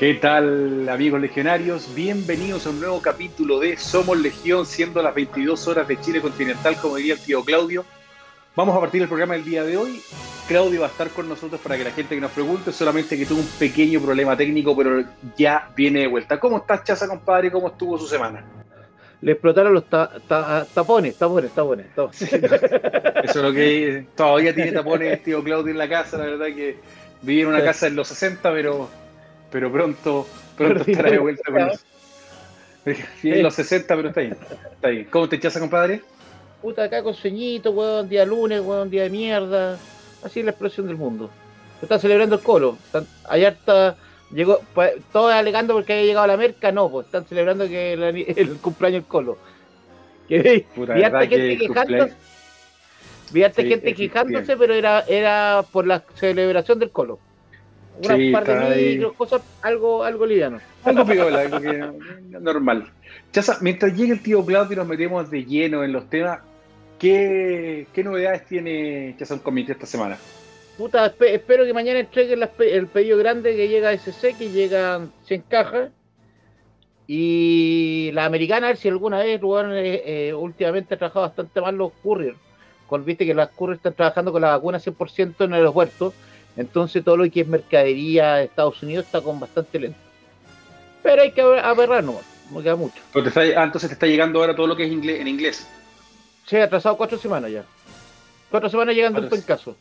¿Qué tal amigos legionarios? Bienvenidos a un nuevo capítulo de Somos Legión, siendo las 22 horas de Chile continental, como diría el tío Claudio. Vamos a partir el programa del día de hoy. Claudio va a estar con nosotros para que la gente que nos pregunte, solamente que tuvo un pequeño problema técnico, pero ya viene de vuelta. ¿Cómo estás, Chaza, compadre? ¿Cómo estuvo su semana? Le explotaron los tapones, tapones, tapones. Eso es lo que todavía tiene tapones tío Claudio en la casa, la verdad que vivía en una casa en los 60, pero pero pronto, pronto estará de vuelta con nosotros. en los 60, pero está ahí. Está ahí. ¿Cómo te echas, compadre? Puta, acá con sueñito, weón, día lunes, weón, día de mierda. Así es la explosión del mundo. Están celebrando el colo. allá está, llegó, todos alegando porque había llegado la merca, no, pues están celebrando que el, cumpleaños del colo. Que, Puta, vi harta gente quejándose, vi gente quejándose, pero era, era por la celebración del colo un par de cosas, algo, algo liviano. Algo piola, algo que, normal. Chaza, mientras llegue el tío Claudio y nos metemos de lleno en los temas, ¿qué, qué novedades tiene Chaza un comité esta semana? Puta, espero que mañana entreguen el pedido grande que llega a SC, que llegan 100 cajas. Y la americana, a ver si alguna vez, eh, eh, últimamente ha trabajado bastante mal los couriers. Con, viste que las couriers están trabajando con la vacuna 100% en el aeropuerto entonces todo lo que es mercadería de Estados Unidos está con bastante lento. Pero hay que aberrar no, no queda mucho. ah, entonces te está llegando ahora todo lo que es inglés, en inglés. Sí, atrasado cuatro semanas ya. Cuatro semanas llegando en caso.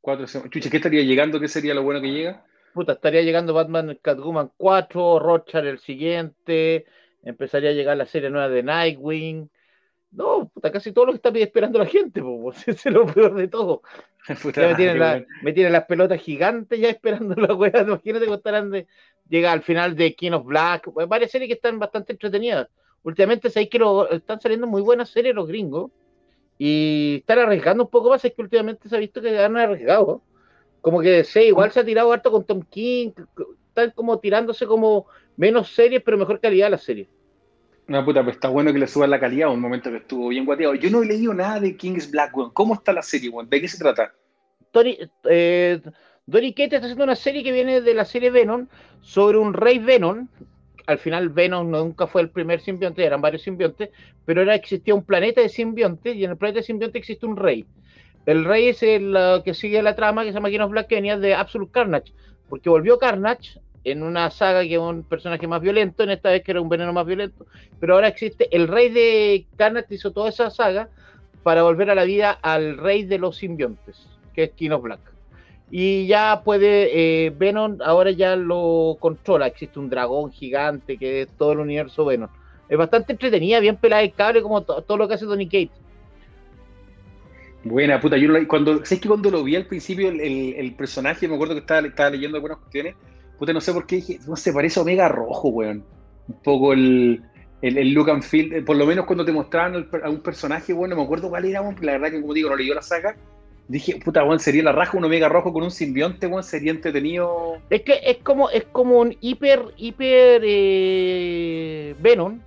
Cuatro semanas. Chucha, ¿qué estaría llegando? ¿Qué sería lo bueno que llega? Puta, estaría llegando Batman Catwoman 4, Rochard el siguiente, empezaría a llegar la serie nueva de Nightwing, no, puta, casi todo lo que está esperando la gente, pues, es lo peor de todo. ya me, tienen las pelotas gigantes ya esperando la weá. Imagínate que estarán de llega al final de King of Black. Varias series que están bastante entretenidas. Últimamente sabéis que están saliendo muy buenas series los gringos. Y están arriesgando un poco más. Es que últimamente se ha visto que han arriesgado. Como que sé, igual se ha tirado harto con Tom King. Están como tirándose como menos series, pero mejor calidad las series. No, puta, pues está bueno que le suban la calidad un momento que estuvo bien guateado. Yo no he leído nada de King's Black. ¿Cómo está la serie, weón? ¿De qué se trata? Tony, eh, Donny está haciendo una serie que viene de la serie Venom sobre un rey Venom. Al final Venom nunca fue el primer simbionte, eran varios simbiontes, pero ahora existía un planeta de simbiontes y en el planeta de simbiontes existe un rey. El rey es el que sigue la trama que se llama King's Black que venía de Absolute Carnage, porque volvió Carnage en una saga que es un personaje más violento, en esta vez que era un veneno más violento, pero ahora existe el rey de Carnage hizo toda esa saga para volver a la vida al rey de los simbiontes, que es Kino Black. Y ya puede, eh, Venom ahora ya lo controla, existe un dragón gigante que es todo el universo Venom. Es bastante entretenida, bien pelada el cable, como todo lo que hace Tony Kate. Buena puta, yo cuando, ¿sabes que cuando lo vi al principio el, personaje, me acuerdo que estaba leyendo algunas cuestiones, Puta, no sé por qué dije, no se parece Omega Rojo, weón. Un poco el, el, look and feel, eh, por lo menos cuando te mostraban a un personaje, bueno, no me acuerdo cuál era, la verdad que como digo, no leyó la saga. Dije, puta, weón, sería la raja un Omega Rojo con un simbionte, weón, sería entretenido. Es que es como, es como un hiper, hiper eh, Venom,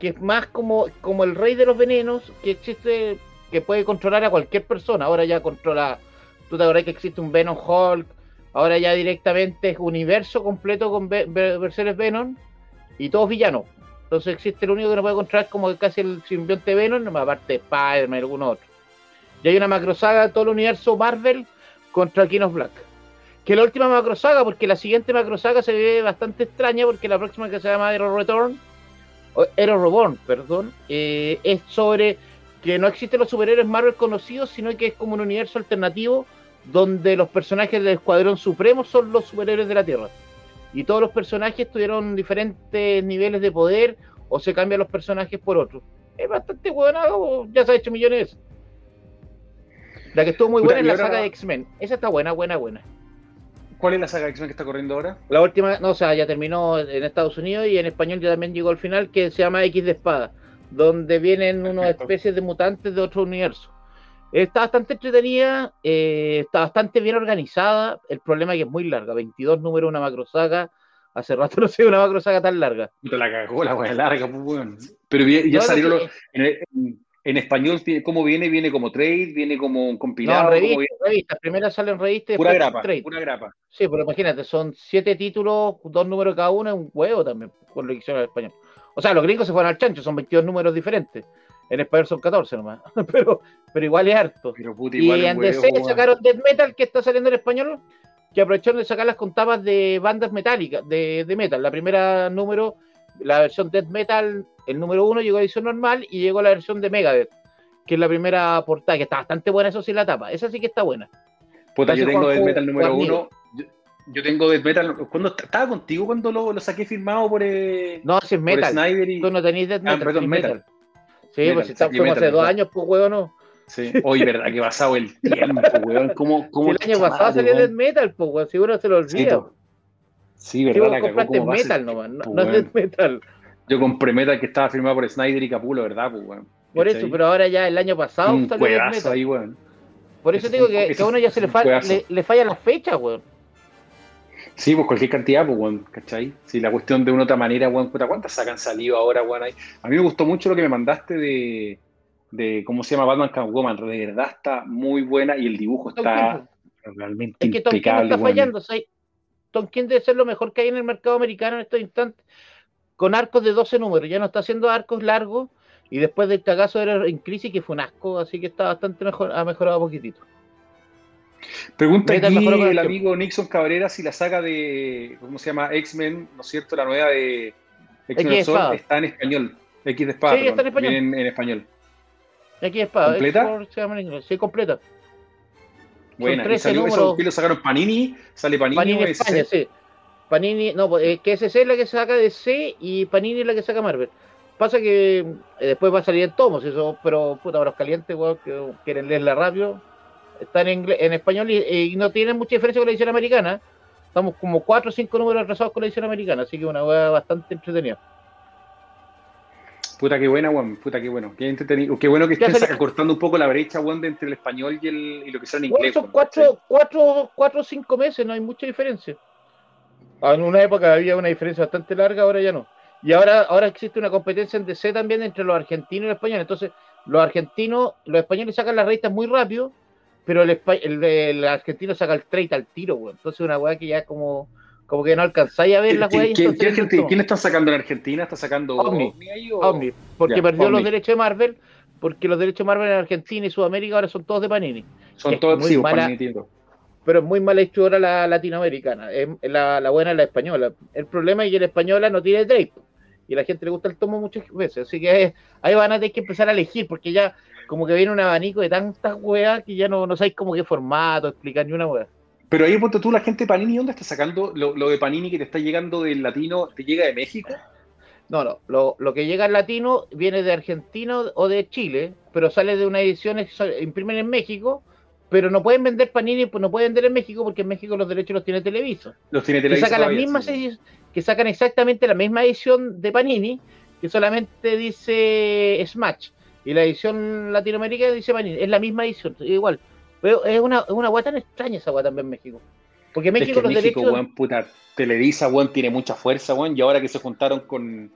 que es más como, como el rey de los venenos, que existe, que puede controlar a cualquier persona. Ahora ya controla, tú te acordás que existe un Venom Hulk, Ahora ya directamente es universo completo con versiones Venom y todos villanos. Entonces existe el único que no puede encontrar como casi el simbionte Venom, aparte de Spider-Man y alguno otro. Y hay una macrosaga de todo el universo Marvel contra King of Black. Que la última macrosaga, porque la siguiente macrosaga se ve bastante extraña, porque la próxima que se llama Hero Return, Hero Reborn, perdón, eh, es sobre que no existen los superhéroes Marvel conocidos, sino que es como un universo alternativo donde los personajes del Escuadrón Supremo son los superhéroes de la Tierra. Y todos los personajes tuvieron diferentes niveles de poder o se cambian los personajes por otros. Es bastante bueno, ya se ha hecho millones La que estuvo muy buena es la saga de X-Men. Esa está buena, buena, buena. ¿Cuál es la saga de X-Men que está corriendo ahora? La última, no, o sea, ya terminó en Estados Unidos y en español ya también llegó al final, que se llama X de Espada, donde vienen unas especies de mutantes de otro universo. Está bastante entretenida, eh, está bastante bien organizada. El problema es que es muy larga, 22 números, una macrosaga. Hace rato no sé una macrosaga tan larga. La cagó la wea larga, pues weón. Pero bien, ya No, salieron los. En, en- en español, ¿cómo viene? ¿Viene como trade? ¿Viene como No, compilado? en ¿Cómo revistas, viene? revistas. Primero salen revistas Pura grapa, trade. pura grapa. Sí, pero imagínate, son siete títulos, dos números cada uno, es un huevo también, con lo que hicieron en español. O sea, los gringos se fueron al chancho, son 22 números diferentes. En español son 14 nomás, pero, pero igual es harto. Pero puta, Y en DC sacaron Death Metal, que está saliendo en español, que aprovecharon de sacar las contadas de bandas metálicas, de, de metal. La primera número, la versión Death Metal, el número uno llegó a edición normal y llegó la versión de Megadeth, que es la primera portada, que está bastante buena, eso sí, la tapa. Esa sí que está buena. Puta, yo tengo Death Metal número uno. Yo, yo tengo Death Metal. ¿Cuándo estaba contigo cuando lo, lo saqué firmado por, eh, No, si es por metal. Snyder? Y... Tú no tenéis Death Ah, Metal, perdón, sí, metal. metal. Sí, Metal, pues si está- fuimos hace dos años, pues huevo no. Sí. Hoy, verdad, que pasado el tiempo, weón. ¿Cómo, Si cómo el año pasado salió weón? Death Metal, pues weón, si uno se lo Sí, olvida. Sí, Si verdad, la cagó compraste metal nomás, no, pues, no es weón. Death Metal. Yo compré Metal que estaba firmado por Snyder y Capulo, ¿verdad? Pues, weón. Por eso, pero ahora ya el año pasado un salió Death Metal. ahí, weón. Por eso Ese digo un- que, a uno ya se le, fa- le, le fallan las fechas, weón. Sí, pues cualquier cantidad, pues, weón, ¿cachai? Si la cuestión de una otra manera, weón, ¿cuántas sacan salido ahora, weón? ahí? A mí me gustó mucho lo que me mandaste de, de ¿cómo se llama? Batman Catwoman. De verdad está muy buena y el dibujo está realmente Es que Tom impecable, está fallando. Tom King debe ser lo mejor que hay en el mercado americano en estos instantes. Con arcos de 12 números. Ya no está haciendo arcos largos. Y después del cagazo era en crisis, que fue un asco. Así que está bastante mejor. Ha mejorado poquitito. Pregunta aquí el amigo Nixon Cabrera si la saga de, ¿cómo se llama? X-Men, ¿no es cierto? La nueva de X-Men X de espada. está en español. X de espada, Sí, está en español. viene en, en español. Aquí es para. ¿Completa? Se llama en inglés. Sí, completa. Buena. Y 13 salió eso, números. que lo sacaron Panini, sale Panini, Panini o España, ese. sí. Panini, no, pues, eh, que SC es la que saca de C y Panini es la que saca Marvel. Pasa que eh, después va a salir en tomos, eso, pero puta, los calientes, weón, que quieren leerla rápido, está en, inglés, en español y, y no tiene mucha diferencia con la edición americana. Estamos como 4 o 5 números atrasados con la edición americana, así que una weá bastante entretenida. Puta, qué buena, weón. Puta, qué bueno. Qué entretenido. Qué bueno que estén salió- acortando un poco la brecha, weón, de entre el español y, el, y lo que sea en Bueno, inglés. son 4 cuatro, cuatro o 5 meses, no hay mucha diferencia. En una época había una diferencia bastante larga, ahora ya no. Y ahora, ahora existe una competencia en DC también entre los argentinos y los españoles. Entonces, los argentinos, los españoles sacan las revistas muy rápido, pero el, el, el argentino saca el trade al tiro, weón. Entonces, una weá que ya como, como que no alcanzáis a ver ¿Quién, las weas. y quién- está sacando en Argentina? ¿Está sacando Omni. o- Omni, porque Ya, perdió los derechos de Marvel, porque los derechos de Marvel en Argentina y Sudamérica ahora son todos de Panini. Son todos sí, mala- Panini, entiendo. pero es muy mala escritora la latinoamericana. Es, la, la buena es la española. El problema es que la española no tiene trade. Y a la gente le gusta el tomo muchas veces. Así que ahí van a tener que empezar a elegir, porque ya como que viene un abanico de tantas weas que ya no, no sabéis como qué formato, explicar ni una wea. Pero ahí, ponte tú, la gente de Panini, ¿dónde está sacando lo, lo de Panini que te está llegando del latino? ¿Te llega de México? No, no. Lo, lo que llega en latino viene de Argentina o de Chile, pero sale de una edición que imprimen en México, pero no pueden vender Panini, pues no pueden vender en México porque en México los derechos los tiene Televisa. Los tiene que Televisa sacan las mismas sí. que sacan exactamente la misma edición de Panini, que solamente dice Smash. Y la edición latinoamericana dice Panini. Es la misma edición, igual. Pero es una, es una weá tan extraña esa weá también en México. Porque en Es México que los México, derechos. weón, puta, Televisa, weón, tiene mucha fuerza, weón, y ahora que se juntaron con,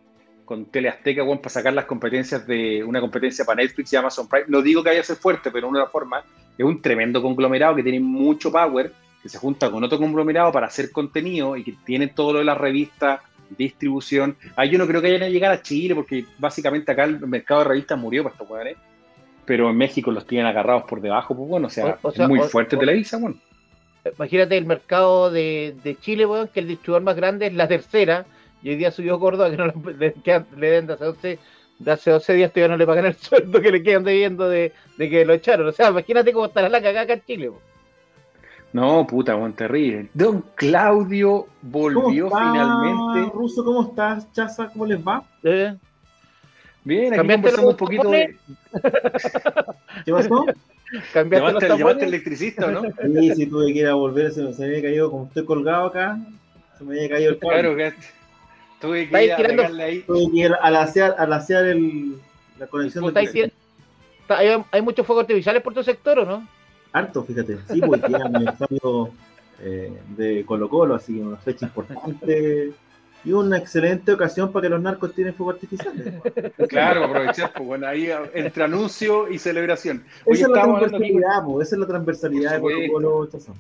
con Teleazteca, weón, para sacar las competencias de una competencia para Netflix y Amazon Prime, no digo que haya ser fuerte, pero de una forma, es un tremendo conglomerado que tiene mucho power, que se junta con otro conglomerado para hacer contenido y que tiene todo lo de las revistas, distribución. Ahí yo no creo que vayan a llegar a Chile, porque básicamente acá el mercado de revistas murió para estos weones. Pero en México los tienen agarrados por debajo, pues bueno, o sea, O- o sea, es muy o- fuerte Televisa, weón. Imagínate el mercado de, de Chile, weón, que el distribuidor más grande es la tercera. Y hoy día subió Córdoba, que no le, quedan- le den de hace 11, de hace 12 días todavía no le pagan el sueldo que le quedan debiendo de, de que lo echaron. O sea, imagínate cómo estará la cagada acá en Chile. weón. No, puta, weón, terrible. Don Claudio volvió ¿Cómo está, finalmente. Ruso, ¿cómo estás? Chaza, ¿cómo les va? ¿Eh? Bien, aquí ¿Cambiaste conversamos un poquito de. ¿Qué pasó? Cambiaste al tapones. electricista, ¿o ¿no? Sí, si tuve que ir a volver, se me, se me había caído, como estoy colgado acá, se me había caído el cable. Claro, que tuve que ir a tirando- ahí. Tuve que ir a lasear, a lasear el, la conexión tir- está- Hay, hay muchos fuegos artificiales por tu sector, ¿o no? Harto, fíjate. Sí, porque era aniversario eh, de Colo Colo, así que una fecha importante y una excelente ocasión para que los narcos tienen fuegos artificiales. Claro, aprovechar, pues bueno, ahí entre anuncio y celebración. Oye, Esa es la aquí, transversalidad, po, esa es la transversalidad de Colo. Colo Chazán.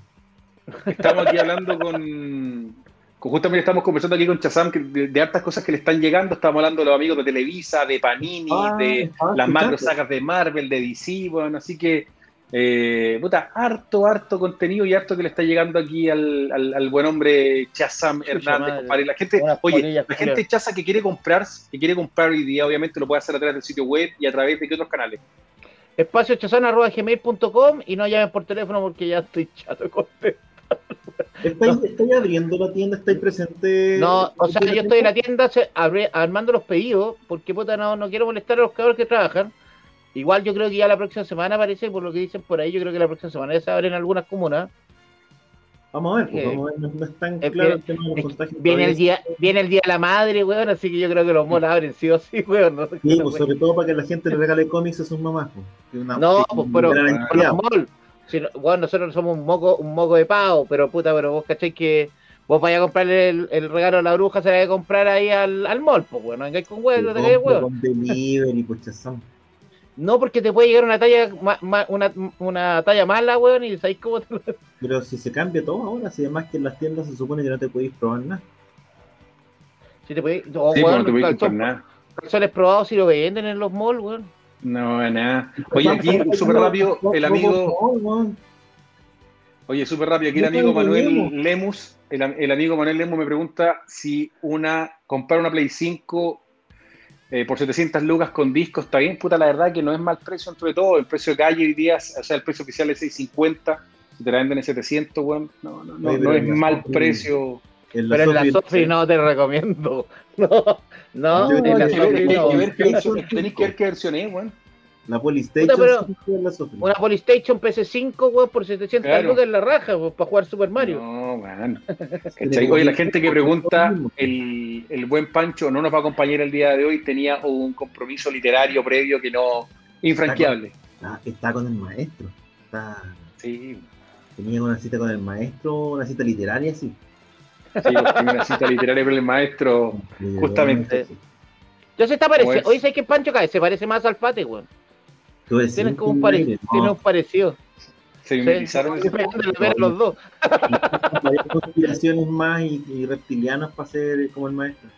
estamos aquí hablando con, con- justamente estamos conversando aquí con Chazam de, de hartas cosas que le están llegando. Estamos hablando de los amigos de Televisa, de Panini, Ah, de las macro escuchando. sagas de Marvel, de DC, bueno, así que eh, puta, harto, harto contenido y harto que le está llegando aquí al, al, al buen hombre Chazam Hernández, compadre. La gente, oye, la gente Chaza que quiere comprar, que quiere comprar hoy día, obviamente lo puede hacer a través del sitio web y a través de qué otros canales. espaciochazán.gmail.com y no llamen por teléfono porque ya estoy chato con ¿Estáis, estáis abriendo la tienda? ¿Estáis presente? No, o sea, yo estoy en la tienda se- abre- armando los pedidos porque puta no, no quiero molestar a los cabros que trabajan. Igual yo creo que ya la próxima semana parece, por lo que dicen por ahí, yo creo que la próxima semana ya se abren algunas comunas. Vamos a ver, pues, Eh, vamos a ver, no, es tan es claro que- el tema de los contagios. viene el día, viene el día de la madre, weón, así que yo creo que los malls abren sí o sí, weón. No, sé qué Sí, pues, sobre todo para que la gente le regale cómics a sus mamás. Pues, una- No, pues, pero- empleado. malls. Si no- nosotros somos un moco, un moco de pavo, pero puta, pero vos cacháis que vos vayas a comprarle el, el regalo a la bruja, se la que comprar ahí al, al mall, pues weón, no vengáis con weón, no te compre weón. con delivery. No, porque te puede llegar una talla ma- ma- una, una talla mala, weón, y sabéis cómo te lo... Pero si se cambia todo ahora, si además que en las tiendas se supone que no te podéis probar nada. Si te puede... oh, Sí, pues weón, no calzón- comprar nada. calzones probados si lo venden en los malls, weón. No, nada. Oye, aquí, súper rápido, el amigo, oye, súper rápido, aquí el No amigo Manuel Lemus. El, el amigo Manuel Lemus me pregunta si una, comprar una Play 5 eh, por 700 lucas con discos está bien. Puta, la verdad que no es mal precio entre todo. El precio de calle hoy día, o sea, el precio oficial es 650, si te la venden en 700, weón, no, no, no, no es mal precio. En Pero en la Sofri no te recomiendo. No, no, en la no. tenéis que ver qué versión es, weón. La Polystation Puta. Una Polystation PC5, weón, por 700 Claro. lucas en la raja, weón, para jugar Super Mario. No, ¿Cachai? Oye, la gente que pregunta, el, el buen Pancho no nos va a acompañar el día de hoy, tenía un compromiso literario previo que no, infranqueable. Está, está con el maestro. Está, Sí, tenía una cita con el maestro, una cita literaria, sí. sí, pues, una cita literaria con el maestro. Justamente. Ya se está ¿Cómo pareciendo. Oye, ¿sabes qué Pancho cae? Se parece más al Fate, weón. Tú decís, Tienen como un, pare- no, un parecido. Se estoy pegándole ver los dos. hay conspiraciones más y, y reptilianos para ser como el maestro.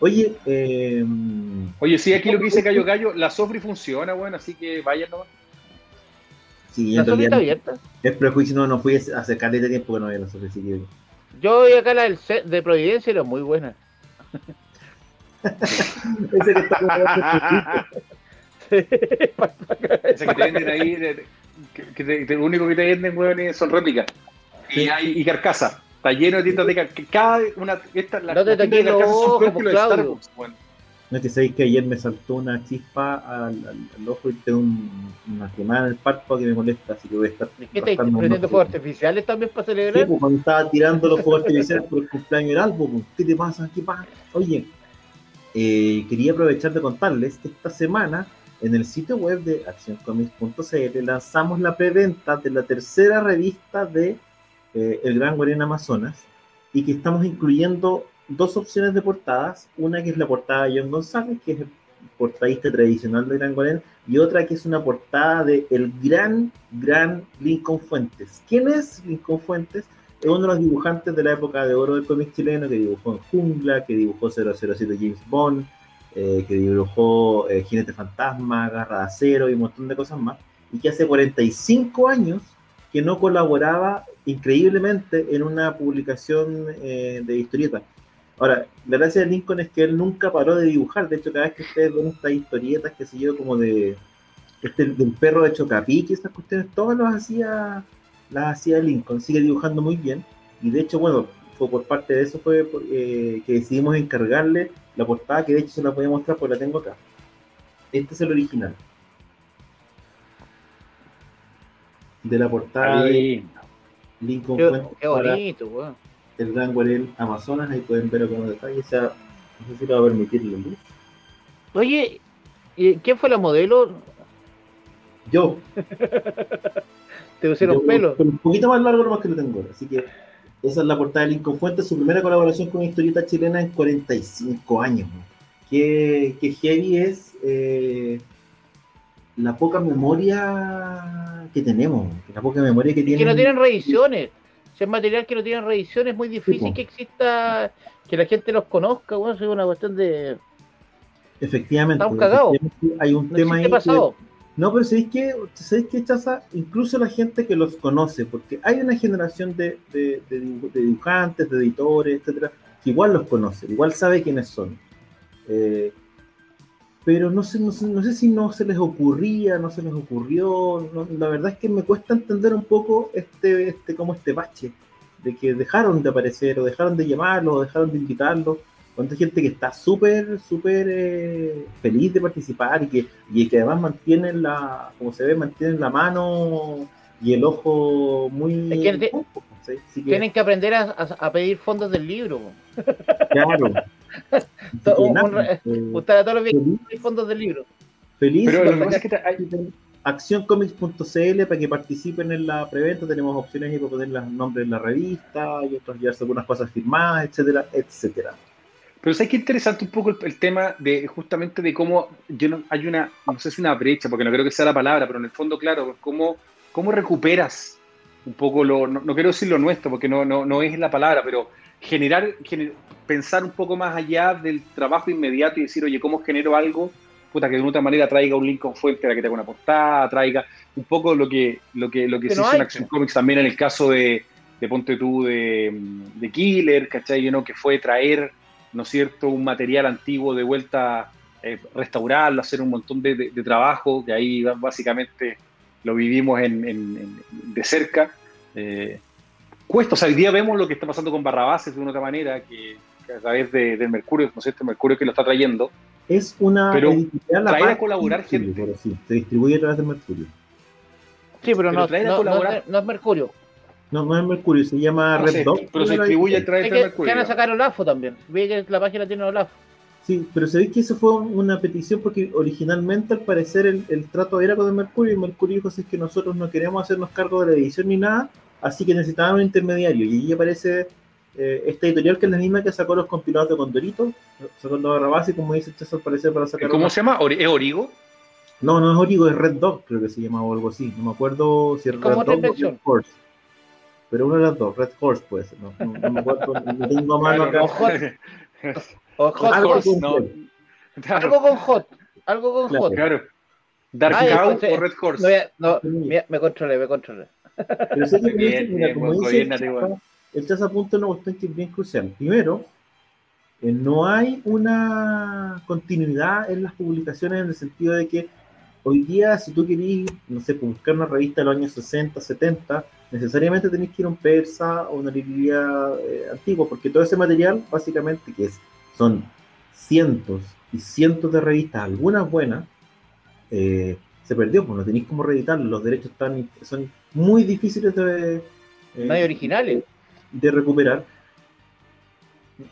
Oye, eh, Oye, sí, aquí lo que dice Cayo Gallo, la Sofri funciona, bueno, así que vayan nomás. sí, La Sofri está abierta. es prejuicio, no, no fui a acercarle de tiempo que no había la Sofri, así que Yo voy acá a la del set de Providencia y era muy buena. ese que está Esa que te venden ahí, de- que, que te- te- lo único que te venden, weón, son réplicas. Y, Sí. hay, y carcasa. Está lleno de tiendas de carcasa. Cada una, esta, la, No te toques los ojos, Claudio. No que sabéis que ayer me saltó una chispa al, al- al ojo y tengo un- una quemada en el párpado que me molesta, así que voy a estar. ¿De ¿Qué estáis prendiendo fuegos artificiales también para Sí, celebrar? pues, cuando estaba tirando los fuegos artificiales por el cumpleaños del álbum, pues, ¿qué te pasa? ¿Qué pasa? Oye, eh, quería aprovechar de contarles que esta semana en el sitio web de accioncomics.cl lanzamos la preventa de la tercera revista de eh, El Gran Guardián Amazonas y que estamos incluyendo dos opciones de portadas, una que es la portada de John González, que es el portadista tradicional de Gran Guardián, y otra que es una portada de el gran, gran Lincoln Fuentes. ¿Quién es Lincoln Fuentes? Es uno de los dibujantes de la época de oro del cómic chileno, que dibujó en Jungla, que dibujó 007 James Bond, eh, que dibujó eh, Jinete Fantasma, Garra de Acero y un montón de cosas más, y que hace 45 años que no colaboraba increíblemente en una publicación eh, de historieta. Ahora, la gracia de Lincoln es que él nunca paró de dibujar, de hecho cada vez que ustedes ven estas historietas, que se yo, como de este, del perro de Chocapic y esas cuestiones, todas las hacía, las hacía Lincoln, sigue dibujando muy bien, y de hecho, bueno, fue por parte de eso fue eh, que decidimos encargarle la portada, que de hecho se la voy a mostrar porque la tengo acá. Este es el original. de la portada de. Lincoln Qué, Fuentes qué bonito, weón. el Gran Guarel Amazonas, ahí pueden ver algunos detalles, o sea, no sé si le va a permitir la luz. Oye, ¿y ¿quién fue la modelo? Yo, Te pusieron yo, pelo. pero un poquito más largo nomás que lo tengo así que esa es la portada de Lincoln Fuentes, su primera colaboración con una historieta chilena en 45 años. ¿no? Qué, qué heavy es eh, la poca memoria que tenemos, la poca memoria que tienen. que no tienen reediciones. Si es material que no tienen reediciones, es muy difícil que exista, que la gente los conozca, weón. Es una cuestión de. Efectivamente, Estamos cagados. hay un No tema ahí. que-. No, pero ¿sabéis qué? ¿Sabéis qué, Chaza? Incluso la gente que los conoce, porque hay una generación de, de- de dibu- de dibujantes, de editores, etcétera, que igual los conoce, igual sabe quiénes son. Eh, pero no sé, no, sé, no sé si no se les ocurría, no se les ocurrió. no- la verdad es que me cuesta entender un poco este, este, este bache, de que dejaron de aparecer, o dejaron de llamarlo, o dejaron de invitarlo. Hay gente que está súper, súper eh, feliz de participar y que, y que además mantienen la, como se ve, mantienen la mano y el ojo muy... Es que te- ¿sí? Así que, Tienen que aprender a, a- a pedir fondos del libro. claro. Eh, Gustar a todos los que feliz, fondos del libro. feliz Pero lo que pasa es que te- hay- accioncomics.cl para que participen en la preventa. Tenemos opciones ahí para poner los nombres en la revista y otros llevarse algunas cosas firmadas, etcétera, etcétera. Pero ¿sabes qué interesante un poco el, el tema de justamente de cómo yo no, hay una, no sé si una brecha, porque no creo que sea la palabra, pero en el fondo, claro, cómo, cómo recuperas un poco lo, no, no quiero decir lo nuestro, porque no, no, no es la palabra, pero generar, gener- pensar un poco más allá del trabajo inmediato y decir, oye, ¿cómo genero algo? Puta, que de una otra manera traiga un link con fuente a la que tenga una portada, traiga un poco lo que, lo que, lo que Que se hizo hay, en Action Comics también en el caso de, de Ponte tú, de, de Killer, ¿cachai? You know, que fue traer ¿no es cierto?, un material antiguo de vuelta, eh, restaurarlo, hacer un montón de, de- de trabajo, que ahí básicamente lo vivimos en, en- en- de cerca. Eh, cuesta, o sea, hoy día vemos lo que está pasando con Barrabases de una otra manera, que, que a través de, del Mercurio, ¿no es cierto?, Mercurio que lo está trayendo. Es una Pero traer a colaborar de gente. pero sí, se distribuye a través de Mercurio. Sí, pero, Pero no, no, no, no es Mercurio. No, no es Mercurio, se llama No Red sé, Dog. pero se distribuye a través de Mercurio. se van a sacar Olafo también. Ve que la página tiene Olafo. Sí, pero sabéis que eso fue una petición porque originalmente al parecer el, el trato era con el Mercurio y Mercurio dijo "Si es que nosotros no queremos hacernos cargo de la edición ni nada, así que necesitaban un intermediario. Y ahí aparece eh, esta editorial que es la misma que sacó los compilados de Condorito, sacó la barra base, como dice Chas al parecer para sacar... ¿Cómo una- se llama? ¿Ori- ¿Es Origo? No, no es Origo, es Red Dog, creo que se llama o algo así. No me acuerdo si es Red Dog o invención. Pero una de las dos, Red Horse puede ser. No, no, no me acuerdo, no tengo mano acá. O Hot. O Hot Algo con- no. Claro, Algo con Hot. Algo con Claro. Hot. claro. Dark Ah, Cow o Red Horse. No, me, me controlé, me controlé. Pero sé que bien, dice, mira, bien, como dice el. Chaza, el Chaza apunta una cuestión que es bien crucial. Primero, eh, no hay una continuidad en las publicaciones en el sentido de que hoy día, si tú querís, no sé, buscar una revista de los años 60, 70, necesariamente tenés que ir a un persa o una librería eh, antigua, porque todo ese material, básicamente, que es, son cientos y cientos de revistas, algunas buenas, eh, se perdió, pues no tenéis cómo reeditarlo, los derechos están, son muy difíciles de, eh, No hay originales. de recuperar.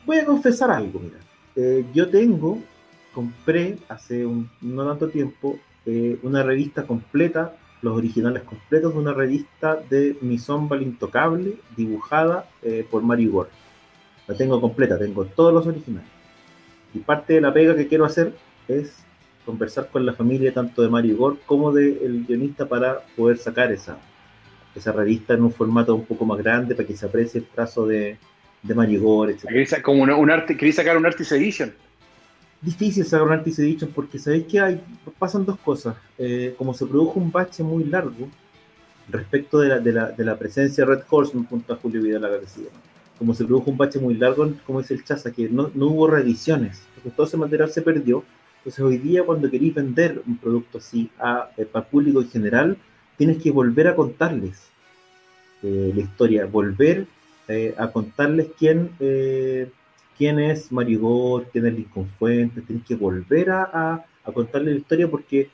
Voy a confesar algo, mira. Eh, yo tengo, compré hace un, no tanto tiempo, eh, una revista completa, los originales completos de una revista de Mi Sombra Intocable, dibujada eh, por Mario Gore. La tengo completa, tengo todos los originales. Y parte de la pega que quiero hacer es conversar con la familia tanto de Mario Gore como del guionista para poder sacar esa, esa revista en un formato un poco más grande para que se aprecie el trazo de, de Mario Gore, etc. Como un, un arte, queréis sacar un Artist Edition. Difícil sacar un Artist Edition porque sabéis que hay, pasan dos cosas. Eh, como se produjo un bache muy largo respecto de la, de la, de la presencia de Red Horseman junto a Julio Vidal García, como se produjo un bache muy largo, como dice el Chaza, que no, no hubo reediciones, porque todo ese material se perdió. Entonces hoy día cuando queréis vender un producto así a, eh, para el público en general, tienes que volver a contarles eh, la historia, volver a contarles quién, quién es Mario Gore, quién es Lincoln Fuentes, tienes que volver a, a, a contarles la historia porque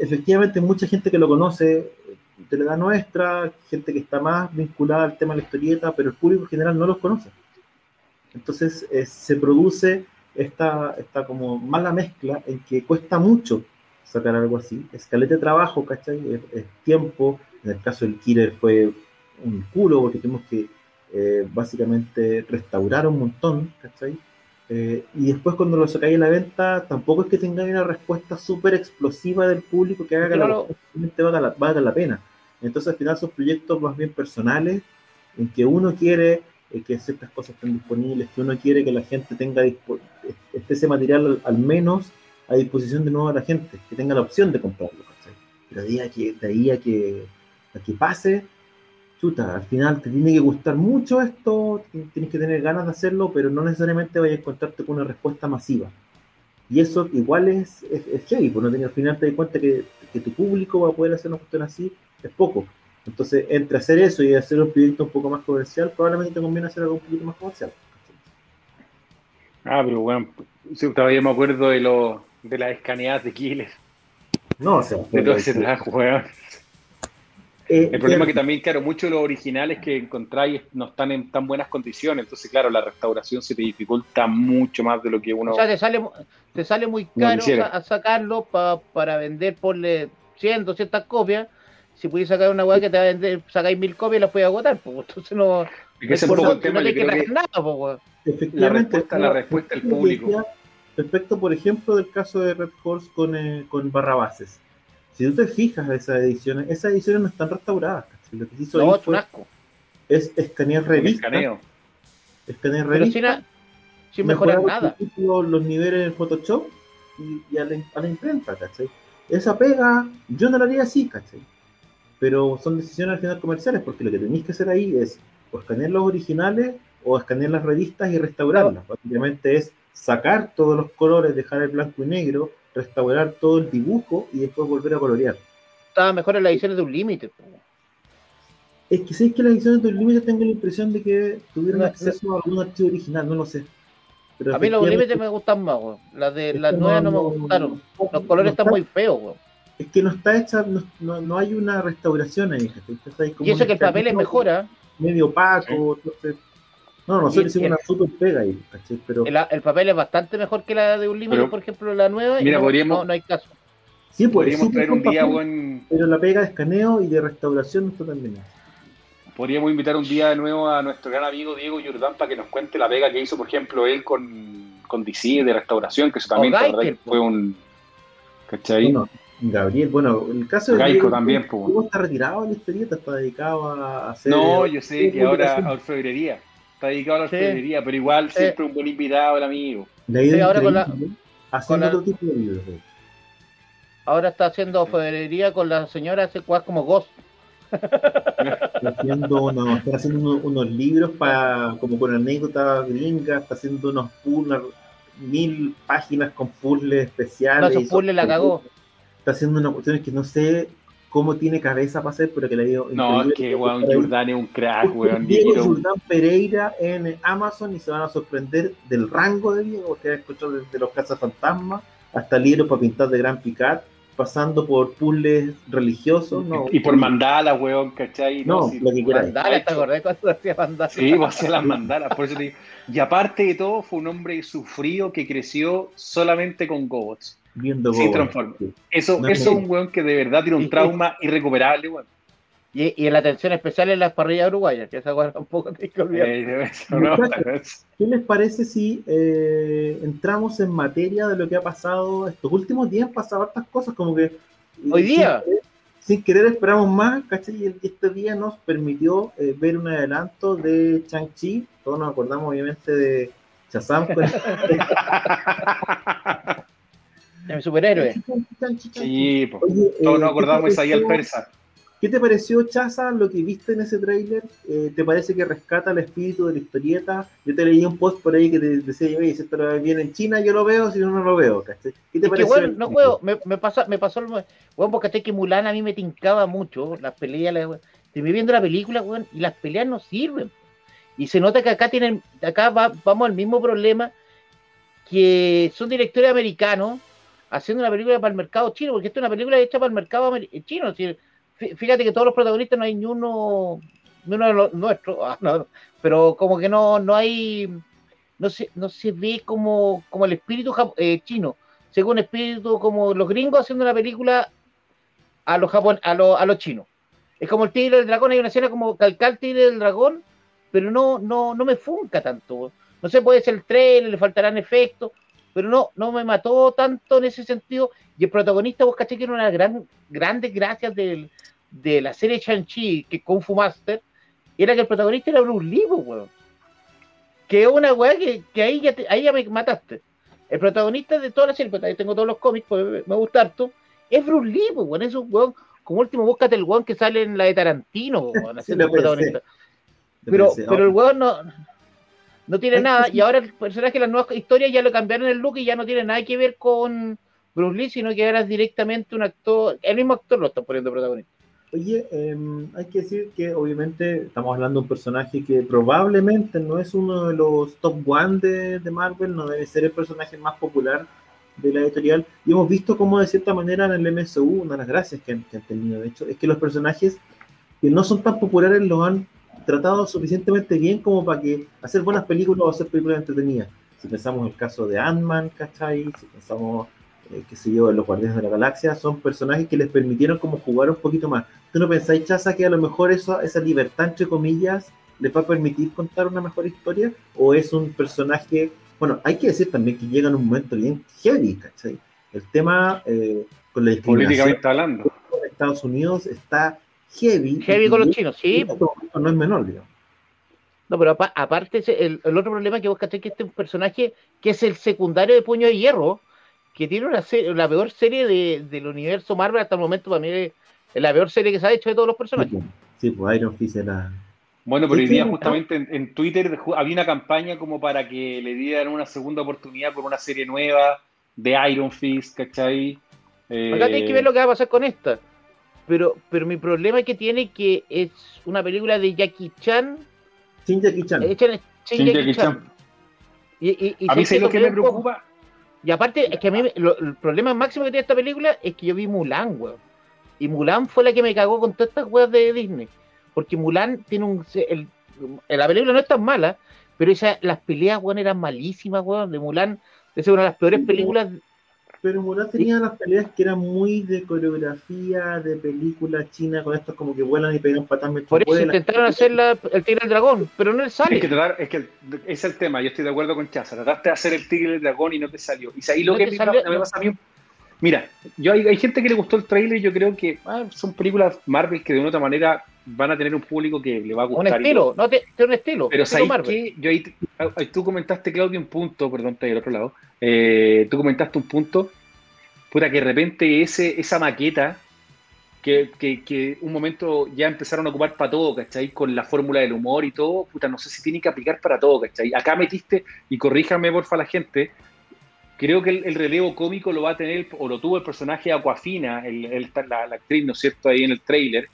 efectivamente mucha gente que lo conoce Teleda Nuestra, gente que está más vinculada al tema de la historieta, pero el público en general no los conoce. Entonces eh, se produce esta, esta como mala mezcla en que cuesta mucho sacar algo así. Escalete de trabajo, ¿cachai? Es, tiempo. En el caso del Killer fue un culo porque tuvimos que eh, básicamente restaurar un montón, ¿cachai? Eh, y después cuando lo sacáis a la venta, tampoco es que tengáis una respuesta súper explosiva del público que haga que la, valga la, valga la pena. Entonces al final son proyectos más bien personales en que uno quiere eh, que ciertas cosas estén disponibles, que uno quiere que la gente tenga este ese material al, menos a disposición de nuevo a la gente, que tenga la opción de comprarlo. Pero de ahí a que, de ahí a que, a que pase, chuta, al final te tiene que gustar mucho esto, tienes que tener ganas de hacerlo, pero no necesariamente vayas a encontrarte con una respuesta masiva. Y eso igual es, es, es porque al final te das cuenta que, que, tu público va a poder hacer una cuestión así, es poco. Entonces, entre hacer eso y hacer un proyecto un poco más comercial, probablemente te conviene hacer algo un poquito más comercial. Ah, pero bueno, todavía me acuerdo de, lo, de las escaneadas de Killer. No, o sea, de todo ese trabajo, weón. Eh, el problema es que también, claro, muchos de los originales que encontráis no están en tan buenas condiciones, entonces, claro, la restauración se te dificulta mucho más de lo que uno... O sea, te sale, te sale muy caro a, sacarlo para vender, porle 100, 200 copias, si pudiese sacar una weá que te va a vender, sacáis mil copias y las puedes agotar, pues entonces no. Es un poco el tema, no que, que nada, pues, La respuesta, la respuesta del público. Respecto, por ejemplo, del caso de Red Horse con, eh, con Barrabases. Si tú te fijas de esas ediciones, esas ediciones no están restauradas. Lo que se hizo no, es, es escanear revistas. Escaneo. Escanear revistas. Sin, sin mejorar nada. Los niveles en Photoshop y, a, la, a, la, imprenta, ¿cachai? Esa pega, yo no la haría así, ¿cachai? pero son decisiones al final comerciales, porque lo que tenéis que hacer ahí es o escanear los originales o escanear las revistas y restaurarlas. Básicamente es sacar todos los colores, dejar el blanco y negro, restaurar todo el dibujo y después volver a colorear. Estaba mejor en las ediciones de un límite. Es que si es que las ediciones de un límite tengo la impresión de que tuvieron acceso a algún archivo original, no lo sé. a mí los límites me gustan más, Las de las nuevas no, me gustaron. Los colores están muy feos, güey es que no está hecha, no, no, hay una restauración ahí. y eso que el papel es mejora. Medio opaco, entonces. No, no sé si es una super pega ahí, Pero... El, el, papel es bastante mejor que la de un límite, por ejemplo, la nueva. Mira, no, podríamos, no, hay caso. Sí, pues, podríamos traer un día buen... Pero la pega de escaneo y de restauración no está tan bien. Podríamos invitar un día de nuevo a nuestro gran amigo Diego Jordán para que nos cuente la pega que hizo, por ejemplo, él con, con DC de restauración, que eso también fue un. ¿Cachai? Gabriel, bueno, el caso de Gaico también, pues. está retirado de la historieta, está dedicado a hacer. No, yo sé que ahora a orfebrería. Está dedicado a la orfebrería, pero igual siempre un buen invitado el amigo. sí, ahora con la, haciendo otro tipo de libros. Ahora está haciendo orfebrería con la señora, hace cosas como Ghost. está haciendo, unos, está haciendo unos, libros para como con anécdotas gringas, está haciendo unos puzzles, mil páginas con puzzles especiales. No, esos puzzles la cagó está haciendo una cuestión que no sé cómo tiene cabeza para hacer, pero que le digo. No, es que weón, Jordan es un crack, weón. Diego Jordan Pereira en Amazon y se van a sorprender del rango de Diego, porque ha escuchado desde los cazafantasmas hasta libros para pintar de Gran Picat, pasando por puzzles religiosos. No, y por mandalas, weón, ¿cachai? No, lo que quieras. Mandalas, ¿te acordás cuando hacía mandalas? Sí, vos hacías las mandalas, por eso te digo. Y aparte de todo, fue un hombre sufrido que creció solamente con gobots viendo sí, transforma. Eso, eso es un weón que de verdad tiene un trauma irrecuperable, weón. Y, y en la atención especial en las parrillas uruguayas, que esa weón tampoco te. Eh, ¿Qué les parece si eh, entramos en materia de lo que ha pasado estos últimos días? Han pasado hartas cosas, como que. Hoy día. Sin querer, esperamos más, ¿cachai? Y este día nos permitió eh, ver un adelanto de Chang-Chi. Todos nos acordamos, obviamente, de Shazam. Pues. El superhéroe. Sí, pues. todos nos acordamos de el Persa. ¿Qué te pareció, Chaza, lo que viste en ese tráiler? Eh, ¿Te parece que rescata el espíritu de la historieta? Yo te leí un post por ahí que te decía, oye, si esto lo viene en China, yo lo veo, si no, no lo veo. ¿Qué te es Que, bueno, no puedo, me, me, pasó, me pasó, bueno, porque que Mulan a mí me tincaba mucho, las peleas, las, estoy viendo la película, bueno, y las peleas no sirven. Y se nota que acá tienen, acá vamos al mismo problema, que son directores americanos, haciendo una película para el mercado chino, porque esto es una película hecha para el mercado chino. fíjate que todos los protagonistas no hay ni uno, ni uno de los nuestros, ah, pero como que no, no hay, no se, no se ve como, como el espíritu eh, chino, según espíritu como los gringos haciendo una película a los Japón, a, los, a los chinos. Es como el tigre del dragón, hay una escena como calcar el tigre del dragón, pero no, no, no me funca tanto. No sé, puede ser el trailer, le faltarán efectos, pero no, no me mató tanto en ese sentido. Y el protagonista, vos caché que era una de las grandes gracias de la serie Shang-Chi, que Kung Fu Master, era que el protagonista era Bruce Lee, weón. Que es una weá que, ahí, ya ahí ya me mataste. El protagonista de toda la serie, pues ahí tengo todos los cómics, pues me gusta harto, es Bruce Lee, weón. Es un weón, como último, búscate el weón que sale en la de Tarantino, weón, haciendo el protagonista. Pero, pero el weón no, no tiene nada, y ahora el personaje de las nuevas historias ya lo cambiaron el look y ya no tiene nada que ver con Bruce Lee, sino que ahora es directamente un actor, el mismo actor lo está poniendo protagonista. Oye, em, hay que decir que obviamente estamos hablando de un personaje que probablemente no es uno de los top one de, Marvel, no debe ser el personaje más popular de la editorial. Y hemos visto cómo de cierta manera en el MSU, una de las gracias que han, que han tenido, de hecho, es que los personajes que no son tan populares los han tratado suficientemente bien como para que hacer buenas películas o hacer películas entretenidas. Si pensamos en el caso de Ant-Man, ¿cachai? Si pensamos, eh, qué sé yo, en los Guardianes de la Galaxia, son personajes que les permitieron como jugar un poquito más. ¿Tú no pensáis, Chaza, que a lo mejor eso, esa libertad, entre comillas, les va a permitir contar una mejor historia? ¿O es un personaje, bueno, hay que decir también que llega en un momento bien heavy, ¿cachai? El tema eh, con la discriminación hablando. en Estados Unidos está heavy. Heavy con los chinos, sí. No es menor, digamos. No, pero aparte, el, otro problema que vos caché que este es un personaje que es el secundario de Puño de Hierro, que tiene una la peor serie del universo Marvel hasta el momento, para mí es la peor serie que se ha hecho de todos los personajes. Sí, pues Iron Fist era. Bueno, pero hoy día justamente en, Twitter había una campaña como para que le dieran una segunda oportunidad por una serie nueva de Iron Fist, ¿cachai? Acá hay que ver lo que va a pasar con esta. Pero, pero mi problema es que tiene que es una película de Jackie Chan. Sin Jackie Chan. sin, Jackie, Chan. Y, a mí es lo que me preocupa. Y aparte, es que a mí el problema máximo que tiene esta película es que yo vi Mulan, weón. Y Mulan fue la que me cagó con todas estas weas de Disney. Porque Mulan tiene un. El, la película no es tan mala, pero esa, las peleas, weón, eran malísimas, weón. De Mulan, es una de las peores películas pero Mulan tenía las peleas que eran muy de coreografía, de película china, con estos como que vuelan y pegan patas Por eso intentaron hacer el tigre del dragón, pero no le sale. Es que, tratar, es que es el tema, yo estoy de acuerdo con Chaza. Trataste de hacer el tigre del dragón y no te salió. Y ahí lo que me, pasa a mí. Mira, yo hay, gente que le gustó el trailer y yo creo que ah, son películas Marvel que de una otra manera van a tener un público que le va a gustar. Un estilo, no te, un estilo. Pero sabes que yo ahí, tú comentaste, Claudio, un punto, perdón, estoy al otro lado. Eh, tú comentaste un punto, puta, que de repente ese, esa maqueta, que, que, un momento ya empezaron a ocupar para todo, ¿cachai? Con la fórmula del humor y todo, puta, no sé si tiene que aplicar para todo, ¿cachai? Acá metiste, y corríjame porfa la gente, creo que el, relevo cómico lo va a tener, o lo tuvo el personaje Aquafina, el, la, actriz, ¿no es cierto?, ahí en el trailer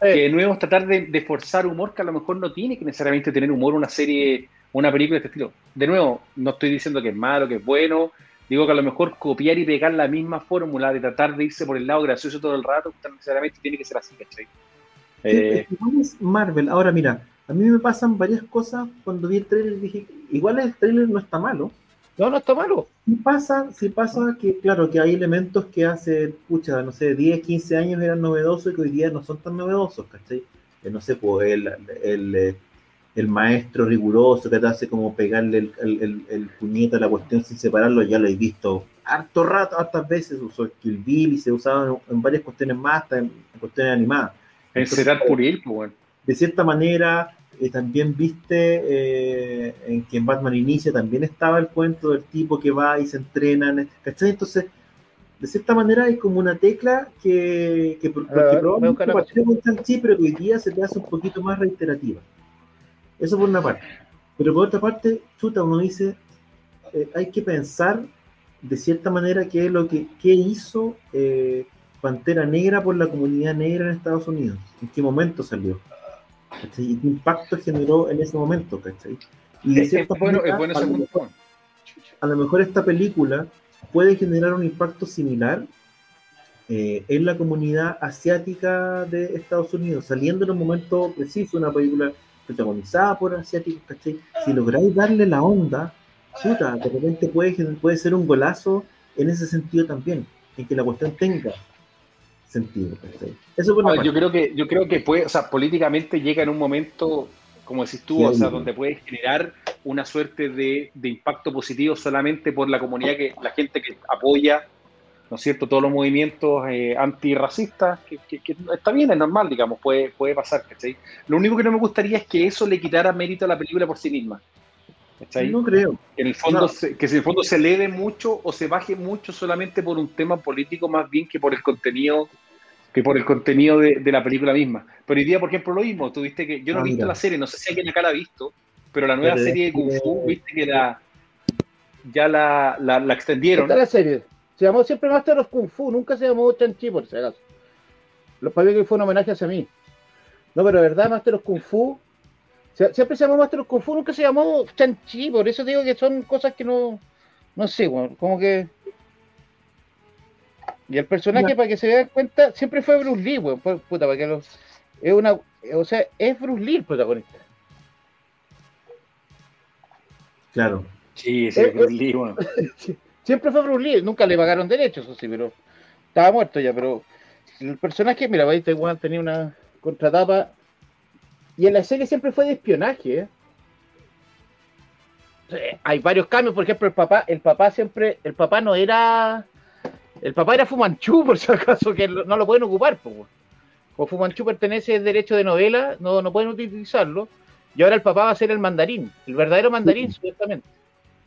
que de nuevo es tratar de, forzar humor que a lo mejor no tiene que necesariamente tener humor una serie, una película de este estilo. De nuevo, no estoy diciendo que es malo, que es bueno, digo que a lo mejor copiar y pegar la misma fórmula de tratar de irse por el lado gracioso todo el rato, no necesariamente tiene que ser así, ¿cachai? Eh, es Marvel. Ahora mira, a mí me pasan varias cosas cuando vi el trailer dije, igual el trailer no está malo, no, no está malo. Sí pasa, sí pasa que, claro, que hay elementos que hace, pucha, no sé, 10, 15 años eran novedosos y que hoy día no son tan novedosos, ¿cachai? Eh, no sé, pues el, el, el, maestro riguroso que te hace como pegarle el, el, el, puñete a la cuestión sin separarlo, ya lo he visto harto rato, hartas veces, usó Kill Bill y se usaba en, varias cuestiones más, hasta en, cuestiones animadas. Entonces, Será pues bueno. De cierta manera, también viste eh, en que en Batman Inicia también estaba el cuento del tipo que va y se entrena, ¿cachai? Entonces, de cierta manera hay como una tecla que, que, porque uh, probablemente con pero que hoy día se te hace un poquito más reiterativa. Eso por una parte. Pero por otra parte, chuta, uno dice, eh, hay que pensar de cierta manera qué es lo que qué hizo eh, Pantera Negra por la comunidad negra en Estados Unidos, en qué momento salió ¿Y qué impacto generó en ese momento? ¿cachai? Y de cierta bueno, a, lo mejor, esta película puede generar un impacto similar eh, en la comunidad asiática de Estados Unidos, saliendo en un momento preciso, una película protagonizada por asiáticos, ¿cachai? Si lográis darle la onda, puta, de repente puede, puede ser un golazo en ese sentido también, en que la cuestión tenga sentido. ¿cachai? Eso por una Ah, yo creo que yo creo que puede, o sea, políticamente llega en un momento, como decís tú, Sí, o sea, donde puede generar una suerte de, de impacto positivo solamente por la comunidad que la gente que apoya, ¿no es cierto?, todos los movimientos eh, antirracistas, que, que- que está bien, es normal, digamos, puede, puede pasar, ¿cachai? Lo único que no me gustaría es que eso le quitara mérito a la película por sí misma. ¿Cachai? No creo. Que en el fondo No. se, que en el fondo se eleve mucho o se baje mucho solamente por un tema político más bien que por el contenido que por el contenido de, de la película misma. Pero hoy día, por ejemplo, lo mismo, tú viste que yo no Ah, he visto mira. la serie, no sé si alguien acá la ha visto, pero la nueva Pero serie de Kung Fu, viste que la ya la, la, la extendieron. Está la serie. Se llamó siempre Master of Kung Fu, nunca se llamó Chanchi por si acaso. Los para que fue un homenaje hacia mí. No, pero de verdad, Master of Kung Fu. Se- Siempre se llamó Master of Kung Fu, nunca se llamó Chanchi, por eso digo que son cosas que no. No sé, weón, como que. Y el personaje, para que se den cuenta, siempre fue Bruce Lee, weón. pu- Puta, para que lo. Es una. O sea, es Bruce Lee el protagonista. Claro. Sí, sí, Eh, Bruce Lee, bueno. Siempre fue Bruce Lee, nunca le pagaron derechos, eso sí, pero estaba muerto ya, pero el personaje, mira, veis, igual tenía una contratapa y en la serie siempre fue de espionaje. Sí, Hay varios cambios, por ejemplo, el papá, el papá siempre, el papá no era, el papá era Fumanchu, por si acaso, que no lo pueden ocupar, pues. Como Fumanchu pertenece al derecho de novela, no, no pueden utilizarlo, y ahora el papá va a ser el mandarín, el verdadero mandarín, supuestamente.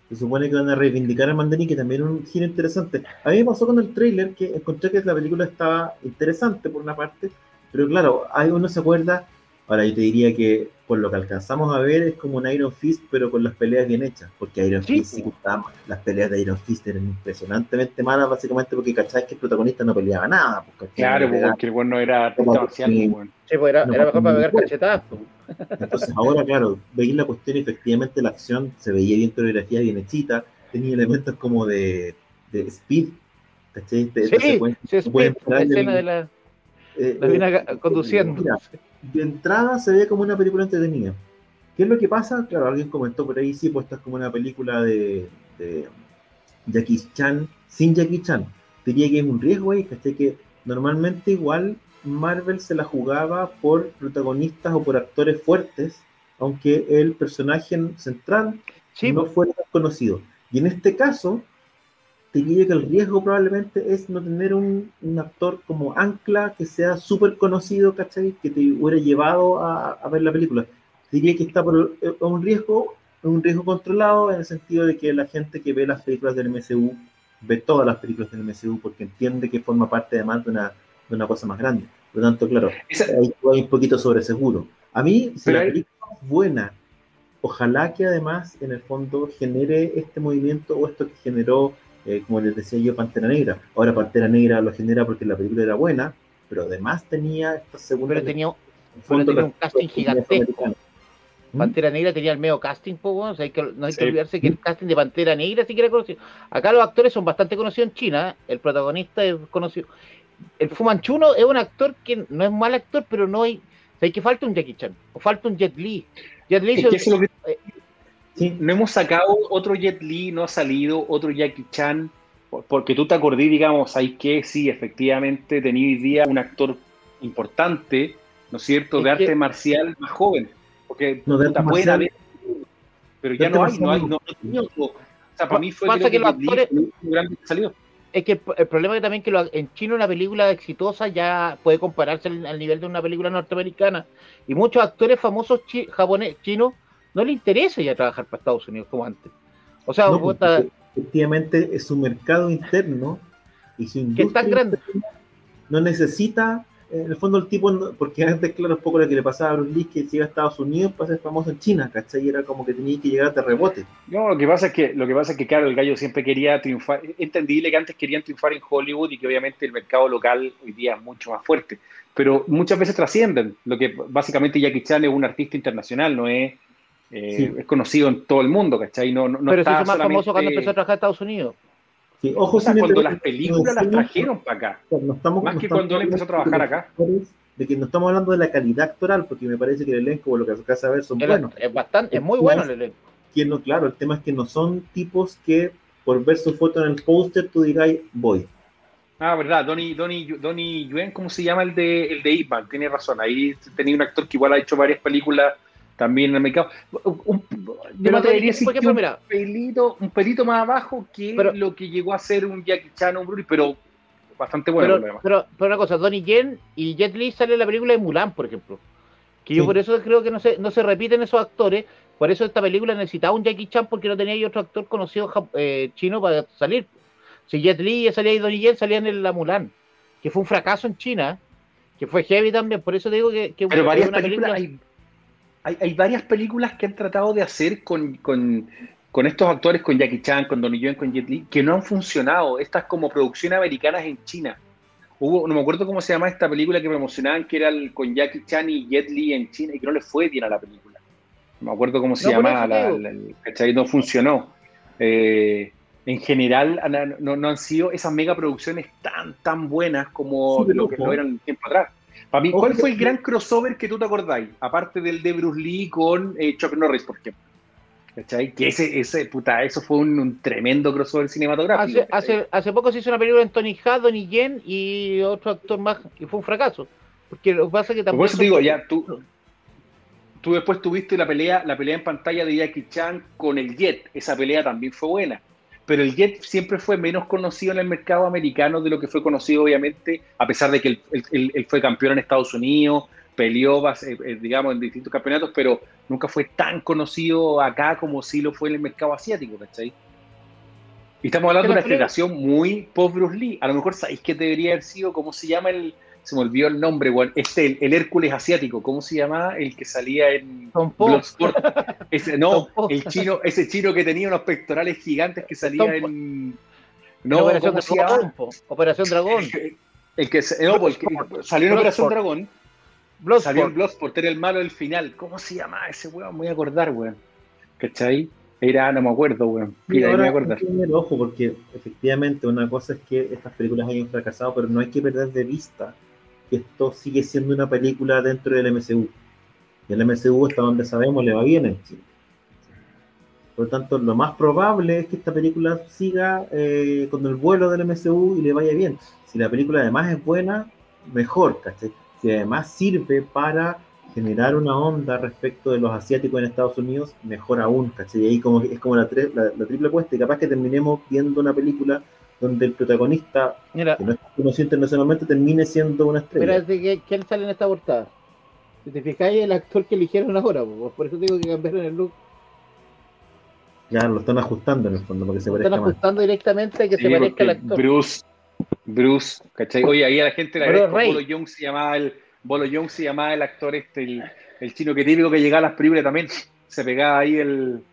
Se supone que van a reivindicar al mandarín, que también es un giro interesante. A mí me pasó con el tráiler que encontré que la película estaba interesante por una parte, pero claro, hay uno se acuerda, ahora yo te diría que por lo que alcanzamos a ver es como un Iron Fist, pero con las peleas bien hechas, porque Iron Sí, Fist sí mal. Las peleas de Iron Fist eran impresionantemente malas, básicamente porque cachai que el protagonista no peleaba nada. Pues. Claro, porque el bueno no era Como marcial, que- pues, bueno. Sí, pues era, No, era mejor para pegar cachetadas. pues. Entonces ahora, claro, veis la cuestión efectivamente la acción se veía bien coreografía, bien hechita, tenía elementos como de, de speed, ¿cachai? De- Sí, sí, es puede la escena de la, eh, la eh, conduciendo. mira, de entrada se ve como una película entretenida. ¿Qué es lo que pasa? Claro, alguien comentó por ahí, sí, pues esta es como una película de, de Jackie Chan, sin Jackie Chan. Diría que es un riesgo ahí, ¿cachai? Que normalmente igual Marvel se la jugaba por protagonistas o por actores fuertes, aunque el personaje central Sí, no pues, fuera conocido. Y en este caso, te diría que el riesgo probablemente es no tener un, un actor como Ancla que sea súper conocido, ¿cachai? Que te hubiera llevado a, a ver la película. Te diría que está por un riesgo, un riesgo controlado en el sentido de que la gente que ve las películas del MCU ve todas las películas del MCU porque entiende que forma parte además de una, de una cosa más grande. Por lo tanto, claro, Esa- hay un poquito sobre seguro. A mí, si Pero la hay- película es buena, ojalá que además en el fondo genere este movimiento o esto que generó, eh, como les decía yo, Pantera Negra. Ahora Pantera Negra lo genera porque la película era buena, pero además tenía esta segunda... pero tenía, un casting gigantesco. ¿Mm? Pantera Negra tenía el medio casting, po, weón, o sea, hay que, no hay que Sí. olvidarse que el casting de Pantera Negra sí que era conocido. Acá los actores son bastante conocidos en China, ¿eh? el protagonista es conocido. El Fumanchuno es un actor que no es mal actor, pero no hay. O sea, hay que falta un Jackie Chan, o falta un Jet Li. Jet Li Es se- que eso es lo que- Sí, no hemos sacado otro Jet Li, no ha salido otro Jackie Chan, por- porque tú te acordí, digamos, hay que sí, efectivamente tenía hoy día un actor importante, ¿no es cierto?, Es de arte marcial más joven, porque No, de puta, pueden haber, pero ya no hay, no hay, no, no. O sea, para mí fue creo que los actores- grande salió. es que el, el problema es también que lo- en China una película exitosa ya puede compararse al, al nivel de una película norteamericana. Y muchos actores famosos chi- japonés, chinos no les interesa ya trabajar para Estados Unidos como antes. O sea, no, efectivamente es su mercado interno y su que es industria tan grande. no necesita, eh, en el fondo el tipo, porque antes, claro, un poco lo que le pasaba a Bruce Lee, que se iba a Estados Unidos para ser famoso en China, ¿cachai? Y era como que tenía que llegar de rebote. No, lo que pasa es que, lo que pasa es que, claro, el gallo siempre quería triunfar. Es entendible que antes querían triunfar en Hollywood y que obviamente el mercado local hoy día es mucho más fuerte. Pero muchas veces trascienden. Lo que básicamente Jackie Chan es un artista internacional, no es, eh, Sí. es conocido en todo el mundo, ¿cachai? No, no, no pero se hizo más famoso cuando empezó a trabajar en Estados Unidos. Sí, ojo, O sea, cuando las películas las trajeron para acá. no estamos, Más no que estamos cuando él empezó a trabajar acá. De que no estamos hablando de la calidad actoral, porque me parece que el elenco, por lo que de ver, son El- buenos. Es bastante, es muy bueno el elenco. Que no, claro, el tema es que no son tipos que por ver su foto en el póster tú digáis voy. Ah, verdad, Donnie, Donnie, Donnie Yuen, ¿cómo se llama el de el de Ip Man? Tiene razón, ahí tenía un actor que igual ha hecho varias películas también en el mercado. Un- yo Pero me atrevería a Donnie, decir por que ejemplo, un mira. pelito, un pelito más abajo que Pero- lo que llegó a ser un Jackie Chan o un Bruce, pero bastante bueno. pero, pero, pero una cosa, Donnie Yen y Jet Li sale en la película de Mulan, por ejemplo. Que yo por eso creo que no se, no se repiten esos actores. Por eso esta película necesitaba un Jackie Chan porque no tenía otro actor conocido eh, chino para salir. Si Jet Li ya salía y Donnie Yen salían en la Mulan, que fue un fracaso en China, que fue heavy también. Por eso digo que, que Pero es varias una películas, película- hay, hay, hay varias películas que han tratado de hacer con, con, con estos actores, con Jackie Chan, con Donnie Yen, con Jet Li, que no han funcionado. Estas como producciones americanas en China. Hubo, no me acuerdo cómo se llama esta película que promocionaban, que era el- con Jackie Chan y Jet Li en China, y que no le fue bien a la película. No me acuerdo cómo se No, llamaba, la, la- el- ¿cachai? No funcionó. Eh, en general, no, no han sido esas megaproducciones tan, tan buenas como Sí, lo que ojo. lo eran tiempo atrás. Para mí, Ojo ¿cuál fue el gran crossover que tú te acordáis? Aparte del de Bruce Lee con eh, Chuck Norris, por ejemplo. ¿Cachai? Que ese, ese, puta, eso fue un, un tremendo crossover cinematográfico. Hace, hace, hace poco se hizo una película en Tony Ha, Donnie Yen y otro actor más, y fue un fracaso. Porque lo que pasa es que Por también. eso te digo, ya, tú, tú después tuviste la pelea, la pelea en pantalla de Jackie Chan con el Jet. Esa pelea también fue buena. Pero el Jet siempre fue menos conocido en el mercado americano de lo que fue conocido, obviamente, a pesar de que él, él- él- él fue campeón en Estados Unidos, peleó, eh, eh, digamos, en distintos campeonatos, pero nunca fue tan conocido acá como sí lo fue en el mercado asiático, ¿cachai? Y estamos hablando de una generación muy post Bruce Lee. A lo mejor sabéis que debería haber sido, ¿cómo se llama el, se me olvidó el nombre, weón. Este, el, el Hércules asiático, ¿cómo se llamaba? El que salía en. Bloodsport. Ese, no, el chino, ese chino que tenía unos pectorales gigantes que salía Tom en. No, No, Operación ¿cómo se Dragón, po. Operación Dragón. El que, se- no, el que salió en Operación. Dragón, Bloodsport. salió en Bloodsport, era el malo del final. ¿Cómo se llama ese weón? Me voy a acordar, weón. ¿Cachai? Era, no me acuerdo, weón. Mira, me ahora hay que tener ojo, porque efectivamente una cosa es que estas películas hayan fracasado, pero no hay que perder de vista que esto sigue siendo una película dentro del MCU. Y el MCU, hasta donde sabemos, le va bien en Chile. Por lo tanto, lo más probable es que esta película siga eh, con el vuelo del MCU y le vaya bien. Si la película además es buena, mejor, ¿cachai? Si además sirve para generar una onda respecto de los asiáticos en Estados Unidos, mejor aún, ¿cachai? Y ahí como, es como la, la, la triple apuesta y capaz que terminemos viendo una película donde el protagonista, Mira, que no es conocido internacionalmente, termine siendo una estrella. mira de que, quién sale en esta portada. Si te fijáis, el actor que eligieron ahora, po. por eso digo que cambiaron el look. Ya lo están ajustando en el fondo para que se Lo parezca están más. ajustando directamente a que Sí, se parezca porque al actor. Bruce, Bruce, ¿cachai? Oye, ahí a la gente le agradezco. Bolo Young se llamaba el, Bolo Young se llamaba el actor este, el, el chino que típico que llegaba a las películas también, se pegaba ahí el,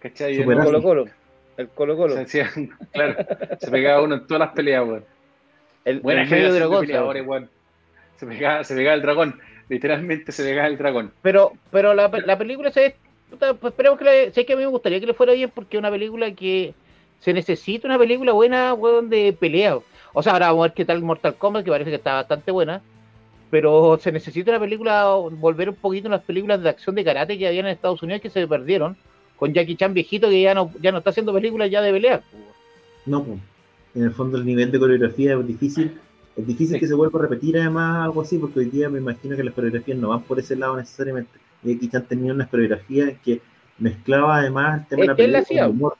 ¿cachai? El-. Colo Colo. El Colo Colo. se hacía- claro, se pegaba uno en todas las peleas, weón. El, Buena el medio de dragón. ¿sabes? weón. Se pegaba, se pegaba el dragón, literalmente se pegaba el dragón. Pero, pero la, la película se pues esperemos que le, sé que a mí me gustaría que le fuera bien porque es una película que se necesita una película buena, weón, de pelea. O sea, ahora vamos a ver qué tal Mortal Kombat, que parece que está bastante buena. Pero se necesita una película, volver un poquito a las películas de acción de karate que habían en Estados Unidos que se perdieron. Con Jackie Chan viejito que ya no, ya no está haciendo películas ya de pelea. No, pues. En el fondo el nivel de coreografía es difícil. Es difícil Sí. que se vuelva a repetir además algo así, porque hoy día me imagino que las coreografías no van por ese lado necesariamente. Y aquí Chan tenía unas coreografías que mezclaba además el tema de la pelea con el humor.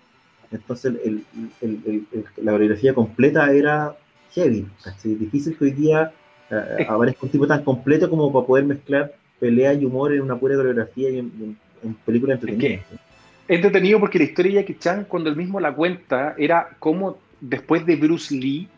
Entonces el- la coreografía completa era heavy. ¿cachai? Difícil que hoy día eh, aparezca un tipo tan completo como para poder mezclar pelea y humor en una pura coreografía y en, en- en película entretenida. Entretenido porque la historia de Jackie Chan, cuando él mismo la cuenta, era como después de Bruce Lee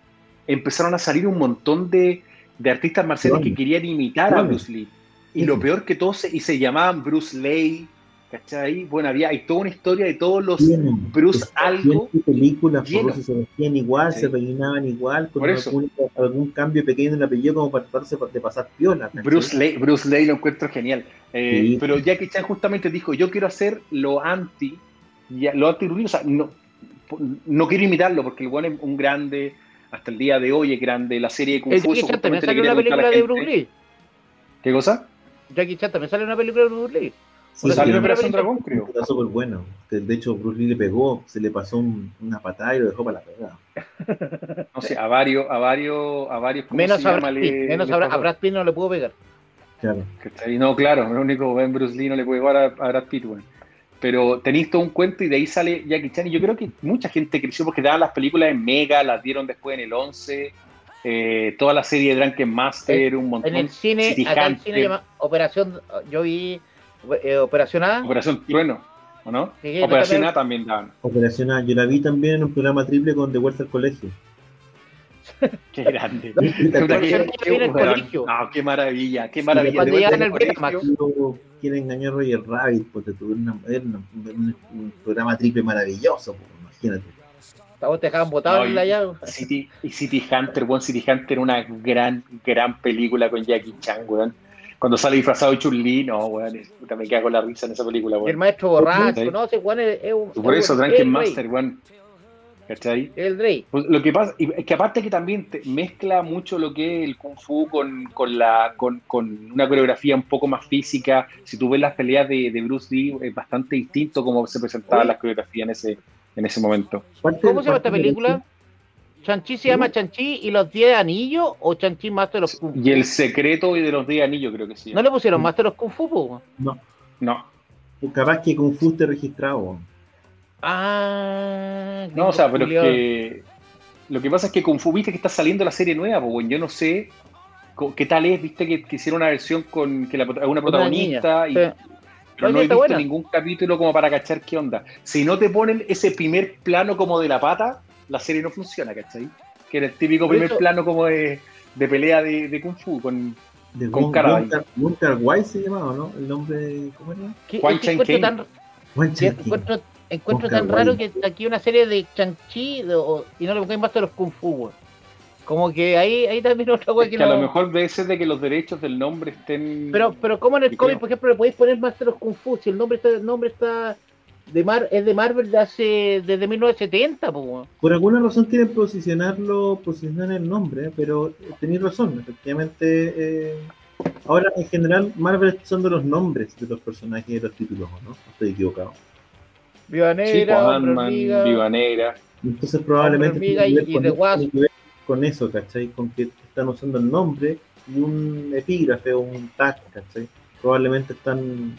empezaron a salir un montón de, de artistas marciales que querían imitar a. Bruce Lee. Y lo peor que todos, se- y se llamaban Bruce Lee, ¿cachai? Bueno, había, hay toda una historia de todos los Tienen, Bruce algo películas, por eso se vestían igual, Sí. se peinaban igual, con Por eso. algún, algún cambio pequeño en el apellido como para tratarse de pasar piola. Bruce Lee, Bruce Lee lo encuentro genial. Eh, Sí. Pero Jackie Chan justamente dijo, yo quiero hacer lo anti, ya- lo anti o sea, no, no quiero imitarlo porque el weón es un grande, hasta el día de hoy es grande, la serie de Kung Fu. Jackie Chan también sale le una película de Bruce Lee. ¿Qué cosa? Jackie Chan también sale una película de Bruce Lee. Sí, Salió en Operación Dragón, creo. Está súper bueno. De hecho, Bruce Lee le pegó, se le pasó un- una patada y lo dejó para la pegada. No sé, a varios, a varios, a varios, ¿cómo Menos a? Brad Pitt. Le- Menos le a Brad, pasó. a Brad Pitt no le puedo pegar. Claro. ¿Cachai? No, claro, el único Ben Bruce Lee no le puede jugar a, a Brad Pitt, weón. Pero tenéis todo un cuento y de ahí sale Jackie Chan. Y yo creo que mucha gente creció porque daban las películas en Mega, las dieron después en el 11, eh, toda la serie de Drunken Master, un montón. En el cine, acá el Hunter, cine llama Operación, yo vi eh, Operación A. Operación Trueno, ¿o no? Sí, sí, Operación también- A también daban. Operación A, yo la vi también en un programa triple con De Vuelta al Colegio. Qué grande. El. No, qué maravilla, qué maravilla. Cuando De vuelta llegan al al Betamax. colegio. Quiere engañar a Roger Rabbit, porque tuve una, era una- un, un programa triple maravilloso, pues, imagínate. A vos te dejaban botado No, en la llave. City, y City Hunter, weón, City Hunter, una gran, gran película con Jackie Chan, weón. Cuando sale disfrazado de Chun-Li, no, weón, puta, me cago la risa en esa película, Y el weón. maestro borracho, no sé, Juan es, es un. Por es eso, un- Drunken Master, weón. ¿Cachai? El rey. Pues lo que pasa, y es que aparte que también te mezcla mucho lo que es el Kung Fu con, con, la, con, con una coreografía un poco más física. Si tú ves las peleas de, de Bruce Lee, es bastante distinto como se presentaba Oye. la coreografía en ese, en ese momento. ¿Cómo se llama esta película? ¿Chanchi se llama Chanchi y los 10 anillos o Chanchi Master of Kung Fu? Y el secreto de los 10 anillos, creo que sí. ¿No le pusieron Master of Kung Fu? po? No, No, capaz que Kung Fu esté registrado. Ah. no, o sea, pero es que lo que pasa es que Kung Fu, viste que está saliendo la serie nueva, pues, bueno, yo no sé qué tal es, viste que, que hicieron una versión con que la, una protagonista y, niña, sí. pero Oye, no he visto buena. ningún capítulo como para cachar qué onda. Si no te ponen ese primer plano como de la pata, la serie no funciona, ¿cachai? Que era el típico Por primer eso- plano como de, de pelea de, de Kung Fu con De Con Gun- cara Gun- Gun Wai se llamaba, ¿no? El nombre, ¿cómo era? ¿Qué- Juan Chen encuentro encuentro, tan raro que aquí una serie de Chanchi y no le pongáis Master of Kung Fu, weón. Como que ahí, ahí también otra weá Es que que a no. lo mejor debe ser de que los derechos del nombre estén. Pero, pero como en el cómic, por ejemplo, le podéis poner Master of Kung Fu, si el nombre está, el nombre está de Mar, es de Marvel de hace, desde 1970, pues, weón. Por alguna razón quieren posicionarlo, posicionar el nombre, ¿eh? pero tenéis razón, efectivamente. eh, ahora, en general, Marvel son de los nombres de los personajes y de los títulos, ¿o ¿no? Estoy equivocado. Viva Negra. Viva Negra. Entonces, probablemente tiene que ver con tiene que ver con eso, ¿cachai? Con que están usando el nombre y un epígrafe o un tag, ¿cachai? Probablemente están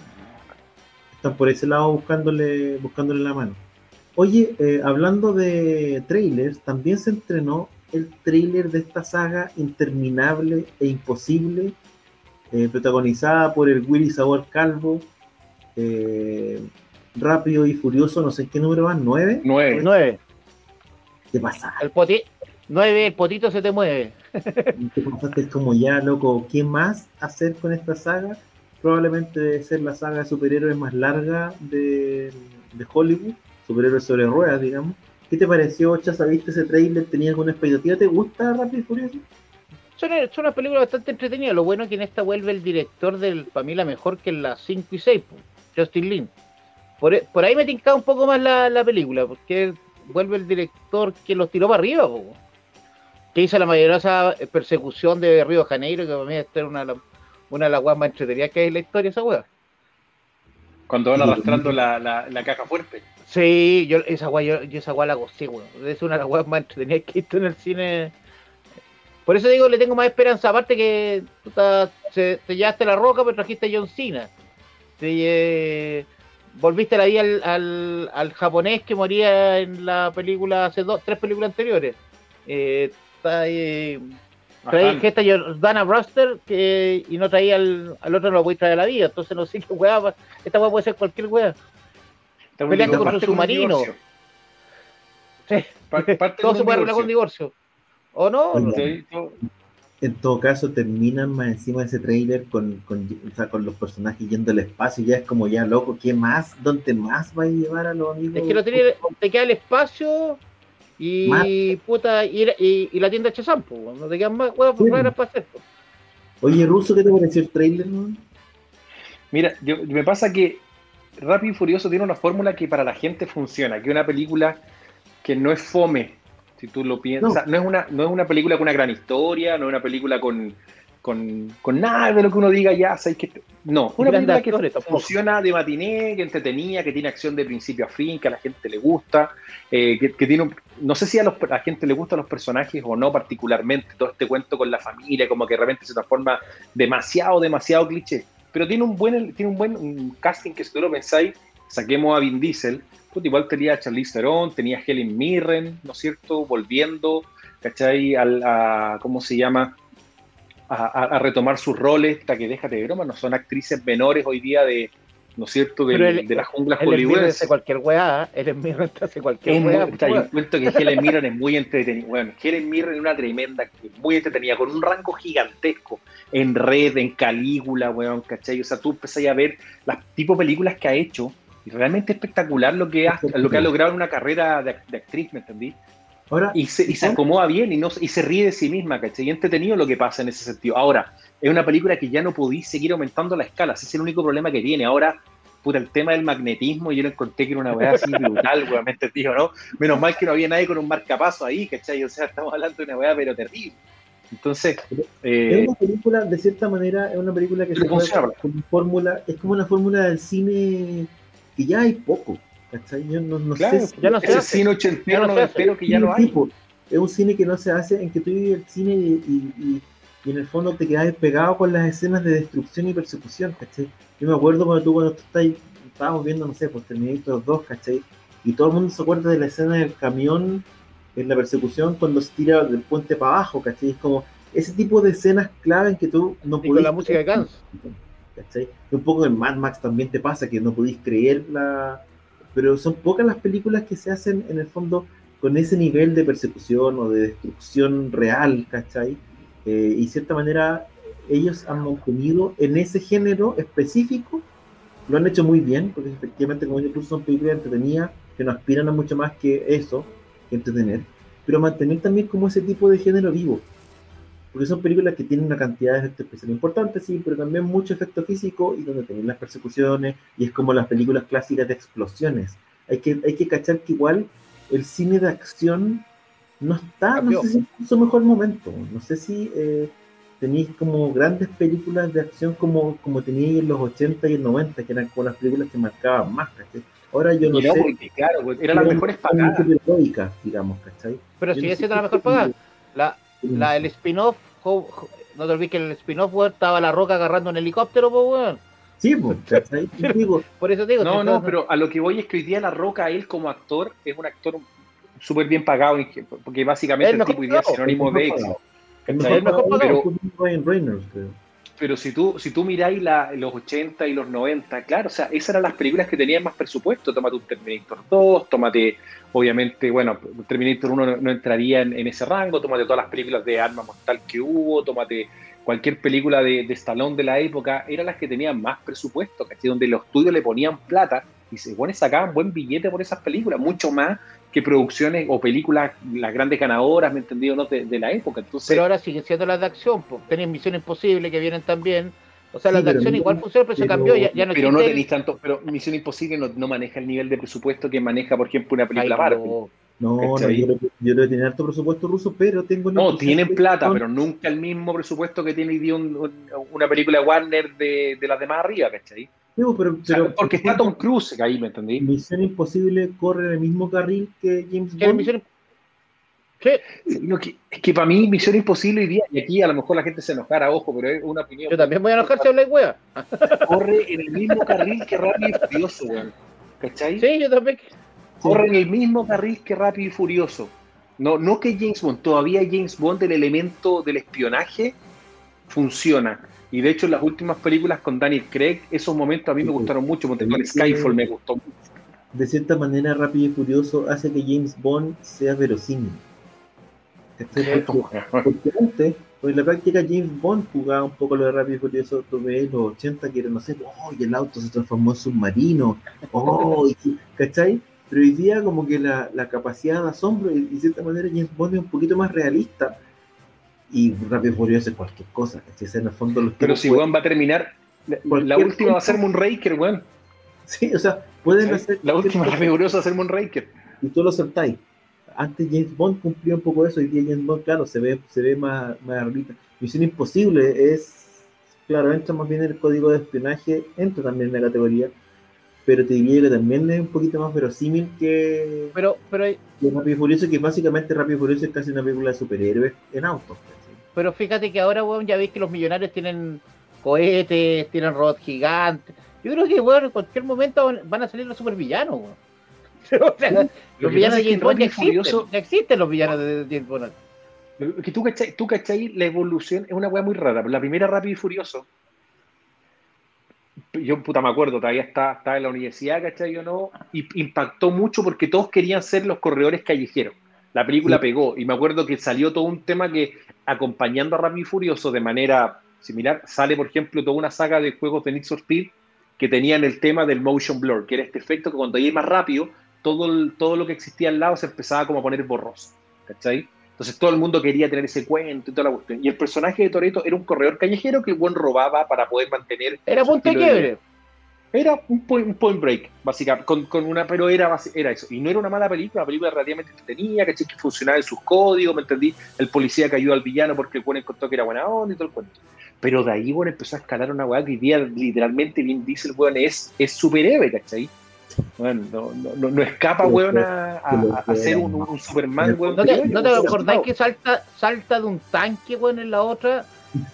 están por ese lado buscándole buscándole la mano. Oye, eh, hablando de trailers, también se entrenó el trailer de esta saga interminable e imposible, eh, protagonizada por el Willy Sabor Calvo, eh, Rápido y Furioso, no sé en qué número van, ¿nueve? Nueve. 9. ¿Qué pasa? El poti 9, el potito se te mueve. ¿Qué pasaste? Es como ya, loco, ¿qué más hacer con esta saga? Probablemente debe ser la saga de superhéroes más larga de, de Hollywood, superhéroes sobre ruedas, digamos. ¿Qué te pareció, Chaza? ¿Viste ese trailer? ¿Tenías alguna expectativa? ¿Te gusta Rápido y Furioso? Son, son una película bastante entretenida. Lo bueno es que en esta vuelve el director del familia mejor que en las 5 y 6, po, Justin Lin. Por, por ahí me tincaba un poco más la, la película, porque vuelve el director que los tiró para arriba, po, que hizo la maravillosa persecución de Río de Janeiro, que para mí es una, de las- una de las weas más entretenidas que hay en la historia esa wea. Cuando van arrastrando la, la, la caja fuerte. Sí, yo esa wea, yo, yo esa wea la gocé, weón. Es una de las weas más entretenidas que he visto en el cine. Por eso digo, le tengo más esperanza. Aparte que puta, se- te llevaste la roca, pero trajiste a John Cena. Te, eh, volviste la vida al, al, al japonés que moría en la película hace dos, tres películas anteriores. Eh, está ahí, Ajá. esta Jordana Brewster que, y no traía al, al otro, no lo voy a traer a la vida. Entonces no sé qué weá. va- Esta weá puede ser cualquier weá. Peleando contra un submarino. Sí. Parte Todo se puede arreglar con divorcio. divorcio. ¿O no? Oye, En todo caso, terminan más encima de ese trailer con, con, o sea, con los personajes yendo al espacio. Ya es como ya, loco, ¿qué más? ¿Dónde más va a llevar a los amigos? Es que no tiene, te queda el espacio y puta y, y, y la tienda Chazam, pues, no te quedan más huevas Sí. raras para hacer. pues. Oye, Ruso, ¿qué te pareció el trailer? no? Mira, yo- me pasa que Rápido y Furioso tiene una fórmula que para la gente funciona, que es una película que no es fome, si tú lo piensas. No, es, una, no es una película con una gran historia, no es una película con, con, con nada de lo que uno diga ya, ¿sabes que No, una película que funciona de matiné, que entretenía, que tiene acción de principio a fin, que a la gente le gusta, eh, que, tiene no sé si a, la gente le gustan los personajes o no particularmente, todo este cuento con la familia, como que de repente se transforma demasiado, demasiado cliché, pero tiene un buen, tiene un buen casting que si tú lo pensáis, saquemos a Vin Diesel, pues igual tenía a Charlize Theron, tenía a Helen Mirren, ¿no es cierto? Volviendo, ¿cachai? Al, a, ¿cómo se llama? A, retomar sus roles, hasta que déjate de broma, no son actrices menores hoy día de, ¿no es cierto?, de, de las junglas hollywoodenses. hace cualquier weá, Helen Mirren hace cualquier weá. Muy, yo cuento que Helen Mirren es muy entretenida, bueno, Helen Mirren es una tremenda, muy entretenida, con un rango gigantesco, en Red, en Calígula, weón, ¿cachai? O sea, tú empezás a ver las tipo de películas que ha hecho, realmente espectacular lo que ha, lo que ha logrado en una carrera de, actriz, ¿me entendí? Ahora, y, se, y se acomoda bien y, no, y se ríe de sí misma, ¿cachai? Y entretenido lo que pasa en ese sentido. Ahora, es una película que ya no podís seguir aumentando la escala, ese es el único problema que tiene. Ahora, puta, el tema del magnetismo, yo lo encontré que era una weá así brutal, weón, ¿me entendí, no? Menos mal que no había nadie con un marcapaso ahí, ¿cachai? O sea, estamos hablando de una weá, pero terrible. Entonces, eh, es una película, de cierta manera, es una película que se puede, como fórmula, es como una fórmula del cine que ya hay poco, ¿cachai? Yo no, no sé si, ya no ese cine ochentero, noventero que ya no hay. es un cine que no se hace en que tú vives el cine y, y, en el fondo te quedas pegado con las escenas de destrucción y persecución, ¿cachai? Yo me acuerdo cuando tú, cuando tú estás, estábamos viendo, no sé, pues Terminator 2, ¿cachai? Y todo el mundo se acuerda de la escena del camión en la persecución cuando se tira del puente para abajo, ¿cachai? Es como ese tipo de escenas clave en que tú no puedes... la música de Guns. Un poco en Mad Max también te pasa que no podéis creerla, pero son pocas las películas que se hacen en el fondo con ese nivel de persecución o de destrucción real, ¿cachai? Eh, y de cierta manera ellos han mantenido en ese género específico, lo han hecho muy bien, porque efectivamente como yo son películas entretenidas que no aspiran a mucho más que eso, que entretener, pero mantener también como ese tipo de género vivo porque son películas que tienen una cantidad de efectos especiales importantes, sí, pero también mucho efecto físico y donde tienen las persecuciones y es como las películas clásicas de explosiones. Hay que, hay que cachar que igual el cine de acción no está, no sé si es su mejor momento, no sé si eh, tenéis como grandes películas de acción como, como teníais en los 80 y el 90, que eran como las películas que marcaban más, ¿cachai? Ahora yo no, sé. claro, eran las mejores pagadas. digamos, ¿cachai? Pero sigue siendo la mejor pagada. La, la, el spin-off, no te olvides que el spin-off, estaba la roca agarrando un helicóptero, pues, weón. Sí, pues, por eso digo. No, no, pero a lo que voy es que hoy día la roca, él como actor, es un actor súper bien pagado, porque básicamente el, tipo hoy día es sinónimo de éxito. El mejor, pagado, pero, pero si tú, si tú miráis la, los 80 y los 90, claro, o sea, esas eran las películas que tenían más presupuesto. Tómate un Terminator 2, tómate, obviamente, bueno, Terminator 1 no, entraría en, ese rango, tómate todas las películas de arma mortal que hubo, tómate cualquier película de, de Stallone de la época, eran las que tenían más presupuesto, ¿cachai? Donde los estudios le ponían plata y se bueno, sacaban buen billete por esas películas, mucho más que producciones o películas, las grandes ganadoras, ¿me entendido? No? De, la época. Entonces, pero ahora siguen siendo las de acción, pues. Tenéis Misión Imposible que vienen también. O sea, las de acción igual funcionan, pero, se cambió. Ya, ya no pero no tenéis tanto. Pero Misión Imposible no, maneja el nivel de presupuesto que maneja, por ejemplo, una película Barbie. No, no, yo, yo debo tener alto presupuesto ruso, pero tengo. No, tienen plata, pero nunca el mismo presupuesto que tiene una película Warner de, de las demás arriba, ¿cachai? Pero, porque está Tom Cruise ahí, ¿me entendí? Misión Imposible corre en el mismo carril que James Bond. ¿Qué? es que para mí Misión Imposible hoy y aquí a lo mejor la gente se enojara, ojo, pero es una opinión. Yo también voy a enojarse a hablar wea. Corre en el mismo carril que Rápido y Furioso, weón. ¿Cachai? Sí, yo también. Corre en el mismo carril que Rápido y Furioso. No, no que James Bond, todavía James Bond, el elemento del espionaje, funciona. Y de hecho, las últimas películas con Daniel Craig, esos momentos a mí me gustaron mucho. El Skyfall me gustó mucho. De cierta manera, Rápido y Furioso hace que James Bond sea verosímil. Porque antes, pues en la práctica, James Bond jugaba un poco lo de Rápido y Furioso. Tú ves los 80 que era, no sé, oh, y el auto se transformó en submarino. Oh, ¿cachai? Pero hoy día, como que la, la capacidad de asombro, y de cierta manera, James Bond es un poquito más realista y Rápido y Furioso cualquier cosa. En el fondo Pero si Juan va a terminar, la, última va a ser Moonraker, Sí, o sea, pueden hacer. La última Rápido y Furioso va a ser Moonraker. Y tú lo aceptáis. antes James Bond cumplía un poco eso, y día James Bond, claro, se ve, se ve más, más ahorita. Misión Imposible es, claro, entra más bien en el código de espionaje, entra también en la categoría, pero te diría que también es un poquito más verosímil que, Pero, pero, que Rápido y Furioso, que básicamente Rápido y Furioso es casi una película de superhéroes en autos. Pero fíjate que ahora, weón, ya veis que los millonarios tienen cohetes, tienen robots gigantes. Yo creo que, weón, en cualquier momento van- a salir los supervillanos, weón. O sea, los villanos de James Bond ya existen, ya existen los villanos de James Bond. Que tú cachai, tú cachai, la evolución es una weá muy rara. La primera Rápido y Furioso, yo puta me acuerdo, todavía estaba, estaba en la universidad, ¿cachai? Yo no, y impactó mucho porque todos querían ser los corredores callejeros. La película Sí. pegó y me acuerdo que salió todo un tema que acompañando a Rápido y Furioso de manera similar, sale por ejemplo toda una saga de juegos de Need for Speed que tenían el tema del motion blur, que era este efecto que cuando iba más rápido, todo, el- todo lo que existía al lado se empezaba como a poner borroso, ¿cachai? Entonces todo el mundo quería tener ese cuento y toda la cuestión. Y el personaje de Toreto era un corredor callejero que el buen robaba para poder mantener. Era vida. quiebre. Era un point, un point break, básicamente, con, con una, pero era, basi- era eso. Y no era una mala película, una película relativamente entretenida, ¿cachai? Que funcionaba en sus códigos, ¿me entendí? El policía que ayudó al villano porque el buen encontró que era buena onda y todo el cuento. Pero de ahí, bueno, empezó a escalar una weá que hoy día literalmente Vin Diesel, weón, es, es superhéroe, ¿cachai? Bueno, no, no, no, no escapa, Pero weón, a, a- ser un, un Superman, weón. ¿No te, no te acordáis que salta, salta de un tanque, weón, en la otra?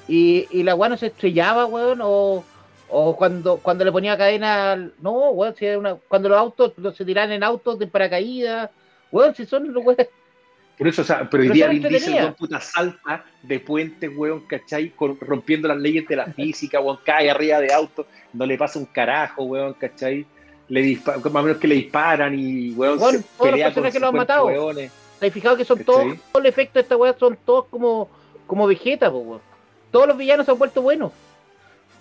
Y, y la weón no se estrellaba, weón, o, o cuando, cuando le ponía cadena. al- No, weón, si era una, cuando los autos los- se tiran en autos de paracaídas, weón, si son los weón. Por eso, o sea, pero hoy día Vin Diesel, weón, puta, salta de puentes, weón, ¿cachai? Con- rompiendo las leyes de la física, weón, cae arriba de autos, no le pasa un carajo, weón, ¿cachai? Le dispa- más o menos que le disparan y, weón, Weón, se pelea con personajes lo han 50 matado. weones. ¿Te has fijado que son ¿Cachai? todos, todo el efecto de esta weá son todos como, como Vegeta, po, weón? Todos los villanos se han vuelto buenos.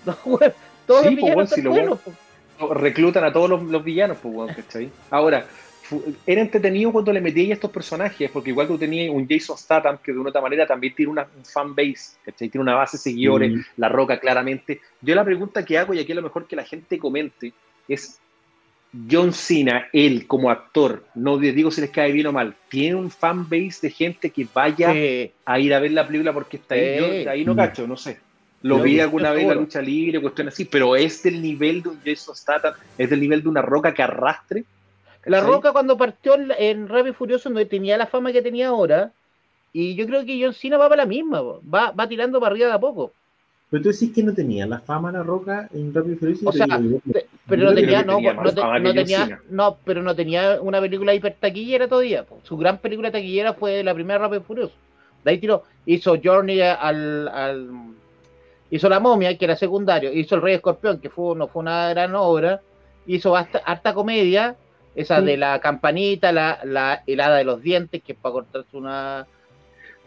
No, weón, todos Sí, los villanos si son lo buenos. po. reclutan a todos los, los villanos, pues, weón, ¿cachai? Ahora, era entretenido cuando le metías a estos personajes, porque igual tú tenías un Jason Statham que de una otra manera también tiene una, un fan base, ¿cachai? Tiene una base de seguidores, Mm. La Roca claramente. Yo la pregunta que hago, y aquí a lo mejor que la gente comente, es John Cena, él como actor, no les digo si les cae bien o mal, ¿tiene un fan base de gente que vaya a ir a ver la película porque está ahí? Sí. Yo ahí no Mm. cacho, no sé. Lo vi alguna vez en la lucha libre, cuestión así, pero es del nivel de un Jason Statham, es del nivel de una roca que arrastre. La ¿cachai? Roca cuando partió en, en Rápido y Furioso no tenía la fama que tenía ahora. Y yo creo que John Cena va para la misma, va, va tirando para arriba de a poco. Pero tú decís que no tenía la fama la roca en Rápido y Furioso. O sea, Yo Pero no tenía, no, tenía no, te- no tenía, no, pero no tenía una película hiper taquillera todavía. Su gran película taquillera fue la primera Rápido y Furioso. De ahí tiró, hizo Journey al, al hizo La Momia, que era secundario, hizo El Rey Escorpión, que fue, no fue una gran obra, hizo hasta, harta comedia, esa Sí. de la campanita, la, la helada de los dientes, que es para cortarse una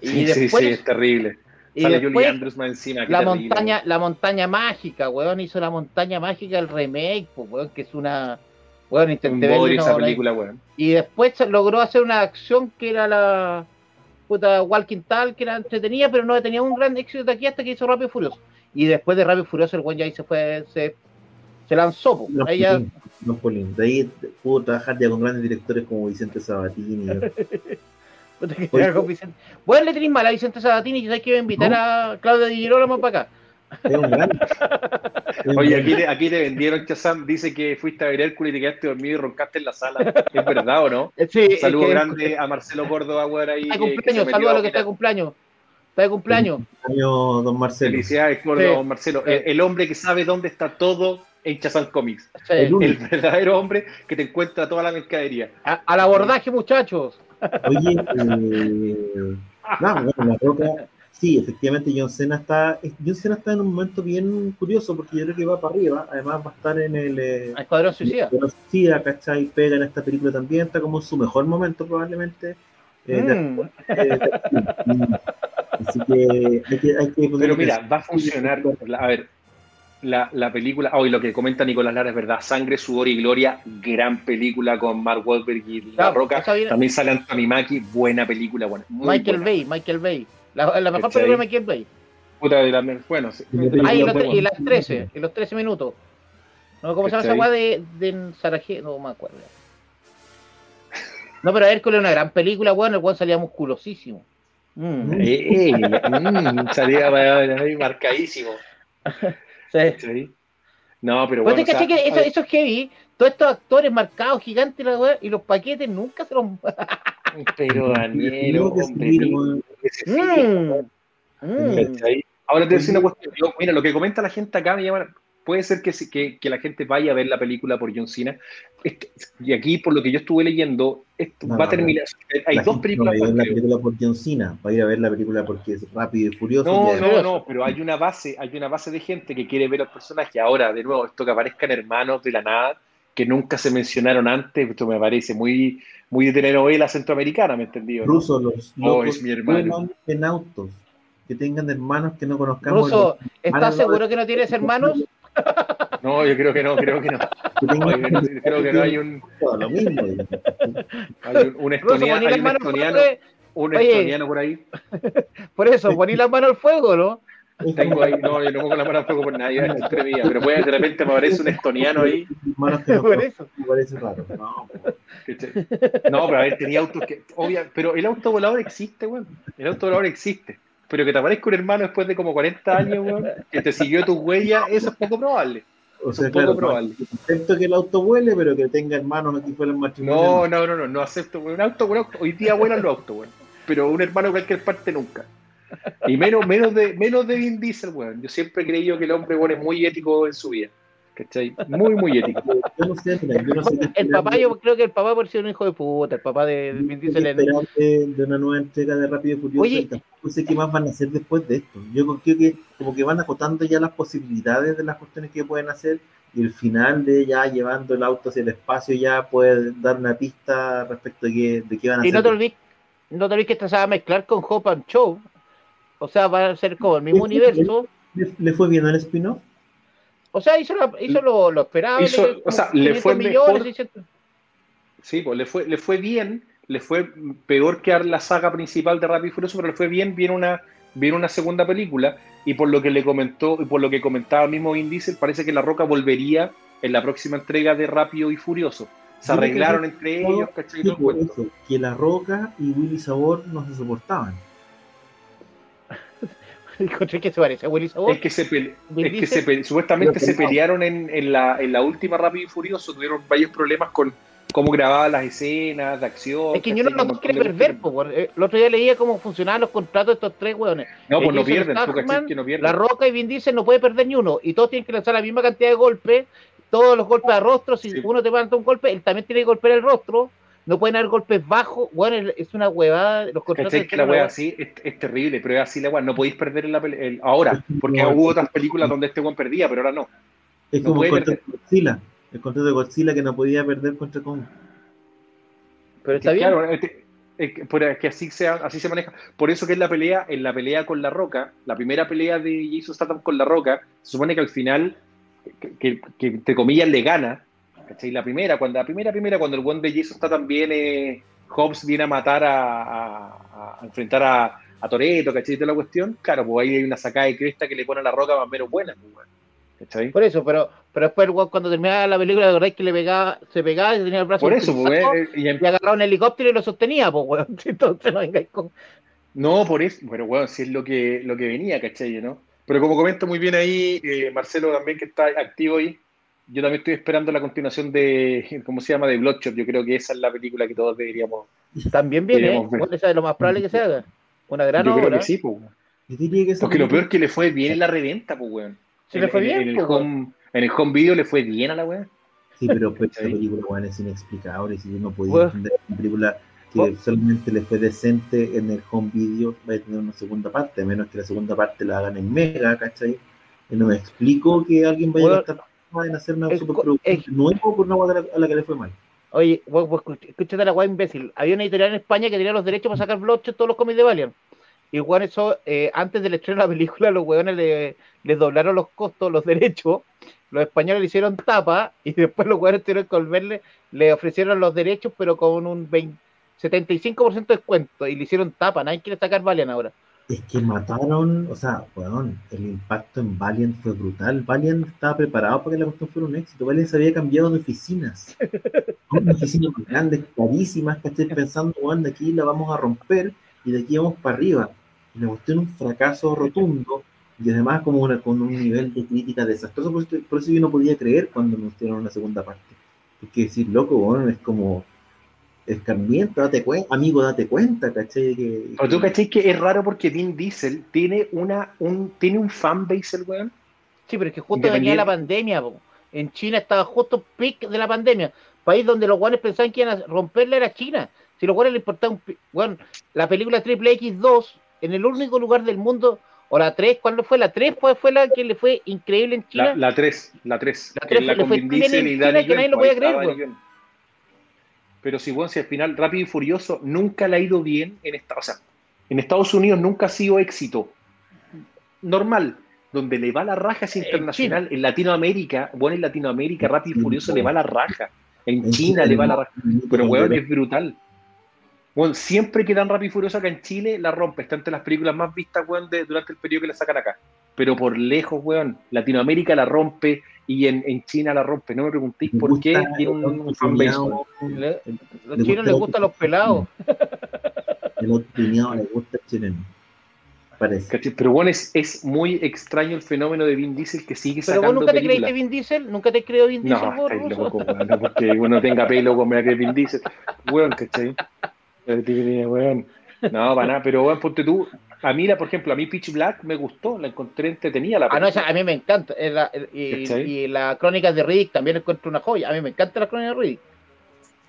y Sí, sí, después, sí, es terrible. y Sale después Andrews más encima. la terrible, montaña, la montaña mágica, weón, hizo la montaña mágica el remake, pues, weón, que es una weón, intenté esa película, weón. y después logró hacer una acción que era la puta Walking Tal, que era entretenida, pero no tenía un gran éxito de aquí hasta que hizo Rápido y Furioso. Y después de Rápido Furioso el weón ya ahí se fue, se, se lanzó. Los Ahí ya- los. De ahí pudo trabajar ya con grandes directores como Vicente Sabatini. Vicente. Bueno, le tenéis mal a Vicente Sabatini, y sabes que iba a invitar a Claudia Di Girolamo para acá. es un gran. Oye, aquí te, aquí te vendieron, Chazam. Dice que fuiste a ver Hércules y te quedaste dormido y roncaste en la sala. ¿Es verdad o no? Eh, Sí, es Saludo que- grande a Marcelo Córdoba, ahí. Que se cumpleaños, metió saludos a a lo que está de cumpleaños. Está de cumpleaños. año Don Marcelo. Felicidades, Sí. don Marcelo. Sí. El, el hombre que sabe dónde está todo en Chazam Comics. Sí. El verdadero hombre que te encuentra toda la mercadería. A- al abordaje, muchachos. Oye, eh, no, bueno, la roca. Sí, efectivamente, John Cena está. John Cena está en un momento bien curioso porque yo creo que va para arriba. Además, va a estar en el. eh, Escuadrón Suicida. Escuadrón Suicida, ¿cachai? Pega en esta película también. Está como en su mejor momento, probablemente. eh, de- Mm. eh, de- Así que hay que, hay que Pero mira, va a funcionar. la- a ver, la, la película. Hoy lo que comenta Nicolás Lara es verdad. Sangre, sudor y gloria. Gran película con Mark Wahlberg y La Claro, Roca. También sale Anthony Mackie. Buena película. Buena, muy Michael buena. Bay, Michael Bay. La, la mejor película de Michael Bay. Puta de la- bueno, sí. Y Ah, y, los, Bueno. y las 13, y los 13 minutos. No, ¿Cómo se llama esa weá de, de Sarajevo? No me acuerdo. No, pero Hércules es una gran película, weón. El weón salía musculosísimo. Mm. Eh, mm, salía marcadísimo. Sí. ¿sí? No, pero Pues bueno. o sea, que eso, es heavy. Todos estos actores marcados, gigantes, la y los paquetes nunca se los. Pero Daniel, hombre, Mm, mm. Ahora te voy a decir una cuestión. Yo, mira, lo que comenta la gente acá me llama. Puede ser que, se- que, que la gente vaya a ver la película por John Cena. Este- y aquí, por lo que yo estuve leyendo, esto No, va a no, terminar. Hay La dos películas No va a ir a ver más, la creo. película por John Cena, va a ir a ver la película porque es rápido y furioso. No, y no, no, pero hay una base, hay una base de gente que quiere ver al personaje. Ahora, de nuevo, esto que aparezcan hermanos de la nada, que nunca se mencionaron antes, esto me parece muy, muy de telenovela centroamericana, ¿me entendió? no? Ruso, los Oh, locos es mi hermano. en autos, que tengan hermanos que no conozcamos. Ruso, ¿estás seguro que no tienes hermanos? No, yo creo que no, creo que no. Oye, creo que no hay un, Todo lo mismo. hay un, estoniano, hay un estoniano, un por ahí. Por eso, poní las manos al fuego, ¿no? Tengo ahí, no, yo no pongo la mano al fuego por nadie, es entre mía, pero puede, de repente me aparece un estoniano ahí. hermanos que no Por eso. me parece raro. No, pero a ver, tenía autos que. Obvia, pero el auto volador existe, weón. El auto volador existe. Pero que te aparezca un hermano después de como 40 años, weón, que te siguió tus huellas, eso es poco probable. O sea, Un poco probable. acepto que el auto vuele, pero que tenga hermanos aquí fuera el matrimonio. No, no, no, no, no acepto. weón. Un auto, un auto- hoy día vuelan los autos, weón. Pero un hermano de cualquier parte nunca. Y menos, menos de, menos de Vin Diesel, weón. Yo siempre he creído que el hombre, weón, es muy ético en su vida. ¿Cachai? Muy, muy ético. No sé, yo no sé El papá, yo creo que el papá por ser un hijo de puta, el papá de no Vin Diesel de, de una nueva entrega de Rápido y Furioso Oye. tampoco sé qué más van a hacer después de esto. Yo creo que como que van acotando ya las posibilidades de las cuestiones que pueden hacer y el final de ya llevando el auto hacia el espacio ya puede dar una pista respecto de qué, de qué van a Y no te hacer. olvides, no te olvides que esta se va a mezclar con Hope and Show. O sea, va a ser como el mismo universo. ¿Le, le fue bien el spin-off? O sea, hizo, la- hizo lo, lo esperable. Hizo- o sea, le 500 fue mejor. 600. Sí, pues le fue, le fue bien, le fue peor que la saga principal de Rápido y Furioso, pero le fue bien, viene una, viene una segunda película, y por lo que le comentó, y por lo que comentaba el mismo Vin Diesel, parece que La Roca volvería en la próxima entrega de Rápido y Furioso. Se arreglaron entre ellos, ¿cachai? Sí, Todo el por cuento. eso, que La Roca y Willy Sabor no se soportaban. Encontré que se parece a Willy Sabor. Es que se pele- es que Diesel. se pe- supuestamente se no. pelearon en, en la, en la última Rápido y Furioso, tuvieron varios problemas con cómo grababan las escenas de acción. Es que yo no lo montón de perder, po, por- eh, El otro día leía cómo funcionaban los contratos de estos tres hueones. No, pues Eh, no pierden, que no. La Roca y Vin Diesel no puede perder ni uno. Y todos tienen que lanzar la misma cantidad de golpes. Todos los golpes a rostro. Si Sí. uno te manda un golpe, él también tiene que golpear el rostro. No pueden haber golpes bajos. Bueno, es- es una huevada. Los contratos de Que la hueá- así es, es terrible, pero es así la wea. No podéis perder en la pele- el- ahora, porque No. hubo otras películas donde este weón perdía, pero ahora no. Es No como el contrato de Godzilla. El contrato de Godzilla que no podía perder contra Kong. Pero está bien. Claro, este- es que, por- es que así, se, así se maneja. Por eso que es la pelea, en la pelea con La Roca, la primera pelea de Jason Statham con La Roca, se supone que al final, que, que- que, entre comillas le gana, ¿cachai? La primera, cuando la primera, primera, cuando el buen de Jason Statham viene, Hobbs viene a matar a, a- a enfrentar a, a Toreto, ¿cachai? Toda la cuestión, claro, pues ahí hay una sacada de cresta que le pone a La Roca más o menos buena, pues, weón. ¿cachai? Por eso, pero, pero después weón cuando terminaba la película, verdad que le pegaba, se pegaba y tenía el brazo Por eso, pues, eh, y em- y agarraba un helicóptero y lo sostenía, pues weón. Entonces no vengáis con. No, por eso, pero bueno, si es lo que, lo que venía, ¿cachai? ¿no? Pero como comenta muy bien ahí, eh, Marcelo también que está activo ahí, yo también estoy esperando la continuación de, ¿cómo se llama? De Bloodshot, yo creo que esa es la película que todos deberíamos, También viene, ¿eh? Deberíamos ver. Bueno, es lo más probable que se haga. Una gran yo creo obra. que sí, pues, weón. Yo diría que esa porque lo peor que le fue bien en la reventa, pues, weón. Se le En- fue en- bien, en el, pues, home, en el home video le fue bien a la weón. Sí, pero pues, esa película weón, es inexplicable. Si yo no podía Bueno. entender una película que Bueno. solamente le fue decente en el home video, va a tener una segunda parte, a menos que la segunda parte la hagan en Mega, ¿cachai? Y no me explico que alguien vaya Bueno, a gastar en hacer una es- superproducción es- nuevo por una hueá a la, que le fue mal. Oye, vos, vos la weá imbécil. Había una editorial en España que tenía los derechos para sacar Bloodshot todos los cómics de Valiant. Y weón, eso, eh, antes del estreno de la película, los weones le, les doblaron los costos, los derechos. Los españoles le hicieron tapa y después los weones tuvieron que volverle, le ofrecieron los derechos, pero con un 20 75% de descuento y le hicieron tapa. Nadie quiere sacar Valiant ahora. Es que mataron, o sea, weón, el impacto en Valiant fue brutal. Valiant estaba preparado para que la cuestión fuera un éxito. Valiant se había cambiado de oficinas. Una oficina más grande, carísimas, que estoy pensando, bueno, de aquí la vamos a romper y de aquí vamos para arriba. Y la cuestión un fracaso rotundo y además como una, con un nivel de crítica desastroso. Por eso, por eso yo no podía creer cuando anunciaron una segunda parte. Es que decir, loco, bueno, es como escarmiento, date cuenta, amigo, date cuenta, ¿cachai? Que, Pero tú cachai que es raro porque Vin Diesel tiene una un tiene un fanbase el weón. Sí, pero es que justo venía la pandemia, po. En China estaba justo pic de la pandemia. País donde los guanes pensaban que iban a romperla era China. Si los guanes le importaba un... Bueno, la película Triple X2, en el único lugar del mundo, o la 3, ¿cuándo fue? La 3 fue, fue la que le fue increíble en China. La, la 3, la 3. La tres la le con fue bien Diesel en y China Danny que nadie Glover, lo podía ahí creer, Pero si, bueno, si al final Rápido y Furioso nunca le ha ido bien en esta, o sea, en Estados Unidos nunca ha sido éxito. Normal, donde le va la raja es internacional. En Latinoamérica, bueno, en Latinoamérica Rápido y Furioso le va la raja. En, En China China le va la raja. Pero, weón, es brutal. Weón, siempre que dan Rápido y Furioso acá en Chile, la rompe. Está entre las películas más vistas, weón, de, durante el periodo que la sacan acá. Pero por lejos, weón, Latinoamérica la rompe y en, en China la rompe. No me preguntéis Me por qué tiene un, un fanbase. los le chinos les gustan los pelados. El otro le gusta el chileno. Pero bueno, es, es muy extraño el fenómeno de Vin Diesel que sigue Pero vos sacando nunca te películas. creíste Vin Diesel, nunca te creo Vin Diesel, No, estáis loco, no porque uno tenga pelo como que Vin Diesel. Weón, ¿cachai? Pero tiene, weón. No, para nada, pero weón, ponte tú. A mí, la, por ejemplo, a mí Pitch Black me gustó, la encontré entretenida. La Ah, no, esa a mí me encanta. Es la- el- y, y la crónica de Riddick también encuentro una joya. A mí me encanta la crónica de Riddick.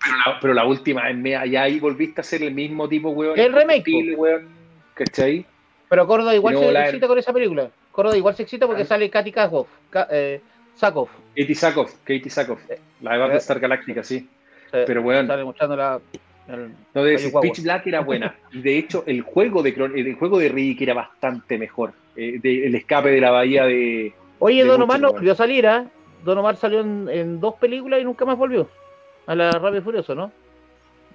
pero, la, pero la última, en mea- ya ahí volviste a ser el mismo tipo, weón. El remake, weón. ¿Cachai? Pero Córdoba igual No, se la- excita con esa película. Córdoba igual se excita porque Ah. sale Katy Sackhoff. Ka- eh. Katie Sackhoff, Katie Sackhoff. La de Battlestar Galactica, sí. Eh, Pero, weón, Sale mostrando la. Guagua. Pitch Black era buena. Y de hecho, el juego de el juego de Riddick era bastante mejor. Eh, de- el escape de la bahía de. Oye, De Don Omar no volvió a salir, ¿ah? Don Omar salió en, en dos películas y nunca más volvió. A la y Furioso, ¿no?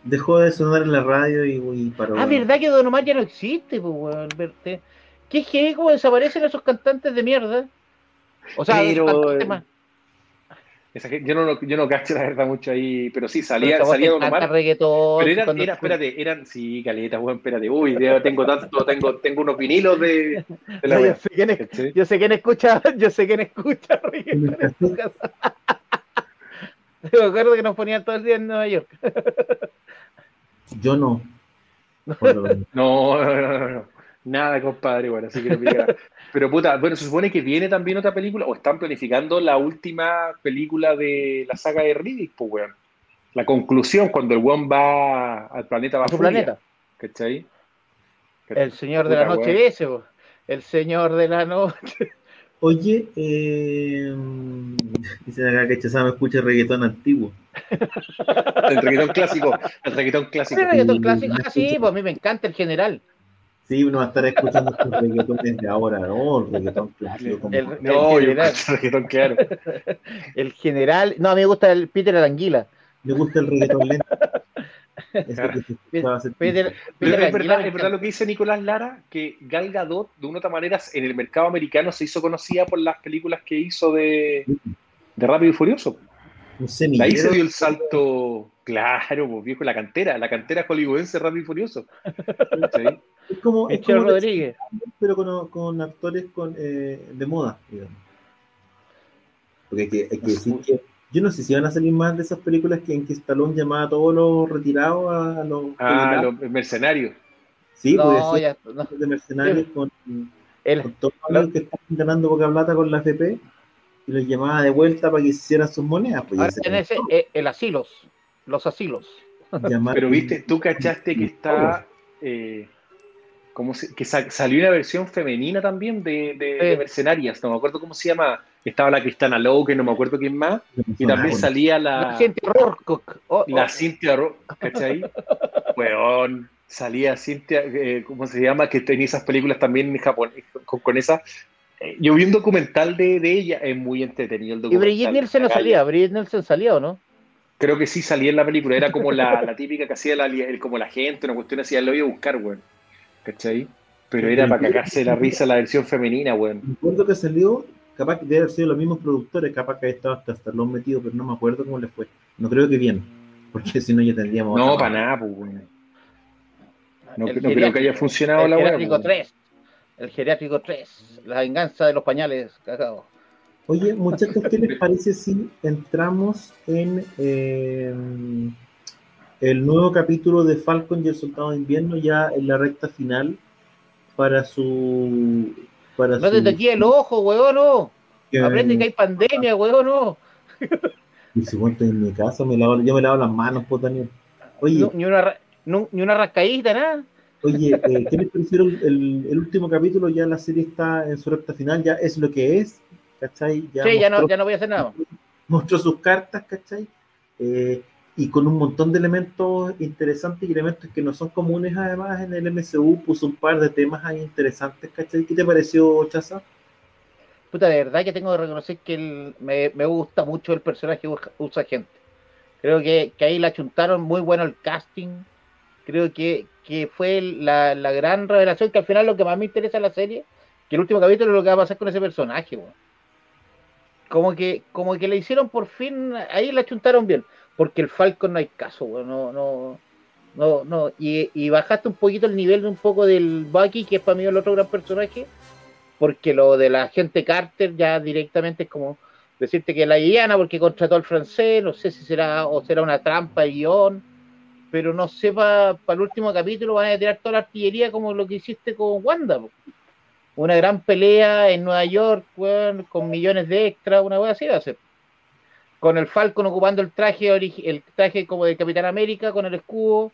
Dejó de sonar en la radio y, y paró. Ah, ¿verdad que Don Omar ya no existe, pues. Qué heavy cómo desaparecen esos cantantes de mierda. O sea, Pero, esos cantantes eh, más. Esa gente- yo, no, yo no cacho la verdad mucho ahí, pero sí, Pero salía, voz salía Don Omar. Pero eran, era, espérate, eran, sí, caleta, weón, espérate, uy, ya tengo tanto, tengo, tengo unos vinilos de, de la yo, wea, sé quién es- yo sé quién escucha, yo sé quién escucha reggaetón en su casa. Me acuerdo que nos ponían todo el día en Nueva York. Yo no. No, no, no, no, no. Nada, compadre, bueno, así que no me. Pero puta, bueno, se supone que viene también otra película, o están planificando la última película de la saga de Riddick, pues, weón. La conclusión, cuando el weón va al planeta A su planeta. ¿cachai? El señor de la noche weón. ese, po. El señor de la noche. Oye, eh, dicen acá que Chazama escucha reggaetón antiguo. El reggaetón clásico, el reggaetón clásico. ¿Ese reggaetón clásico? Ah, sí, pues a mí me encanta el general. Sí, uno va a estar escuchando estos reggaetones de ahora, ¿no? El reggaetón clásico. como- El- No, yo general. escucho reggaetón, claro. El general. No, a mí me gusta el Peter Aranguila. Me gusta el reggaetón lento. Peter, Peter es verdad, es verdad lo que dice Nicolás Lara, que Gal Gadot, de una u otra manera, en el mercado americano se hizo conocida por las películas que hizo de, de Rápido y Furioso. Un ahí se dio el salto, claro, pues viejo, la cantera, la cantera hollywoodense Rápido y Furioso. Es como, es como Rodríguez. pero con, con actores con, eh, de moda, digamos. Porque hay que, hay que decir que yo no sé si van a salir más de esas películas que en que Stallone llamaba a todos los retirados a los Ah, los mercenarios. sí, No, pues ya. no. de mercenarios con, El, con todos los que están ganando poca plata con la FP y los llamaba de vuelta para que hicieran sus monedas. Pues ya ahora se en ese, eh, el asilos. Los asilos. Pero viste, tú cachaste que está. Eh, ¿cómo se- que sa- salió una versión femenina también de, de- mercenarias, no me acuerdo cómo se llama. Estaba la Cristana Lowe, que no me acuerdo quién más, y también salía la, La gente Rourke. Oh, la oh. Cintia Ro- ¿cachai? Weón, salía Cintia, eh, ¿cómo se llama? Que tenía esas películas también en japonés, con, con esa. Yo vi un documental de, de ella, es muy entretenido el Y documental. Brigitte Nielsen no salía. Brigitte Nielsen salía, ¿o no? Creo que sí salía en la película, era como la, la típica que hacía la, el- como la gente, una cuestión así, lo iba a buscar, weón. ¿Cachai? Pero era para cagarse la risa la versión femenina, weón. Me acuerdo que salió, capaz que debe haber sido los mismos productores, capaz que estaba hasta Stallone metido, pero no me acuerdo cómo le fue. No creo que bien. porque si no ya tendríamos. No, para nada, pues, weón. No, creo que haya funcionado el la pues. 3. El geriátrico 3. La venganza de los pañales cagados. Oye, muchachos, ¿qué les parece si entramos en eh, el nuevo capítulo de Falcon y el Soldado de Invierno ya en la recta final para su. Para No su te aquí el ojo, weón, no. que- Aprende que hay pandemia, weón, no. Y si bueno, estoy en mi casa, me lavo, yo me lavo las manos, pues, Daniel. Oye, No, ni, una, no- ni una rascadita, nada. Oye, eh, ¿qué les pareció el, el- último capítulo? Ya la serie está en su recta final, ya es lo que es, ¿cachai? Ya, sí, ya no, mostró, ya no voy a hacer nada. mostró sus cartas, ¿cachai? Eh, y con un montón de elementos interesantes y elementos que no son comunes además en el MCU, puso un par de temas ahí interesantes, ¿cachai? ¿Qué te pareció, Chaza? Puta, de verdad que tengo que reconocer que el- me, me gusta mucho el personaje que usa, usa gente. Creo que, que ahí la chuntaron muy bueno el casting. Creo que, que fue la, la gran revelación, que al final lo que más me interesa en la serie, que el último capítulo es lo que va a pasar con ese personaje. Como que, como que le hicieron por fin, ahí la chuntaron bien, porque el Falcon no hay caso, weón, no, no, no, no, y, y bajaste un poquito el nivel de un poco del Bucky, que es para mí el otro gran personaje, porque lo de la gente Carter ya directamente es como decirte que la Diana porque contrató al francés, no sé si será o será una trampa de guion, pero no sé para el último capítulo van a tirar toda la artillería como lo que hiciste con Wanda. po. Una gran pelea en Nueva York, weón, con millones de extras, una wea así va a ser. Con el Falcon ocupando el traje, el traje como de Capitán América, con el escudo,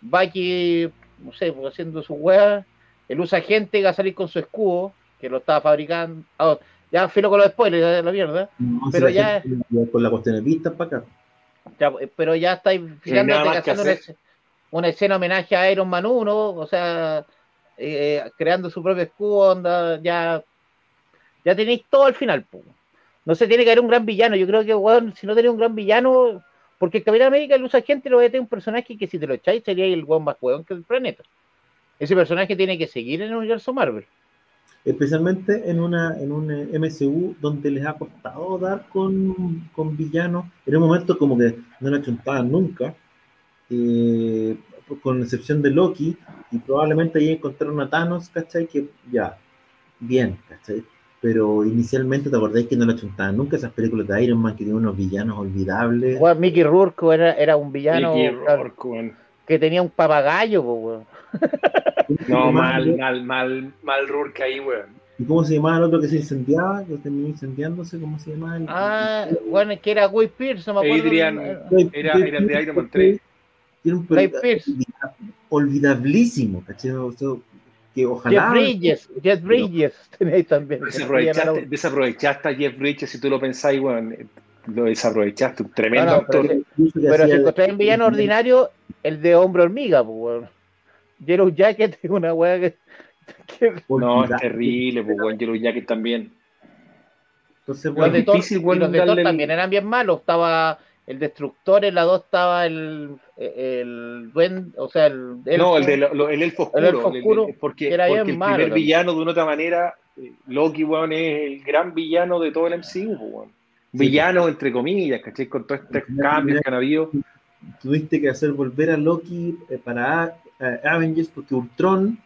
Bucky, no sé, pues, haciendo su wea, el usa gente que va a salir con su escudo, que lo estaba fabricando. Ah, ya filo con los spoilers, la mierda. No, Pero ya- con la cuestión de vistas para acá. Ya, eh, pero ya estáis que haciendo una, escena- una escena homenaje a Iron Man 1, o sea, eh, creando su propio escudo, onda, ya, ya tenéis todo al final. po. No se tiene que haber un gran villano. Yo creo que, si no tenéis un gran villano, porque el Capitán América, el usa gente, lo va a tener un personaje que si te lo echáis sería el weón más weón que el planeta. Ese personaje tiene que seguir en el universo Marvel. Especialmente en una en un eh, MCU donde les ha costado dar con, con villanos en un momento como que no la chuntaban nunca eh, con excepción de Loki y probablemente ahí encontraron a Thanos ¿cachai? que ya bien ¿cachai? pero inicialmente te acordáis que no la chuntaban nunca esas películas de Iron Man que tienen unos villanos olvidables Weón, Mickey Rourke era, era un villano Mickey Rourke, weón. que tenía un papagayo, po, weón. No, mal, mal, mal, mal Rourke ahí, weón. ¿Y cómo se llamaba el otro que se incendiaba? que terminó incendiándose, ¿cómo se llamaba? El- Ah, bueno, que era Guy Pierce, no me acuerdo. Adrian- el- Era, era de Iron Man 3. Tiene un Guy Pierce. olvidablísimo, ¿cachai? O sea, que Jeff ojalá. Bridges, Jeff Bridges tenéis también. Desaprovechaste, desaprovechaste a Jeff Bridges, si tú lo pensáis, weón. eh, Lo desaprovechaste, un tremendo No, no, actor. pero- Pero si encontráis un villano ordinario, el de hombre hormiga, pues, weón. Yellow Jacket es una weá que. que- No, es terrible, pues, weón. Yellow Jacket también. Entonces, los de Thor, difícil, y weón, los de Thor el- también eran bien malos. Estaba el Destructor, en la 2 estaba el. El duende, o sea, el. no, elfo. el, de lo- lo- el elfo oscuro. El elfo oscuro, porque que era bien porque el malo primer también. villano, de una otra manera, eh, Loki, weón, es el gran villano de todo el MCU, pues, weón. Villano, entre comillas, ¿cachai? Con todos estos cambios que han habido. tuviste que hacer volver a Loki eh, para A- Avengers porque Ultron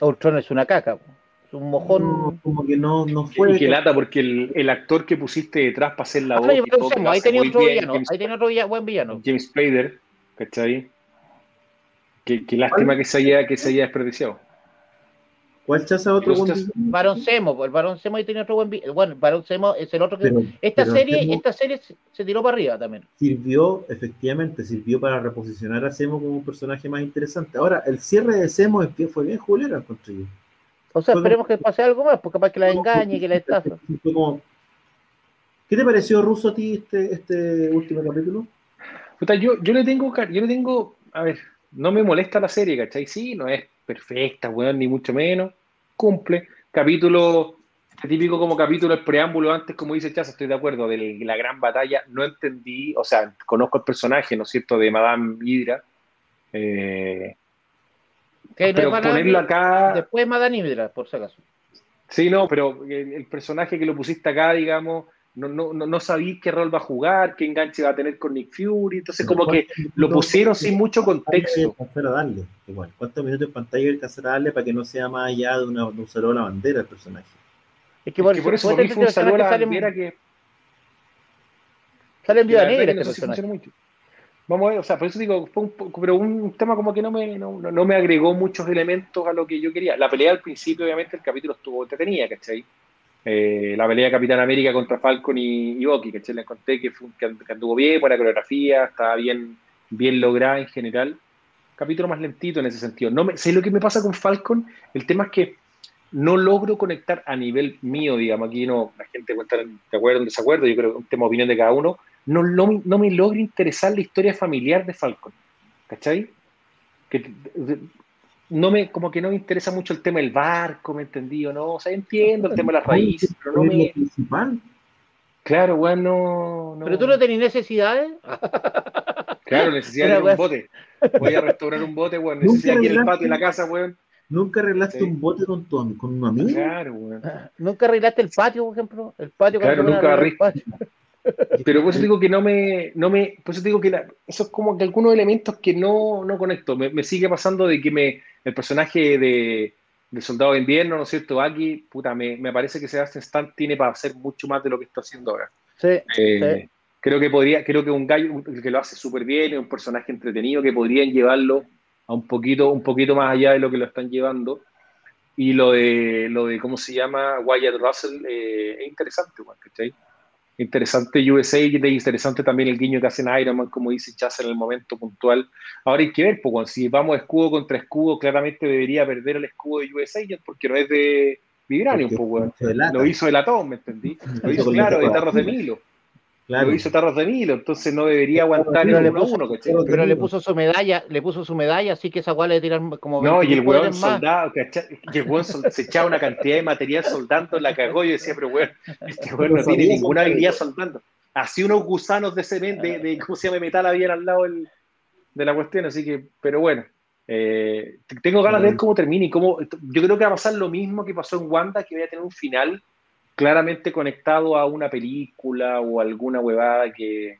Ultron es una caca, es un mojón. no, como que no, no fue. Y que lata, porque el, el actor que pusiste detrás para hacer la Ah, voz. ahí hace tenía otro bien, villano, James, ahí tenía otro villa- buen villano. James Spader, ¿cachai? Qué, qué lástima que se haya, que se haya desperdiciado. ¿Cuál chaza otro? Barón Semo, pues, el Barón Semo ahí tenía otro buen villano. Bueno, el Barón Semo es el otro que. Pero- esta pero serie, esta serie se, tiró para arriba también. sirvió, efectivamente, sirvió para reposicionar a Zemo como un personaje más interesante. Ahora, el cierre de bien- fue bien julero, encontré yo. O sea, Fue esperemos que pase algo más, porque capaz que la engañe, que la estafa. Como- ¿Qué te pareció, Russo, a ti este, este último capítulo? Puta, yo, yo le tengo, yo le tengo, a ver, no me molesta la serie, ¿cachai? Sí, no es perfecta, weón, ni mucho menos. Cumple. Capítulo, típico como capítulo, el preámbulo antes, como dice Chaza, estoy de acuerdo, de la gran batalla. No entendí, o sea, conozco el personaje, ¿no es cierto?, de Madame Hydra. Eh, Que no pero Madame- ponerlo acá. Después Madame Hydra, por si acaso. Sí, no, pero el, el personaje que lo pusiste acá, digamos, no, no, no, no sabí qué rol va a jugar, qué enganche va a tener con Nick Fury, entonces como que lo pusieron sin mucho contexto. Darle, igual, ¿cuántos minutos de pantalla hay que alcanzar a darle para que no sea más allá de, una, de un saludo a la bandera el personaje? Es que por, Es que por eso por mí fue un saludo a la bandera que... Sale en verdad Negra este personaje. funciona mucho. Vamos a ver, o sea, por eso digo, fue un poco- pero un tema como que no me, no, no- no me agregó muchos elementos a lo que yo quería. La pelea al principio, obviamente, el capítulo estuvo entretenida, ¿cachai? Eh, la pelea de Capitán América contra Falcon y, y Bucky, ¿cachai? Le conté que, fue, que, que anduvo bien, buena coreografía, estaba bien, bien lograda en general. Capítulo más lentito en ese sentido. No me, ¿Sabes lo que me pasa con Falcon? El tema es que no logro conectar a nivel mío, digamos, aquí no, la gente estar de acuerdo en desacuerdo, yo creo que un tema de opinión de cada uno, no, no, no me logra interesar la historia familiar de Falcon, ¿cachai? Que, no me, como que no me interesa mucho el tema del barco, ¿me entendí o no? O sea, entiendo el tema de las raíces, pero no me... principal. Claro, weón, no, no- Pero tú no tenés necesidades. Claro, necesidad de un bote. Voy a restaurar un bote, weón, Nunca necesidad aquí en el arreglaste- patio de la casa, weón. ¿Nunca arreglaste Sí. un bote con, tu, con un amigo? Claro, weón. Nunca arreglaste el patio, por ejemplo. El patio Claro, nunca patio. Pero por eso digo que no me, no me, por eso digo que la- eso es como que algunos elementos que no, no conecto. Me, me sigue pasando de que me, el personaje de, de Soldado de Invierno, ¿no es cierto? Aquí, puta, me, me parece que Sebastian Stan tiene para hacer mucho más de lo que está haciendo ahora. Sí, Eh, sí. Creo que podría, creo que un gallo un- que lo hace súper bien, es un personaje entretenido que podrían llevarlo a un poquito, un poquito más allá de lo que lo están llevando. Y lo de, lo de ¿cómo se llama? Wyatt Russell eh, es interesante, ¿cachai? Interesante USA y es interesante también el guiño que hacen a Iron Man, como dice Chaz en el momento puntual. Ahora hay que ver, pues, si vamos escudo contra escudo, claramente debería perder el escudo de USA porque no es de Vibranium, pues. Lo hizo de latón, ¿me entendí? Lo hizo, claro, la- de tarros de Milo. Claro. Lo hizo Tarros de Milo, entonces no debería aguantar Pero el le 1 puso- uno, ¿cachai? pero- Pero le puso su medalla, le puso su medalla, así que esa guay le tiran como No, y el 25 weón soldado, ¿cachai? Y el weón sol- se echaba una cantidad de material soldando, la cagó. Yo decía, pero weón, este weón no tiene ninguna habilidad soldando. Así unos gusanos de cemento, de, de ¿cómo se llama? metal habían al lado del- de la cuestión, así que, pero bueno. eh, tengo ganas de ver cómo termina y cómo. Yo creo que va a pasar lo mismo que pasó en Wanda, que voy a tener un final claramente conectado a una película o alguna huevada que.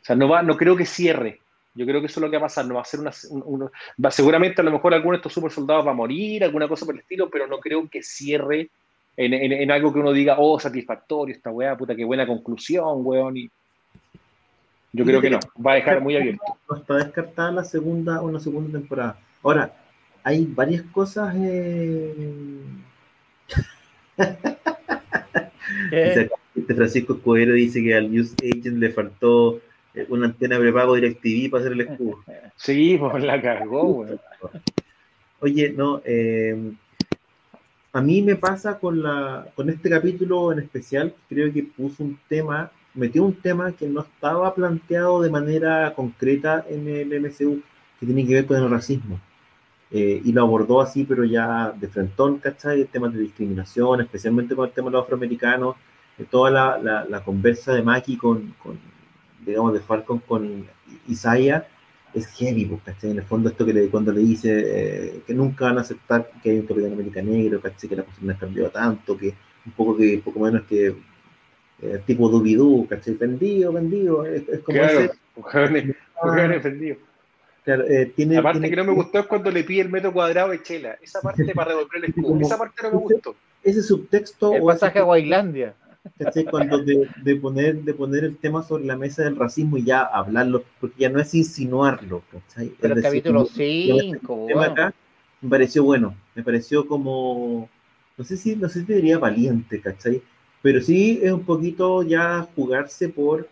O sea, no, va, no creo que cierre. Yo creo que eso es lo que va a pasar. No va a ser una. un- un- va, seguramente a lo mejor alguno de estos super soldados va a morir, alguna cosa por el estilo, pero no creo que cierre en, en- en algo que uno diga, oh, satisfactorio, esta weá, puta, qué buena conclusión, weón. Y yo creo que no. Va a dejar muy abierto. no está descartada la segunda, una segunda temporada. Ahora, hay varias cosas. eh, Eh, dice acá, este Francisco Escudero dice que al News Agent le faltó eh, una antena prepago DirecTV para hacer el escudo. Sí, pues la cagó, weón. Oye, no, eh, a mí me pasa con, la, con este capítulo en especial, creo que puso un tema, metió un tema que no estaba planteado de manera concreta en el MCU, que tiene que ver con el racismo. Eh, y lo abordó así, pero ya de frentón, ¿cachai? El tema de discriminación, especialmente con el tema de los afroamericanos, de toda la, la, la conversa de Maki con, con, digamos, de Falcon con Isaiah, es heavy, pues, ¿cachai? En el fondo esto que le, cuando le dice eh, que nunca van a aceptar que hay un Capitán América negro, ¿cachai? Que la cosa no ha cambiado tanto, que un poco que, poco menos que eh, tipo Dubidú, ¿cachai? Vendido, vendido, es, es como Claro, ese, weón, weón defendido. Claro, eh, tiene, La parte tiene- que no me gustó es cuando le pide el metro cuadrado de Chela. Esa parte para revolver el escudo. Esa parte no me gustó. ese subtexto el o ese pasaje a Guaylandia. ¿cachai? Cuando de, de poner, de poner el tema sobre la mesa del racismo y ya hablarlo, porque ya no es insinuarlo, ¿cachai? Pero el decir, capítulo como- 5, el tema acá me pareció bueno, me pareció como, no sé si, no sé si te diría valiente, ¿cachai? Pero sí es un poquito ya jugarse por,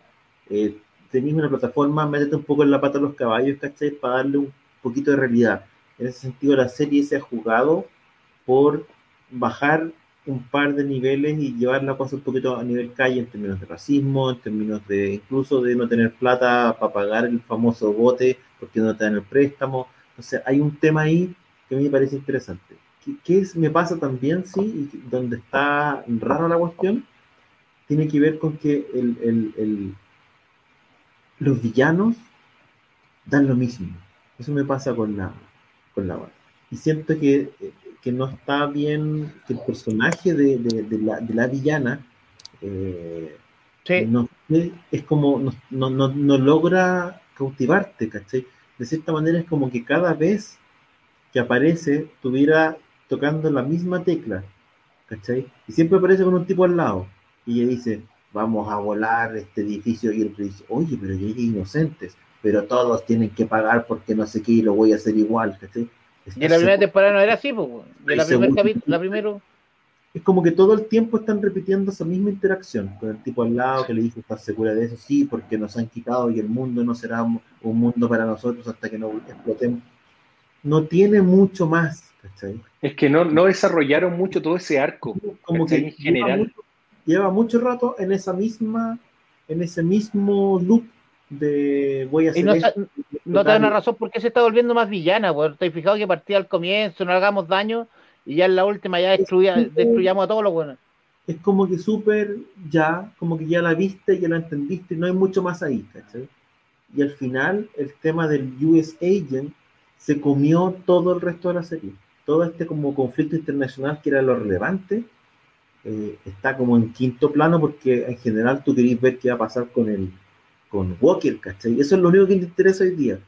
eh, tenés una plataforma, métete un poco en la pata a los caballos, ¿cachai? Para darle un poquito de realidad. En ese sentido, la serie se ha jugado por bajar un par de niveles y llevar la cosa un poquito a nivel calle en términos de racismo, en términos de incluso de no tener plata para pagar el famoso bote porque no te dan el préstamo. O sea, hay un tema ahí que a mí me parece interesante. ¿Qué, qué es, me pasa también, sí, y donde está raro la cuestión? Tiene que ver con que el, el- el- los villanos dan lo mismo. Eso me pasa con la, con la banda. Y siento que, que no está bien que el personaje de, de- de la, de la villana, eh, Sí. No es como, no, no, no, no logra cautivarte, ¿cachai? De cierta manera es como que cada vez que aparece estuviera tocando la misma tecla, ¿cachai? Y siempre aparece con un tipo al lado. Y ella dice, vamos a volar este edificio. Y el otro dice, oye, pero yo llegué inocentes, pero todos tienen que pagar porque no sé qué y lo voy a hacer igual, ¿cachai? Y en la primera temporada no era así, pues. en la primer capítulo, la primero. es como que todo el tiempo están repitiendo esa misma interacción con el tipo al lado que le dice, ¿estás segura de eso? Sí, porque nos han quitado y el mundo no será un un mundo para nosotros hasta que no explotemos. No tiene mucho más, ¿cachai? Es que no, no desarrollaron mucho todo ese arco. Como que en general. Mucho, lleva mucho rato en esa misma, en ese mismo loop de voy a Y hacer no, esto, no te dan la razón por qué se está volviendo más villana, weón. Estoy fijado que partía al comienzo, no hagamos daño, y ya en la última ya destruía, destruyamos a todos los buenos. es como que súper ya, como que ya la viste, ya la entendiste, no hay mucho más ahí, ¿cachai? Y al final, el tema del US Agent se comió todo el resto de la serie. Todo este como conflicto internacional que era lo relevante, eh, está como en quinto plano porque en general tú querías ver qué va a pasar con el con Walker, ¿cachai? Eso es lo único que te interesa hoy día.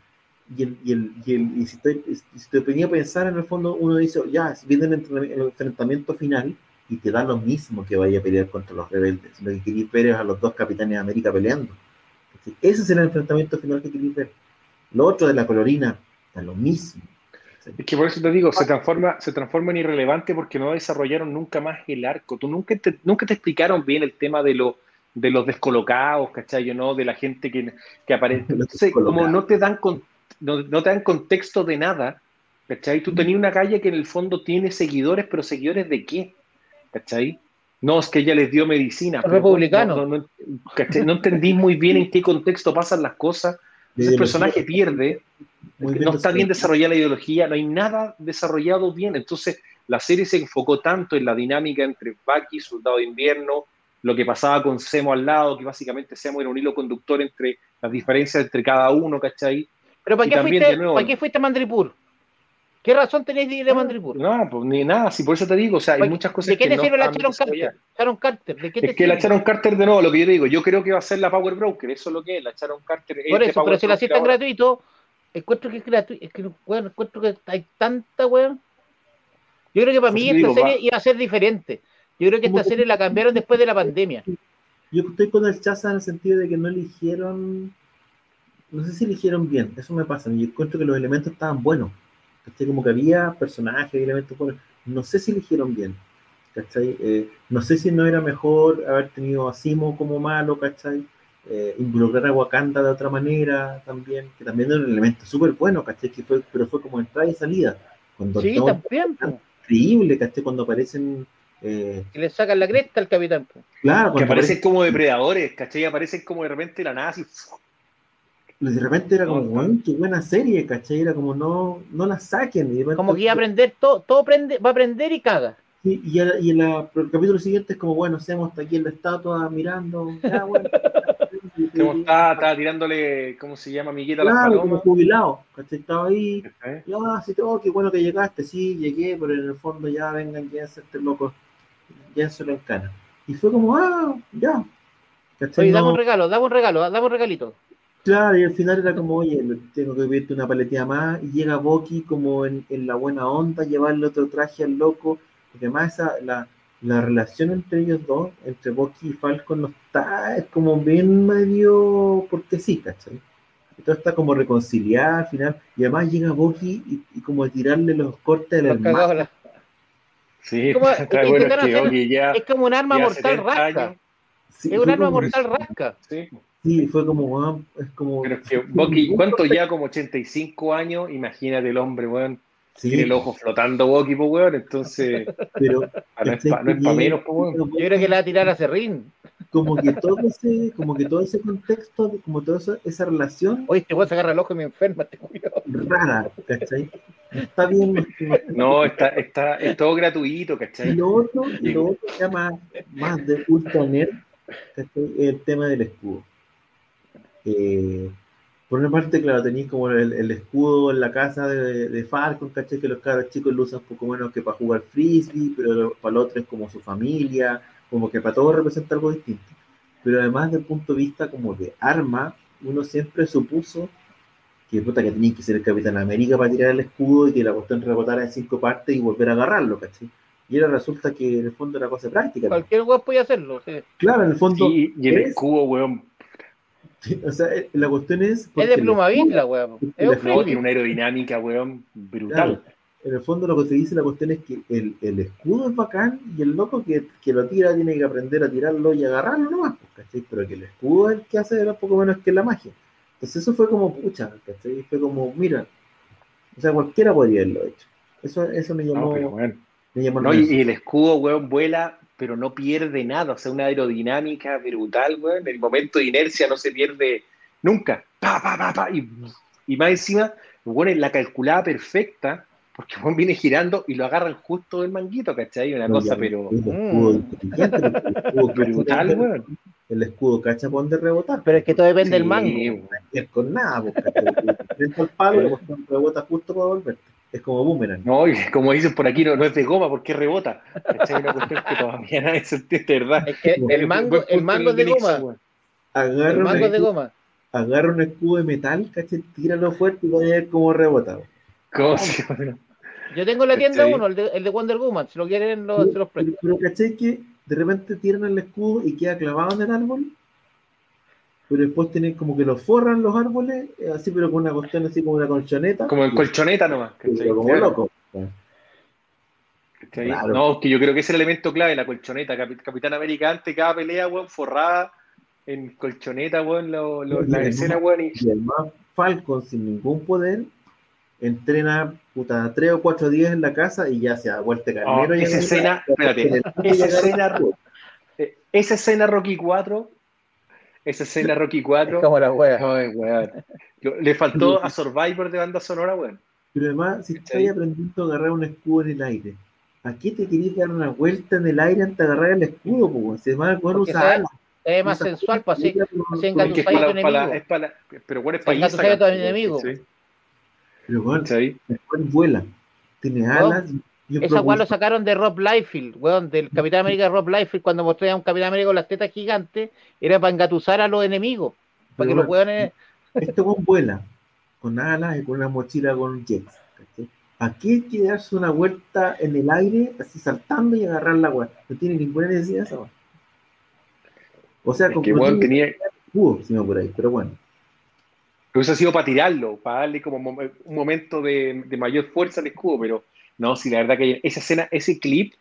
Y, el, y, el, y, el, y si, te, si te ponía a pensar, en el fondo uno dice, ya, viene el, enfrentamiento final y te da lo mismo que vaya a pelear contra los rebeldes. Lo que queréis ver es a los dos capitanes de América peleando. Ese es el enfrentamiento final que queréis ver. Lo otro de la colorina, da lo mismo. Es que por eso te digo, se transforma, se transforma en irrelevante porque no desarrollaron nunca más el arco. Tú nunca te, nunca te explicaron bien el tema de, lo, de los descolocados, ¿cachai? ¿O ¿no? De la gente que, que aparece. Entonces, como no te dan con- no, no te dan contexto de nada, ¿cachai? Tú tenías una calle que en el fondo tiene seguidores, pero seguidores de qué? ¿Cachai? No, es que ella les dio medicina. pero Republicanos. No, no, no entendí muy bien en qué contexto pasan las cosas. Entonces, el personaje pierde Muy no está bien desarrollada la ideología, no hay nada desarrollado bien. Entonces, la serie se enfocó tanto en la dinámica entre Bucky, Soldado de Invierno, lo que pasaba con Semo al lado, que básicamente Semo era un hilo conductor entre las diferencias entre cada uno, ¿cachai? Pero ¿para qué, también, fuiste, nuevo- ¿para qué fuiste a Mandripur? ¿Qué razón tenéis de ir a Mandripur? No, pues ni nada, si por eso te digo, o sea, hay muchas cosas ¿De qué que te no sirve la Sharon. Carter? Sharon Carter, ¿de qué te Es que la sirve? Sharon Carter, de nuevo, lo que yo te digo, yo creo que va a ser la Power Broker, eso es lo que es, la Sharon Carter. Por este eso, pero si la Broker hiciste en ahora. gratuito, encuentro que es gratuito, es que weón, encuentro que hay tanta weón. Yo creo que para mí esta serie va- iba a ser diferente. Yo creo que ¿Cómo esta serie la cambiaron después de la pandemia. Yo estoy con el Chaza en el sentido de que no eligieron, no sé si eligieron bien, eso me pasa, yo encuentro que los elementos estaban buenos, ¿cachai? Como que había personajes y elementos buenos, no sé si eligieron bien, ¿cachai? Eh, no sé si no era mejor haber tenido a Simo como malo, ¿cachai? Eh, involucrar a Wakanda de otra manera también, que también era un elemento súper bueno, ¿cachai? Que fue, pero fue como entrada y salida, cuando Sí, todo también, increíble, ¿cachai? Cuando aparecen... eh, Que le sacan la cresta al capitán. claro, Que aparecen como depredadores, ¿cachai? Aparecen como de repente la nada así. De repente era como, No, "Weón, qué buena serie, ¿cachai? Era como, no, no la saquen. Y repente- Como que iba a aprender, todo, todo prende, va a aprender y caga. Y, y, el, y el- el capítulo siguiente es como, bueno, seamos hasta aquí en la estatua mirando. Ya, bueno. Y- Como y- está, está tirándole, ¿cómo se llama? Miguel a las claro, como jubilado, ¿cachai? Estaba ahí. ¿cachai? Ya, sí, oh, qué bueno que llegaste. Sí, llegué, pero en el fondo ya vengan, ya este loco. Ya se lo encana. Y fue como, ah, ya. ¿Cachai? Oye, dame un regalo, dame un regalo, dame un regalito. Claro, y al final era como, oye, tengo que pedirte una paletilla más, y llega Boki como en, en la buena onda, llevarle otro traje al loco, porque además esa, la, la relación entre ellos dos, entre Boki y Falcon, no está, es como bien medio, porque sí, ¿cachai? Y todo está como reconciliada al final, y además llega Boki y, y como a tirarle los cortes cagados la- Sí, Como- está bueno es que hacer- ya, Es como un arma mortal 70 rasca. Sí, Es un arma como- mortal rasca. sí. Sí, fue como, es como... Pero es que Bucky, ¿cuánto ya? Como 85 años, imagínate el hombre, weón. Sí, Tiene el ojo flotando Bucky, pues, weón. Entonces, pero... no es para no es pa menos, pues, weón. Yo creo que la va a tirar a Serrín. como que todo ese, como que todo ese contexto, como toda esa, esa relación Oye, te voy a sacar el ojo y me enferma, te cuidado. rara, ¿cachai? Está bien, no- está, está, es todo gratuito, y ¿cachai? lo otro, y lo otro ya más, más de ultra nerd, ¿cachai? El tema del escudo. Eh, por una parte, claro, tenéis como el, el escudo en la casa de, de Falcon, ¿cachai? Que los cabros chicos lo usan poco menos que para jugar frisbee, pero para el otro es como su familia, como que para todos representa algo distinto. pero además del punto de vista como de arma, uno siempre supuso que puta que tenía que ser el Capitán América para tirar el escudo y que la cuestión rebotara en cinco partes y volver a agarrarlo, ¿cachai? Y ahora resulta que en el fondo era cosa práctica. ¿no? Cualquier weón podía hacerlo. sí. Claro, en el fondo. Sí, y el es- escudo, weón, O sea, eh, la cuestión es. Es de plumavit la weá. po. Es un No, no, tiene una aerodinámica, weón, brutal. Claro. En el fondo lo que te dice la cuestión es que el, el escudo es bacán y el loco que, que lo tira tiene que aprender a tirarlo y agarrarlo nomás, pues, ¿cachai? Pero que el escudo es el que hace un poco menos que la magia. Entonces eso fue como, pucha, ¿cachai? Fue como, mira, o sea, cualquiera podría haberlo hecho. Eso, eso me No, llamó, pero, weón. me llamó la No, y, y el escudo, weón, vuela, pero no pierde nada. O sea, una aerodinámica brutal, weón. El momento de inercia no se pierde nunca. Pa, pa, pa, pa. Y, y más encima, weón, la calculada perfecta, porque viene girando y lo agarran justo del manguito, ¿cachai? Una No, cosa, ya, pero El escudo Mm. el escudo brutal, weón. El escudo cacha para dónde rebotar. Pero es que todo depende del Sí, mango. weón. es con nada, ¿cachai? Frente al palo, rebota justo para volverte. Es como boomerang. No, y como dicen por aquí, no, no es de goma porque rebota. ¿Cachai? Una cuestión que todavía nadie se entiende, ¿verdad? Es que el mango, el mango es de goma. Agarra, El un mango es de escudo- goma. agarra un escudo de metal, ¿cachai? Tíralo fuerte y va a ver cómo rebota. ¿Cómo se llama? Yo tengo en la tienda ¿Cachai? uno, el de, el de Wonder Woman. Si lo quieren, lo, se los Pero, presto. pero ¿cachai que de repente tiran el escudo y queda clavado en el árbol? Pero después tienen como que lo forran los árboles, eh, así pero con una cuestión así como una colchoneta. Como en colchoneta nomás. Pero como Claro. loco. Claro. No, que yo creo que es el elemento clave, la colchoneta. Capi- Capitán América antes, cada pelea, weón, forrada en colchoneta, weón, lo, lo- la escena, weón, y Y además Falcon sin ningún poder entrena puta tres o cuatro días en la casa y ya se ha vuelto Oh, carnero. y esa escena, espérate, esa escena, eh, esa escena Rocky 4, esa escena Rocky 4, Es como la wea. Le faltó a Survivor de banda sonora, weón. Pero además, si estás aprendiendo a agarrar un escudo en el aire, ¿a qué te querías dar una vuelta en el aire antes de agarrar el escudo? Po? Se va a poder usar alas. Es más Usa- sensual, pues así. Así engatusar a para, tu enemigo. es para la- pero bueno, es para Engatusar a tu enemigo. Pero bueno, vuela, tiene alas. y Esa weá lo sacaron de Rob Liefeld, weón, del Capitán América Rob Liefeld, cuando mostré a un Capitán América con las tetas gigantes, era para engatusar a los enemigos. Para que Pero los weones. Este weón vuela con alas y con una mochila con jets. ¿cachai? ¿A qué hay que darse una vuelta en el aire, así saltando y agarrar la weá? No tiene ninguna necesidad esa weá. O sea, con que, tenía, escudo, si no por ahí, pero bueno. Pero eso ha sido para tirarlo, para darle como un momento de, de mayor fuerza al escudo, pero no, sí, la verdad que esa escena, ese clip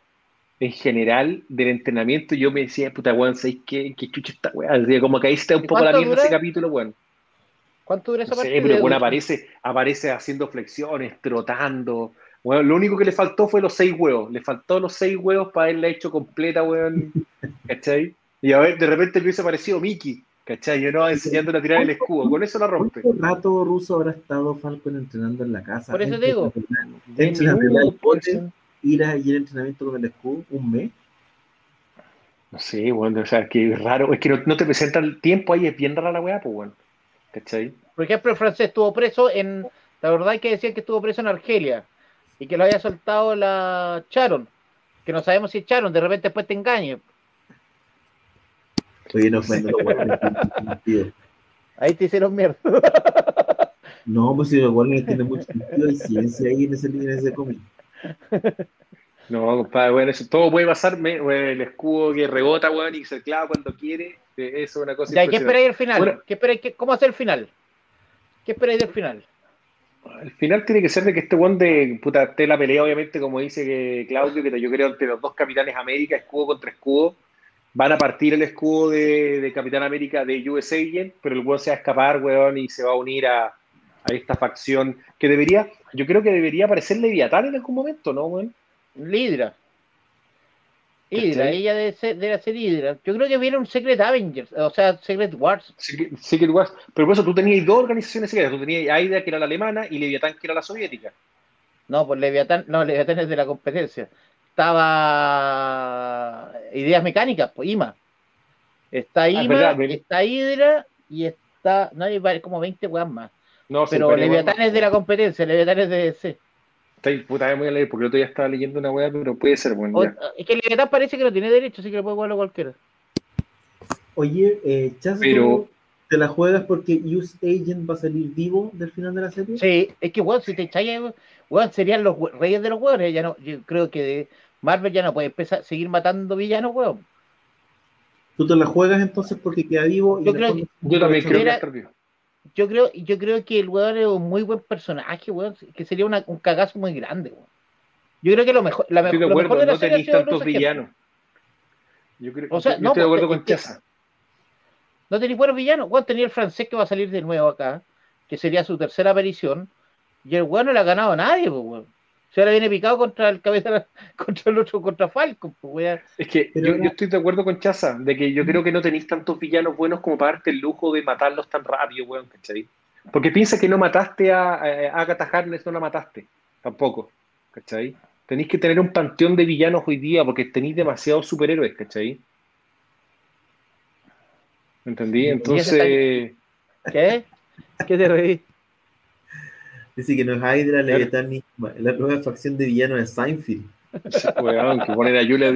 en general del entrenamiento, yo me decía, puta weón, ¿sabes qué, qué chucha esta weá? Como que ahí está un ¿Y poco la mierda dura? ese capítulo, weón. ¿Cuánto dura esa No parte? sé, pero bueno, aparece, aparece haciendo flexiones, trotando. Bueno, lo único que le faltó fue los seis huevos. Le faltó los seis huevos para haberla hecho completa, weón. ¿Cachai? Y a ver, de repente le hubiese aparecido Mickey, ¿cachai? Yo no enseñándole a tirar el escudo. Con eso la rompe. ¿Cuánto rato ruso habrá estado Falcon entrenando en la casa? Por eso Entre- digo. Minutos, bote, ir a- y el entrenamiento con el escudo, un mes. No sé, bueno, o sea, que raro. Es que no, no te presentan el tiempo ahí, es bien rara la weá, pues, weón. ¿Cachai? Por ejemplo, el francés estuvo preso en. La verdad es que decían que estuvo preso en Argelia y que lo había soltado la Charon. Que no sabemos si es Charon, de repente después te engañe. No tiene sentido. Ahí te hicieron mierda. No, pues si los guardias tiene mucho sentido, hay ciencia ahí en ese, en ese cómic. No, compadre, bueno, eso todo puede pasar. me- weón, el escudo que rebota, weón, y se clava cuando quiere. eh, Eso es una cosa Ya, ¿qué esperáis al final? Bueno. ¿Qué esperáis, qué- ¿Cómo hacer el final? ¿Qué esperáis del final? Al final tiene que ser de que este one de puta esté la pelea, obviamente, como dice que Claudio, que yo creo entre los dos Capitanes América, escudo contra escudo, van a partir el escudo de, de Capitán América de US Agent, pero el weón se va a escapar, weón, y se va a unir a, a esta facción que debería, yo creo que debería aparecer Leviatán en algún momento, ¿no, weón? Hydra. Hydra, ella debe ser, debe ser Hydra. Yo creo que viene un Secret Avengers, o sea, Secret Wars. Secret, Secret Wars. Pero por eso tú tenías dos organizaciones secretas, tú tenías Aida, que era la alemana, y Leviatán, que era la soviética. No, pues Leviatán, no, Leviatán es de la competencia. Estaba Ideas Mecánicas, pues IMA. Está IMA, Ah, verdad, verdad. está Hydra y está, no hay como 20 weas más. No, Pero Leviatán es de la competencia. Leviatán es de DC. Está ahí, puta, me voy a leer, porque el otro día estaba leyendo una weá, pero puede ser, bueno, es que Leviatán parece que no tiene derecho, así que lo puede jugarlo cualquiera. Oye, eh, Chas, Pero- ¿tú ¿te la juegas porque Use Agent va a salir vivo del final de la serie? Sí, es que, weón, si te echáis, weón, serían los reyes de los weones. Ya no, yo creo que de Marvel ya no puede empezar, seguir matando villanos, weón. ¿Tú te la juegas entonces porque queda vivo? y Yo creo fondo- Yo también creo que Mira- va a estar vivo. Yo creo, yo creo que el weón es un muy buen personaje, weón, que sería una- un cagazo muy grande, weón. Yo creo que lo mejor, la de lo mejor acuerdo, de la no serie tenéis tantos villanos. Yo, creo, O sea, yo no, estoy de acuerdo porque- con Chaza. No tenéis buenos villanos. Weón, tenía el francés que va a salir de nuevo acá, que sería su tercera aparición, y el weón no le ha ganado a nadie, pues, weón. Se ahora viene picado contra el cabeza, contra el otro, contra Falcon, pues, weón. Es que yo, estoy de acuerdo con Chaza, de que yo creo que no tenéis tantos villanos buenos como para darte el lujo de matarlos tan rápido, weón, ¿cachai? Porque piensa que no mataste a, a Agatha Harkness, no la mataste, tampoco, ¿cachai? Tenéis que tener un panteón de villanos hoy día porque tenéis demasiados superhéroes, ¿cachai? ¿Me entendí? Entonces, ¿Qué? ¿Qué te reí? Dice que no es Hydra, Leviatán ni la nueva facción de villanos de Seinfeld. weón, que poner a Julia.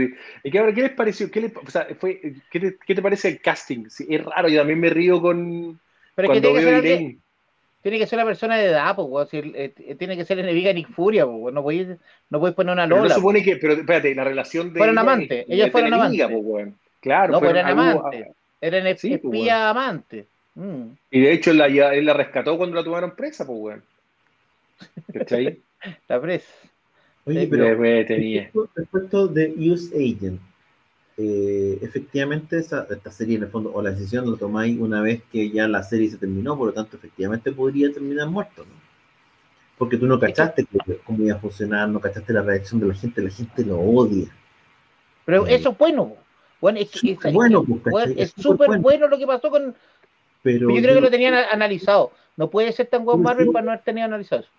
¿Y qué, qué les pareció? ¿Qué, le- o sea, fue, ¿qué, te, qué te parece el casting? Sí, es raro, yo también me río con Pero es que cuando tiene que, veo ser a alguien- Irene. tiene que ser una persona de edad, pues. Si, eh, tiene que ser enemiga de Nick Furia, pues. No podéis no podéis poner una Pero no Lola. supone que, pero espérate, la relación de. Fueron amantes, es- ellas fueron amantes. Claro, No, fueron amantes. Eran es- Sí, pues, espía weón. amante. Mm. Y de hecho, él la, ya- él la rescató cuando la tomaron presa, pues, weón. ¿Cachai? La presa. Oye, pero respecto, respecto de Use Agent, eh, efectivamente esa, esta serie en el fondo, o la decisión lo tomáis una vez que ya la serie se terminó, por lo tanto efectivamente podría terminar muerto, ¿no? Porque tú no cachaste cómo iba a funcionar, no cachaste la reacción de la gente, la gente lo odia. Pero Eh, eso es bueno. Bueno, es, súper es- bueno, es- pues, bueno. bueno lo que pasó con. Pero Yo creo que lo tenían analizado. No puede ser tan buen Marvel sí. para no haber tenido analizado eso.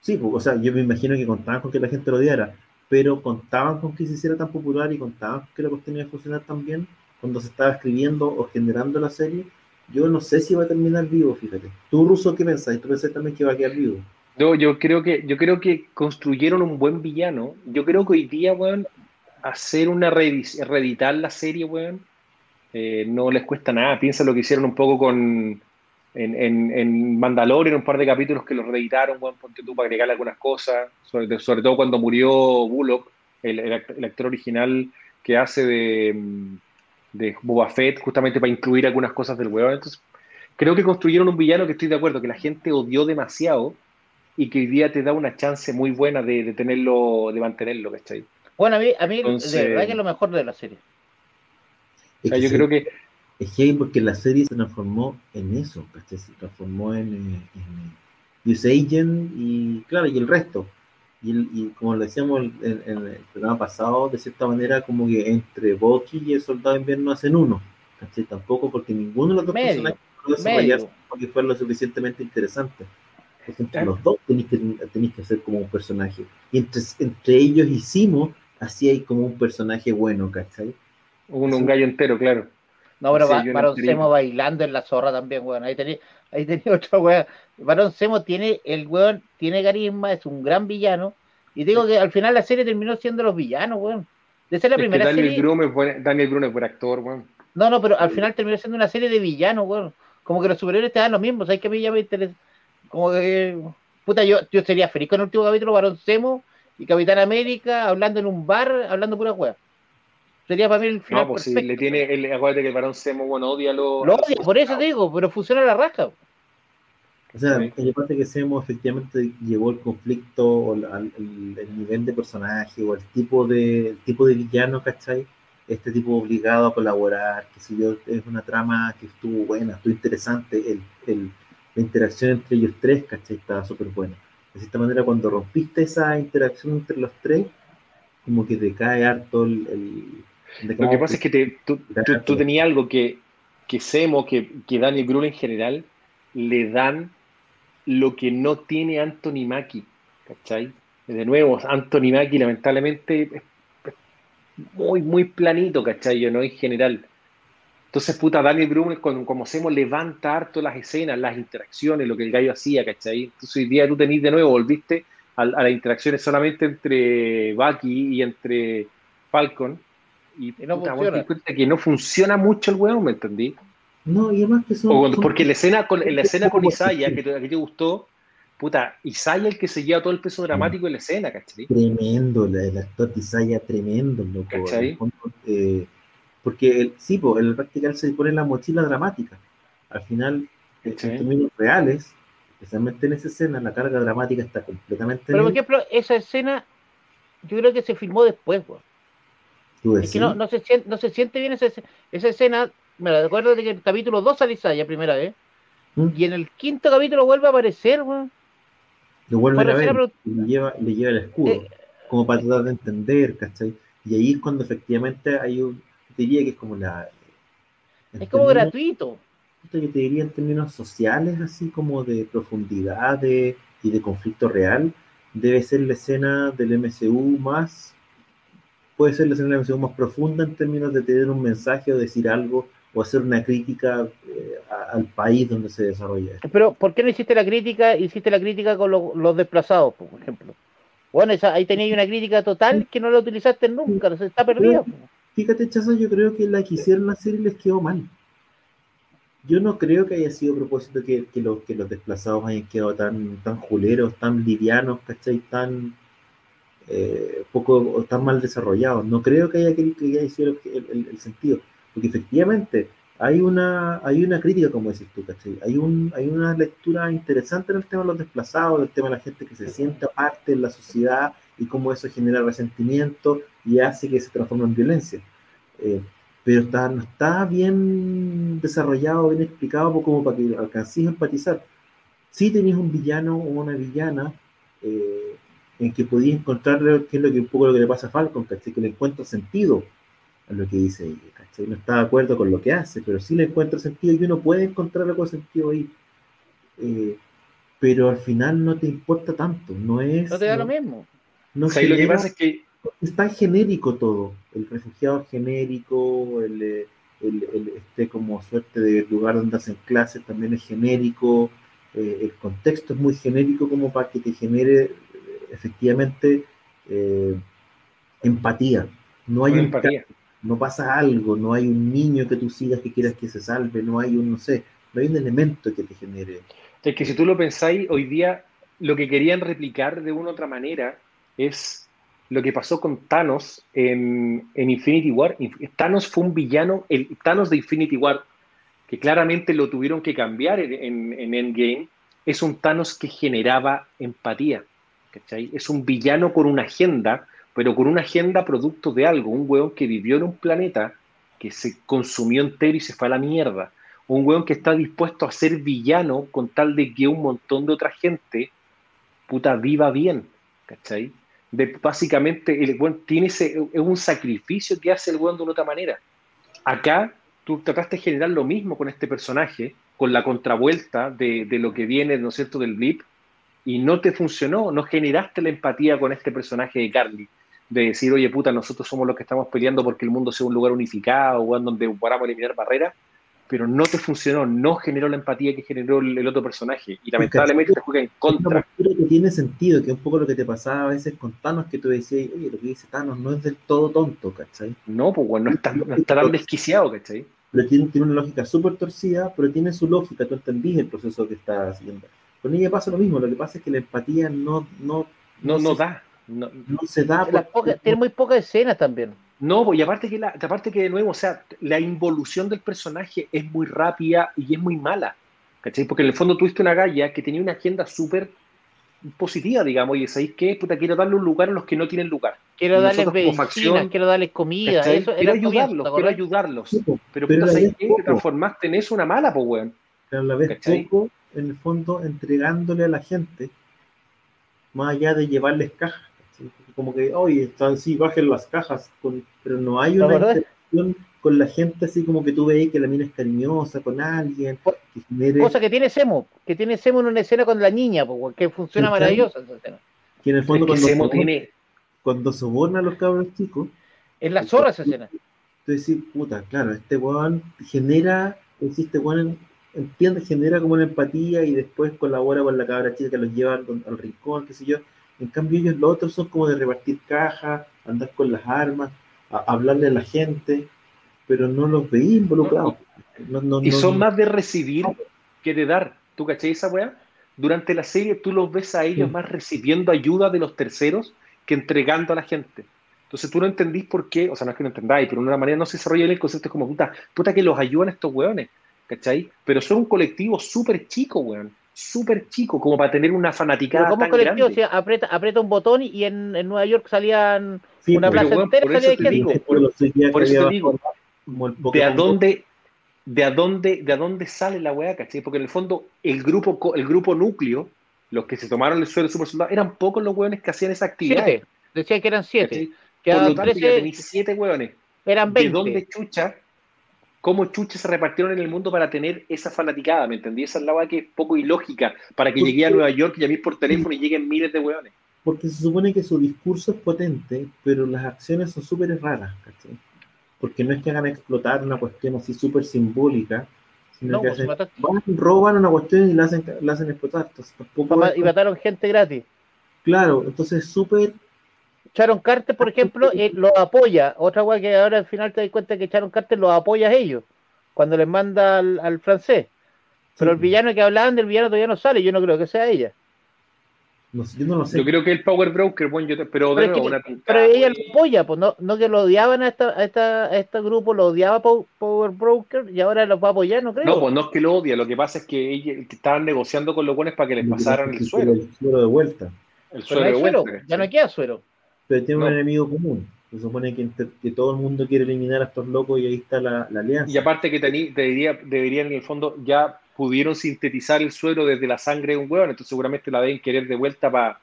Sí, pues, o sea, yo me imagino que contaban con que la gente lo odiara, pero contaban con que se hiciera tan popular y contaban con que la cuestión iba a funcionar tan bien cuando se estaba escribiendo o generando la serie. Yo no sé si va a terminar vivo, fíjate. ¿Tú, Ruso, qué pensás? ¿Tú pensás también que va a quedar vivo? No, yo creo que, yo creo que construyeron un buen villano. Yo creo que hoy día, weón, hacer una reedi- reeditar la serie, weón, eh, no les cuesta nada. Piensa lo que hicieron un poco con en, en, en Mandalorian, un par de capítulos que los reeditaron, weón, ponte tú para agregarle algunas cosas, sobre, todo cuando murió Bullock, el, el actor original que hace de, mm, de Boba Fett, justamente para incluir algunas cosas del weón. Entonces, creo que construyeron un villano que estoy de acuerdo, que la gente odió demasiado y que hoy día te da una chance muy buena de, de tenerlo, de mantenerlo, ¿cachai? Bueno, a mí, a mí Entonces- de verdad que es lo mejor de la serie. O sea, Es yo que creo que es heavy porque la serie se transformó en eso, ¿cachai? Se transformó en, eh, en Use Agent y, claro, y el resto. Y, y como lo decíamos en, en- el programa pasado, de cierta manera, como que entre Bucky y el Soldado de Invierno hacen uno, ¿cachai? Tampoco porque ninguno de los dos Medio, personajes pudo desarrollarse porque fue lo suficientemente interesante. Porque entre Claro. los dos tenéis que, tenéis que hacer como un personaje. Y entre, entre ellos hicimos, así hay como un personaje bueno, ¿cachai? un, un gallo entero, claro. No, pero Sí, Ba- Barón Semo bailando en la zorra también, weón. Ahí tenía, ahí tenía otra weón. Barón Semo tiene, el weón tiene carisma, es un gran villano. Y digo que al final la serie terminó siendo los villanos, weón. De ser la Es primera Daniel serie. Brum es buen, Daniel Brum es buen actor, weón. No, no, pero al final terminó siendo una serie de villanos, weón. Como que los superiores te dan lo mismo, ¿sabes que a mí ya me interesa? Como que, puta, yo, yo sería feliz con el último capítulo, Barón Semo y Capitán América hablando en un bar, hablando pura weá. Sería para mí el final No, pues si le tiene, el, acuérdate que el varón Semo, bueno, odia. Lo a los odio, por eso te digo, pero funciona la raja. O sea, Sí. el parte que Semo efectivamente llevó el conflicto o la- el, el nivel de personaje o el tipo de el tipo de villano, ¿cachai? Este tipo obligado a colaborar, que si yo, es una trama que estuvo buena, estuvo interesante, el, el- la interacción entre ellos tres, ¿cachai? Estaba súper buena. De cierta manera, cuando rompiste esa interacción entre los tres, como que te cae harto el... el- Lo que pasa es que te- tú, tú- tú tenías algo que, que Semo, que, que Daniel Brühl en general, le dan lo que no tiene Anthony Mackie, ¿cachai? De nuevo, Anthony Mackie lamentablemente es es muy, muy planito, ¿cachai? Yo, ¿no? En general. Entonces, puta, Daniel Brühl, como, como Semo, levanta harto las escenas, las interacciones, lo que el gallo hacía, ¿cachai? Entonces, hoy día tú tenés de nuevo, volviste a, a las interacciones solamente entre Bucky y entre Falcon, y, Y no puta, funciona. cuenta que no funciona mucho el weón, ¿me entendí? No, y además que son. O son- porque la escena con, en la escena con Isaiah, que ti te gustó, puta, Isaiah el que se lleva todo el peso dramático de la escena, ¿cachai? Tremendo, la- el actor de Isaiah, tremendo, loco. ¿Cachai? Eh, porque el, sí, po, el practical se pone la mochila dramática. Al final, eh, ¿Cachai? en términos reales, especialmente en esa escena, la carga dramática está completamente. Pero por en ejemplo, esa escena, yo creo que se filmó después. Tú Es que no, no, se siente, no se siente bien esa, esa escena. Me recuerdo de que en el capítulo 2 sale Isaiah primera vez. ¿Mm? Y en el quinto capítulo vuelve a aparecer, weón. lo vuelven a ver sí, pero- le lleva, le lleva el escudo, Eh. como para tratar de entender, ¿cachai? Y ahí es cuando efectivamente hay un, diría que es como la... en Es como términos- gratuito. Yo te diría en términos sociales, así como de profundidad de- y de conflicto real, debe ser la escena del MCU más, puede ser la escena del MCU más profunda en términos de tener un mensaje o decir algo o hacer una crítica eh, al país donde se desarrolla. esto. Pero, ¿por qué no hiciste la crítica? Hiciste la crítica con lo- los desplazados, por ejemplo. Bueno, esa, ahí tenías una crítica total que no la utilizaste nunca, se está perdida. po. Fíjate, Chaza, yo creo que la quisieron hacer y les quedó mal. Yo no creo que haya sido propósito que, los, desplazados hayan quedado tan, juleros, tan livianos, ¿cachai? Tan eh, poco o tan mal desarrollados. No creo que haya, que, sido el, el- el sentido. Porque efectivamente hay una, hay una crítica, como decís tú, ¿cachai? Hay, un, hay una lectura interesante en el tema de los desplazados, del tema de la gente que se siente aparte en la sociedad y cómo eso genera resentimiento y hace que se transforme en violencia. Eh, pero está, no está bien desarrollado, bien explicado po- como para que alcancéis a empatizar. Si tenéis un villano o una villana eh, en que podéis encontrar qué es lo que un poco lo que le pasa a Falcon, ¿cachai? que le encuentra sentido a lo que dice ella, ¿cachai? no está de acuerdo con lo que hace, pero sí le encuentra sentido y uno puede encontrar algo de sentido ahí. Eh, pero al final no te importa tanto, no es... No te da no- lo mismo. No O sea, lo que pasa es que es tan genérico todo. El refugiado genérico, el, eh, el, el- este como suerte de lugar donde hacen clases también es genérico, eh, el contexto es muy genérico como para que te genere eh, efectivamente eh, empatía. No hay empatía. no pasa algo, no hay un niño que tú sigas que quieras que se salve, no hay un, no sé, no hay un elemento que te genere. Es que si tú lo pensáis, hoy día lo que querían replicar de una u otra manera es lo que pasó con Thanos en, en Infinity War. Thanos fue un villano, el Thanos de Infinity War, que claramente lo tuvieron que cambiar en, en- en Endgame, es un Thanos que generaba empatía. Es un villano con una agenda, pero con una agenda producto de algo. Un hueón que vivió en un planeta que se consumió entero y se fue a la mierda un weón que está dispuesto a ser villano con tal de que un montón de otra gente, puta, viva bien, ¿cachai? De, básicamente, el weón tiene ese, es un sacrificio que hace el weón de una otra manera. Acá, tú trataste de generar lo mismo con este personaje, con la contravuelta de, de lo que viene, ¿no es cierto?, del blip, y no te funcionó, no generaste la empatía con este personaje de Carly, de decir, oye, puta, nosotros somos los que estamos peleando porque el mundo sea un lugar unificado, donde podamos eliminar barreras, pero no te funcionó, no generó la empatía que generó el, el otro personaje. Y lamentablemente te juega en contra. postura que tiene sentido, que es un poco lo que te pasaba a veces con Thanos, que tú decías, oye, lo que dice Thanos no es del todo tonto, ¿cachai? No, pues bueno, no está, no está tan desquiciado, ¿cachai? Pero tiene, tiene una lógica súper torcida, pero tiene su lógica, tú entendís el proceso que está siguiendo. Con ella pasa lo mismo, lo que pasa es que la empatía no, no, No, no se, da. No, no se da. Porque- pocas- tiene muy pocas escenas también. No, pues, y aparte que, la, aparte que de nuevo, o sea, la involución del personaje es muy rápida y es muy mala, ¿cachai? Porque en el fondo tuviste una galla que tenía una agenda súper positiva, digamos, y ¿sabéis qué? Puta, quiero darle un lugar a los que no tienen lugar. Quiero Y darles quiero darles comida. Eso quiero ayudarlos, ¿te quiero ayudarlos. Pero, Pero puta, ¿sabéis qué? Te transformaste en eso una mala, pues, weón. pero a la vez ¿Cachai? poco, en el fondo, entregándole a la gente, más allá de llevarles cajas. Como que, oye, están sí, bajen las cajas, con- pero no hay ¿La una interacción con la gente así como que tú veis que la mina es cariñosa con alguien, que genere, Cosa que tiene Semo, que tiene Semo en una escena con la niña, que funciona maravillosa esa escena. que en el Es fondo que cuando, Semo soborna- tiene... cuando soborna a los cabros chicos, Es la zorra esa escena. tú decís, puta, claro, este weón genera, este weón entiende, genera como una empatía y después colabora con la cabra chica que los lleva al, al rincón, qué sé yo. En cambio, ellos los otros son como de repartir cajas, andar con las armas. A hablarle a la gente, pero no los veía involucrados. No, no, Y no- son más de recibir que de dar. ¿Tú cachai esa weá? Durante la serie tú los ves a ellos Sí. más recibiendo ayuda de los terceros que entregando a la gente. Entonces tú no entendís por qué, o sea, no es que no entendáis, pero de una manera no se desarrolla bien el concepto, es como, puta, puta que los ayudan estos weones, ¿cachai? Pero son un colectivo súper chico, weón, súper chico, como para tener una Pero fanaticada como tan colectivo, grande. o sea, aprieta, aprieta un botón y en, en Nueva York salían Sí, una plaza weón, entera de gente. digo, por, los días por que eso te digo, de a dónde de a dónde de a dónde sale la weá, ¿cachai? Porque en el fondo el grupo co- el grupo núcleo, los que se tomaron el suelo de super soldado, eran pocos los weones que hacían esa actividad. Siete. Decía que eran siete. ¿cachai? Por lo tanto, ya 13, tenéis siete weones. eran ¿De 20. dónde chucha? ¿Cómo chucha se repartieron en el mundo para tener esa fanaticada? ¿Me entendí? Esa es la weá que es poco ilógica para que ¿Por llegue a? Nueva York y llamé por teléfono y lleguen miles de weones. Porque se supone que su discurso es potente, pero las acciones son súper raras, ¿cachai? Porque no es que hagan explotar una cuestión así súper simbólica, sino No, que pues, hacen, van, roban una cuestión y la hacen, la hacen explotar. Entonces, tampoco es- Y mataron gente gratis. claro, entonces es súper Sharon Carter, por ejemplo, eh, los apoya. Otra weá que ahora al final te das cuenta que Sharon Carter los apoya a ellos cuando les manda al, al francés. Pero Sí. el villano que hablaban del villano todavía no sale. Yo no creo que sea ella. No sé, yo no lo sé. Yo creo que el Power Broker, bueno, yo te- pero Pero, es nuevo, que- una pero ella lo apoya, pues no, no que lo odiaban a, esta, a, esta, a este grupo, lo odiaba Pow- Power Broker y ahora los va a apoyar, no creo. No, pues no es que lo odia, lo que pasa es que, ella, que estaban negociando con los buenos para que les pasaran el suelo. El suelo de vuelta. El Pero suelo de suero, vuelta. ya no queda suero. Pero tiene No. un enemigo común. Se supone que, que todo el mundo quiere eliminar a estos locos y ahí está la, la alianza. Y aparte que tení- debería, deberían en el fondo ya pudieron sintetizar el suelo desde la sangre de un hueón, entonces seguramente la deben querer de vuelta para...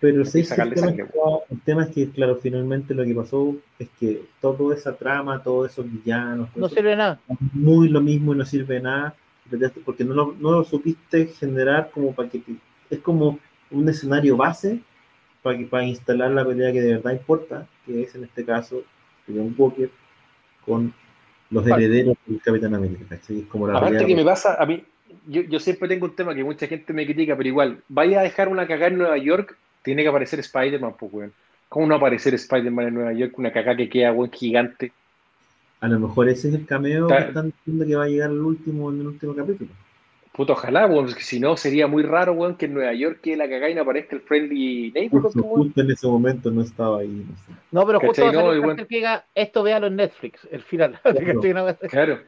Pero sí, el, sacarle tema sangre. es el tema es que, claro, finalmente lo que pasó es que toda esa trama, todos esos villanos, todo No eso, sirve de nada. muy lo mismo y no sirve de nada, porque no lo, no lo supiste generar como para que te- es como un escenario base para, que, para instalar la pelea que de verdad importa, que es en este caso John Walker con los herederos del Capitán América. Es como la Aparte que me pasa, a mí, yo, yo siempre tengo un tema que mucha gente me critica, pero igual, vaya a dejar una cagada en Nueva York, tiene que aparecer Spider-Man, pues, weón. ¿Cómo no aparecer Spider-Man en Nueva York? Una cagada que queda, weón, gigante. A lo mejor ese es el cameo que están diciendo que va a llegar al último, en el último capítulo. Puto, ojalá, weón, porque si no sería muy raro, weón, que en Nueva York quede la cagada y no aparezca el Friendly Neighborhood, Justo, pues, weón. justo en ese momento no estaba ahí. No sé. No, pero justo ¿Cachai? va No, que diga, esto véalo en Netflix, el final. Claro.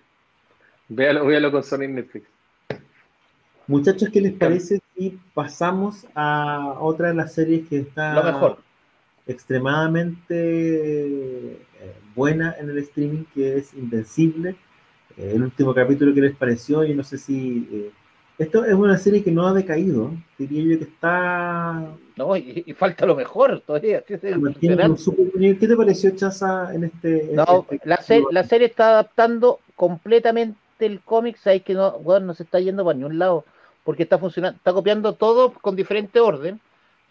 Véalo, véalo con Sony en Netflix. Muchachos, ¿qué les parece si pasamos a otra de las series que está Lo mejor. extremadamente eh, buena en el streaming, que es Invencible? Eh, el último capítulo que les pareció, y no sé si... eh, esto es una serie que no ha decaído, diría yo que está No, y, y falta lo mejor todavía. ¿Qué te pareció, Chaza, en este... en No, este la, se- la serie está adaptando completamente el cómic, sabéis que no, bueno, no se está yendo para ningún lado, porque está funcionando, está copiando todo con diferente orden.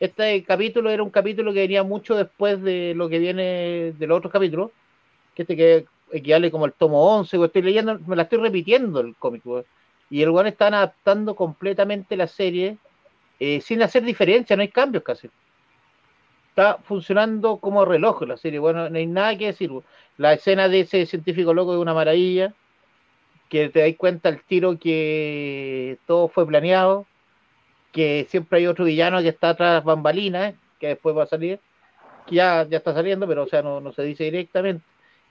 Este capítulo era un capítulo que venía mucho después de lo que viene de los otros capítulos, que este que equivale como el tomo 11, o estoy leyendo, me la estoy repitiendo el cómic, y el weón están adaptando completamente la serie eh, sin hacer diferencia, no hay cambios casi. Está funcionando como reloj la serie, bueno, no hay nada que decir. La escena de ese científico loco es una maravilla, que te das cuenta el tiro que todo fue planeado, que siempre hay otro villano que está atrás bambalinas, que después va a salir, que ya, ya está saliendo, pero o sea, no, no se dice directamente,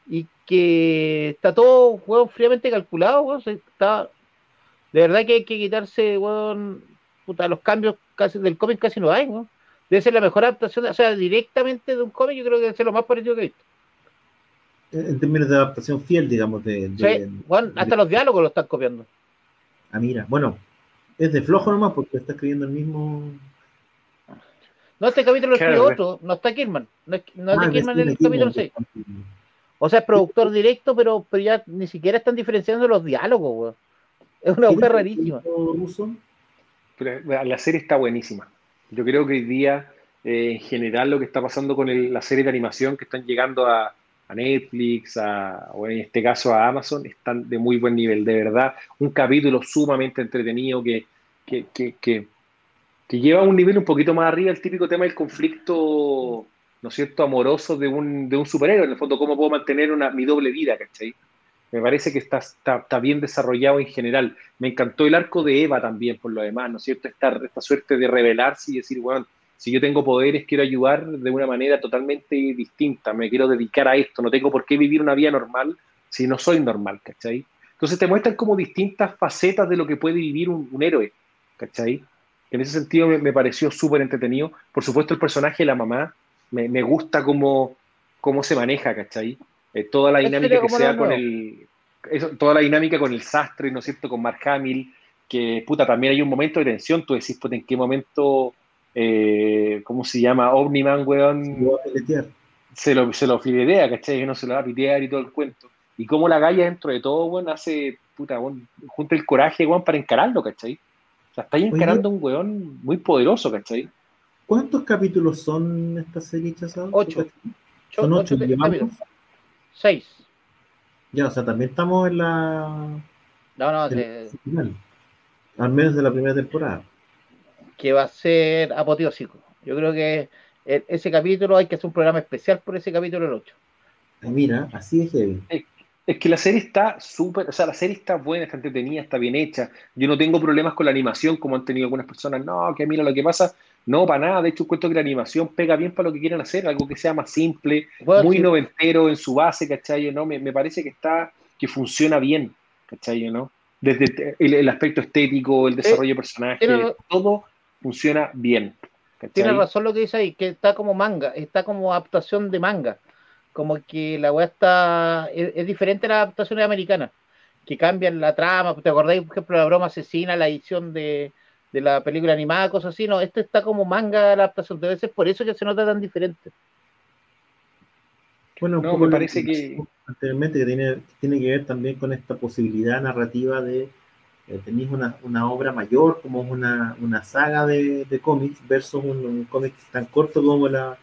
y que está todo weón, fríamente calculado, weón, se- está, de verdad que hay que quitarse, weón, puta, los cambios casi del cómic casi no hay, weón. Debe ser la mejor adaptación, o sea, directamente de un cómic, yo creo que debe ser lo más parecido que he visto. en términos de adaptación fiel, digamos, de... de- Sí, weón, hasta de- los diálogos lo están copiando. Ah, mira, bueno, es de flojo nomás porque está escribiendo el mismo... No, este capítulo lo escribe Claro, otro, no está Kirman. No es, no es Ah, de Kirman el capítulo King, 6. O sea, es productor directo, pero, pero ya ni siquiera están diferenciando los diálogos, weón. Es una ¿Qué mujer te rarísima. Pero la serie está buenísima. Yo creo que hoy día, eh, en general, lo que está pasando con el- la serie de animación que están llegando a, a Netflix, a, o en este caso a Amazon, están de muy buen nivel. De verdad, un capítulo sumamente entretenido que, que, que, que, que lleva a un nivel un poquito más arriba el típico tema del conflicto ¿no es cierto?, amoroso de un, de un superhéroe, en el fondo, cómo puedo mantener una, mi doble vida, ¿cachai? Me parece que está, está, bien desarrollado en general. Me encantó el arco de Eva también, por lo demás, ¿no es cierto? Esta, esta suerte de revelarse y decir, bueno, si yo tengo poderes, quiero ayudar de una manera totalmente distinta, me quiero dedicar a esto, no tengo por qué vivir una vida normal si no soy normal, ¿cachai? Entonces te muestran como distintas facetas de lo que puede vivir un, héroe, ¿cachai? En ese sentido me, pareció súper entretenido. Por supuesto, el personaje de la mamá me, gusta cómo, cómo se maneja, ¿cachai? Eh, toda la dinámica que sea con el. toda la dinámica con el sastre, ¿no es cierto? Con Mark Hamill, que puta, también hay un momento de tensión. Tú decís, pues, en qué momento. Eh, ¿Cómo se llama? Omniman, weón. Se lo, se lo fidea, ¿cachai? Que no se lo va a pitear y todo el cuento. Y cómo la galla dentro de todo, weón, hace, puta, weón, junta el coraje, weón, para encararlo, ¿cachai? O sea, está ahí encarando un weón muy poderoso, ¿cachai? ¿Cuántos capítulos son esta serie, Chazado? Ocho. Son ocho, ocho Seis. Ya, o sea, también estamos en la. No, no, Al menos de la primera temporada. Que va a ser apoteósico. Yo creo que e, ese capítulo hay que hacer un programa especial por ese capítulo el 8. mira, así es heavy. Es que la serie está súper, o sea, la serie está buena, está entretenida, está bien hecha. Yo no tengo problemas con la animación como han tenido algunas personas. No, que mira lo que pasa. No, para nada. De hecho, cuento que la animación pega bien para lo que quieren hacer, algo que sea más simple, muy noventero en su base, ¿cachai? ¿no? Me, parece que está, que funciona bien, ¿cachai? ¿no? Desde el, aspecto estético, el desarrollo de personajes, todo funciona bien. Tiene razón lo que dice ahí, que está como manga, está como adaptación de manga como que la weá está. Es, diferente a las adaptaciones americanas, que cambian la trama. ¿Te acordáis, por ejemplo, la broma asesina, la edición de, la película animada, cosas así? No, este está como manga la adaptación. Debe ser por eso que se nota tan diferente. Bueno, no, me parece que. Anteriormente, que tiene, tiene que ver también con esta posibilidad narrativa de. Eh, tenéis una, obra mayor, como una, una saga de, cómics, versus un, un cómic tan corto como la,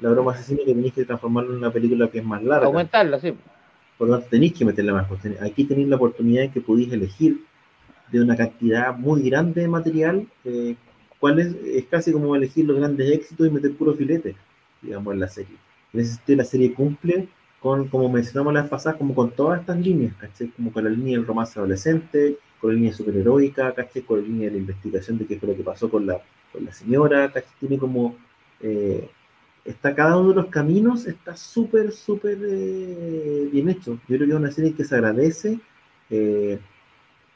la broma asesina que tenéis que transformarlo en una película que es más larga. Aumentarla, sí. Por lo tanto, tenéis que meterla más. Aquí tenéis la oportunidad en que podéis elegir de una cantidad muy grande de material, eh, cuál es, es casi como elegir los grandes éxitos y meter puro filete, digamos, en la serie. En ese sentido, la serie cumple con, como mencionamos la vez pasada, como con todas estas líneas, ¿caché? Como con la línea del romance adolescente, con la línea superheroica, ¿caché? Con la línea de la investigación de qué fue lo que pasó con la, con la señora, ¿caché? Tiene como eh, está cada uno de los caminos está súper, súper eh, bien hecho. Yo creo que es una serie que se agradece, eh,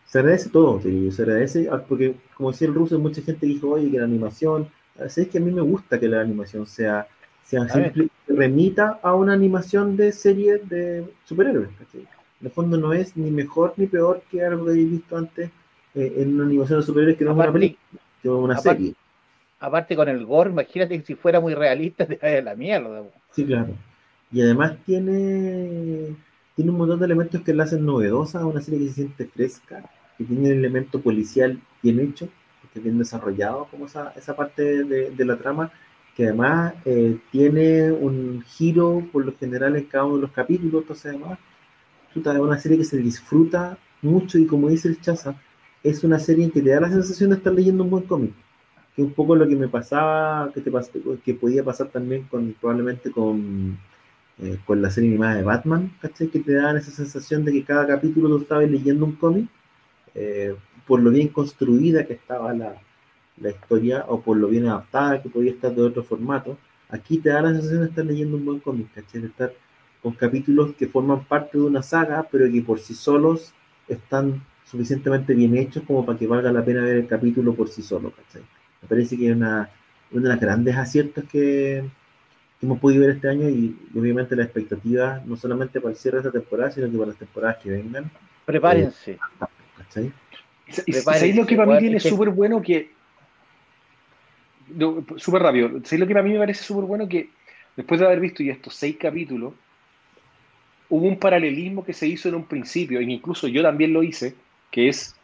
se agradece todo, se agradece, ah, porque como decía el ruso, mucha gente dijo, oye, que la animación, es que a mí me gusta que la animación sea, sea simple, remita a una animación de serie de superhéroes. En el fondo no es ni mejor ni peor que algo que habéis visto antes eh, en una animación de superhéroes que no es una película, que es una serie aparte con el gore, imagínate que si fuera muy realista te vaya la mierda. Sí, claro. Y además tiene, tiene un montón de elementos que la hacen novedosa, una serie que se siente fresca, que tiene un elemento policial bien hecho, que bien desarrollado como esa, esa parte de, la trama, que además eh, tiene un giro por lo general en cada uno de los capítulos, entonces además es una serie que se disfruta mucho y como dice el Chaza, es una serie que te da la sensación de estar leyendo un buen cómic que un poco lo que me pasaba, que, te que podía pasar también con probablemente con, eh, con la serie animada de Batman, ¿cachai? Que te dan esa sensación de que cada capítulo tú estabas leyendo un cómic, eh, por lo bien construida que estaba la, la, historia o por lo bien adaptada que podía estar de otro formato. Aquí te da la sensación de estar leyendo un buen cómic, ¿cachai? De estar con capítulos que forman parte de una saga, pero que por sí solos están suficientemente bien hechos como para que valga la pena ver el capítulo por sí solo, ¿cachai? Me parece que es una, uno de los grandes aciertos que, hemos podido ver este año y, obviamente la expectativa no solamente para el cierre de esta temporada, sino que para las temporadas que vengan. Prepárense. Eh, ¿Sabéis lo que para mí tiene súper bueno que... Súper rápido. ¿Sabéis lo que para mí me parece súper bueno que después de haber visto ya estos seis capítulos, hubo un paralelismo que se hizo en un principio, e incluso yo también lo hice, que es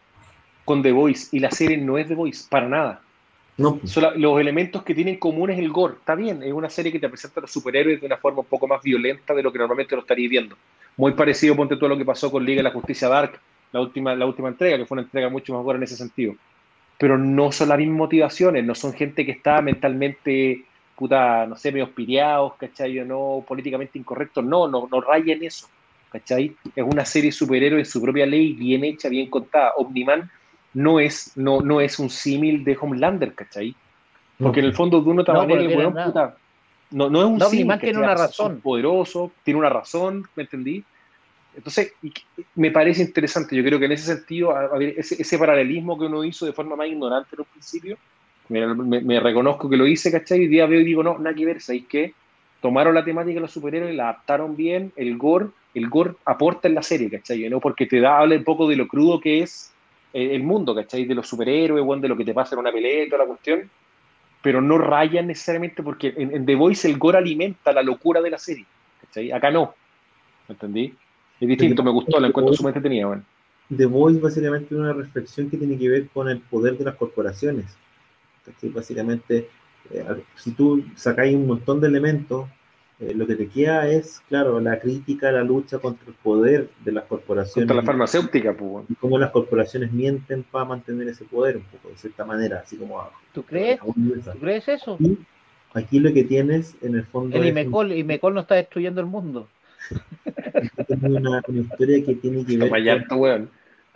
con The Voice, y la serie no es The Voice, para nada. No. los elementos que tienen comunes el gore. Está bien, es una serie que te presenta a los superhéroes de una forma un poco más violenta de lo que normalmente lo estarías viendo. Muy parecido, ponte todo lo que pasó con Liga de la Justicia Dark, la última, la última entrega, que fue una entrega mucho buena en ese sentido. Pero no son las mismas motivaciones, no son gente que está mentalmente puta, no sé, medio piriados, ¿cachai? O no políticamente incorrectos. No, no, no rayen eso, ¿cachai? Es una serie superhéroe en su propia ley, bien hecha, bien contada. Omniman no es, no, no es un símil de Homelander, ¿cachai? Porque en el fondo de una No, manera el era puta, no, no es un No, símil, Omniman tiene una Es razón. poderoso, tiene una razón, ¿me entendí? Entonces, me parece interesante. Yo creo que en ese sentido, a- ver, ese, ese paralelismo que uno hizo de forma más ignorante en un principio, me, me- me reconozco que lo hice, ¿cachai? Y día veo y digo, no, nada que ver, ¿sabéis qué? Tomaron la temática de los superhéroes, la adaptaron bien, el gore, el gore aporta en la serie, ¿cachai? ¿No? Porque te da, habla un poco de lo crudo que es eh, el mundo, ¿cachai? De los superhéroes, de lo que te pasa en una pelea y toda la cuestión, pero no rayan necesariamente porque en, en The Voice el gore alimenta la locura de la serie, ¿cachai? Acá no, ¿me entendí? Es distinto, me gustó, la encuentro sumamente tenida, bueno. The Voice básicamente es una reflexión que tiene que ver con el poder de las corporaciones. ¿cachai? Básicamente, eh, si tú sacáis un montón de elementos, eh, lo que te queda es, claro, la crítica, la lucha contra el poder de las corporaciones. Contra la farmacéutica, pues, bueno. y cómo las corporaciones mienten para mantener ese poder, un poco, de cierta manera, así como... a- ¿Tú crees? a ¿Tú crees eso? Y aquí lo que tienes, en el fondo, El Imecol, Imecol no está destruyendo el mundo. una, una historia que tiene que ver con- llanto,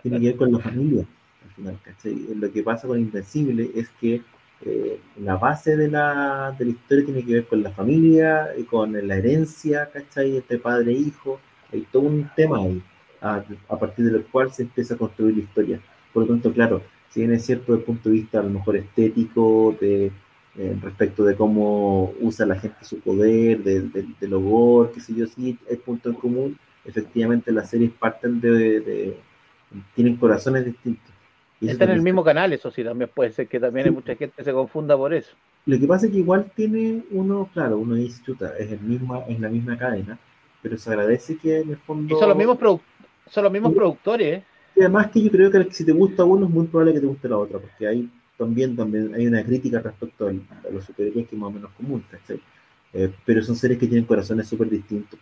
tiene que ver con la familia, al final, ¿cachai? Lo que pasa con Invencible es que eh, la base de la, de la historia tiene que ver con la familia, y con la herencia, ¿cachai? Entre padre e hijo, hay todo un tema ahí, a, a partir del cual se empieza a construir la historia. Por lo tanto, claro, si bien es cierto desde el punto de vista a lo mejor estético, de, eh, respecto de cómo usa la gente su poder, de, de, del horror, qué sé yo, sí, hay puntos en común, efectivamente las series parten de- de tienen corazones distintos. Y Está en el mismo canal, eso sí, también puede ser que también hay Sí. mucha gente que se confunda por eso. Lo que pasa es que igual tiene uno, claro, uno dice, chuta, es, el misma, es la misma cadena, pero se agradece que en el Y fondo... son los mismos, produ- son los mismos Sí. productores, ¿eh? Y además que yo creo que si te gusta uno es muy probable que te guste la otra, porque hay también, también hay una crítica respecto al- a los superhéroes que es más o menos común, ¿cachai? Eh, pero son seres que tienen corazones súper distintos.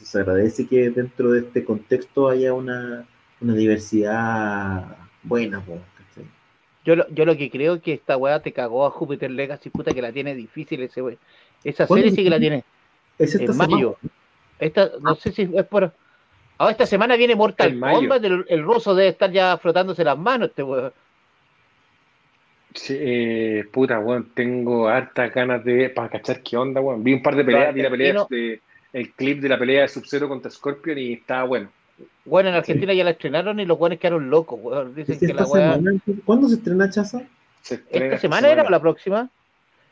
se agradece que dentro de este contexto haya una, una diversidad buena. Yo lo, yo lo que creo es que esta weá te cagó a Jupiter Legacy, puta que la tiene difícil ese we- Esa ¿Cuándo serie sí que la tiene Es esta en semana. mayo. Esta, no sé si es por. Ahora esta semana viene Mortal. Kombat, el, el ruso debe estar ya frotándose las manos, este weón. Sí, eh, puta, weón, tengo hartas ganas de para cachar qué onda, weón. Vi un par de peleas, vi la pelea argentino- de, el clip de la pelea de Sub-Zero contra Scorpion y estaba bueno. Bueno, en Argentina ya la estrenaron y los weones quedaron locos, weón. Dicen que la weá. semana, ¿Cuándo se estrena Chaza? Se estrena ¿Esta semana era o la próxima?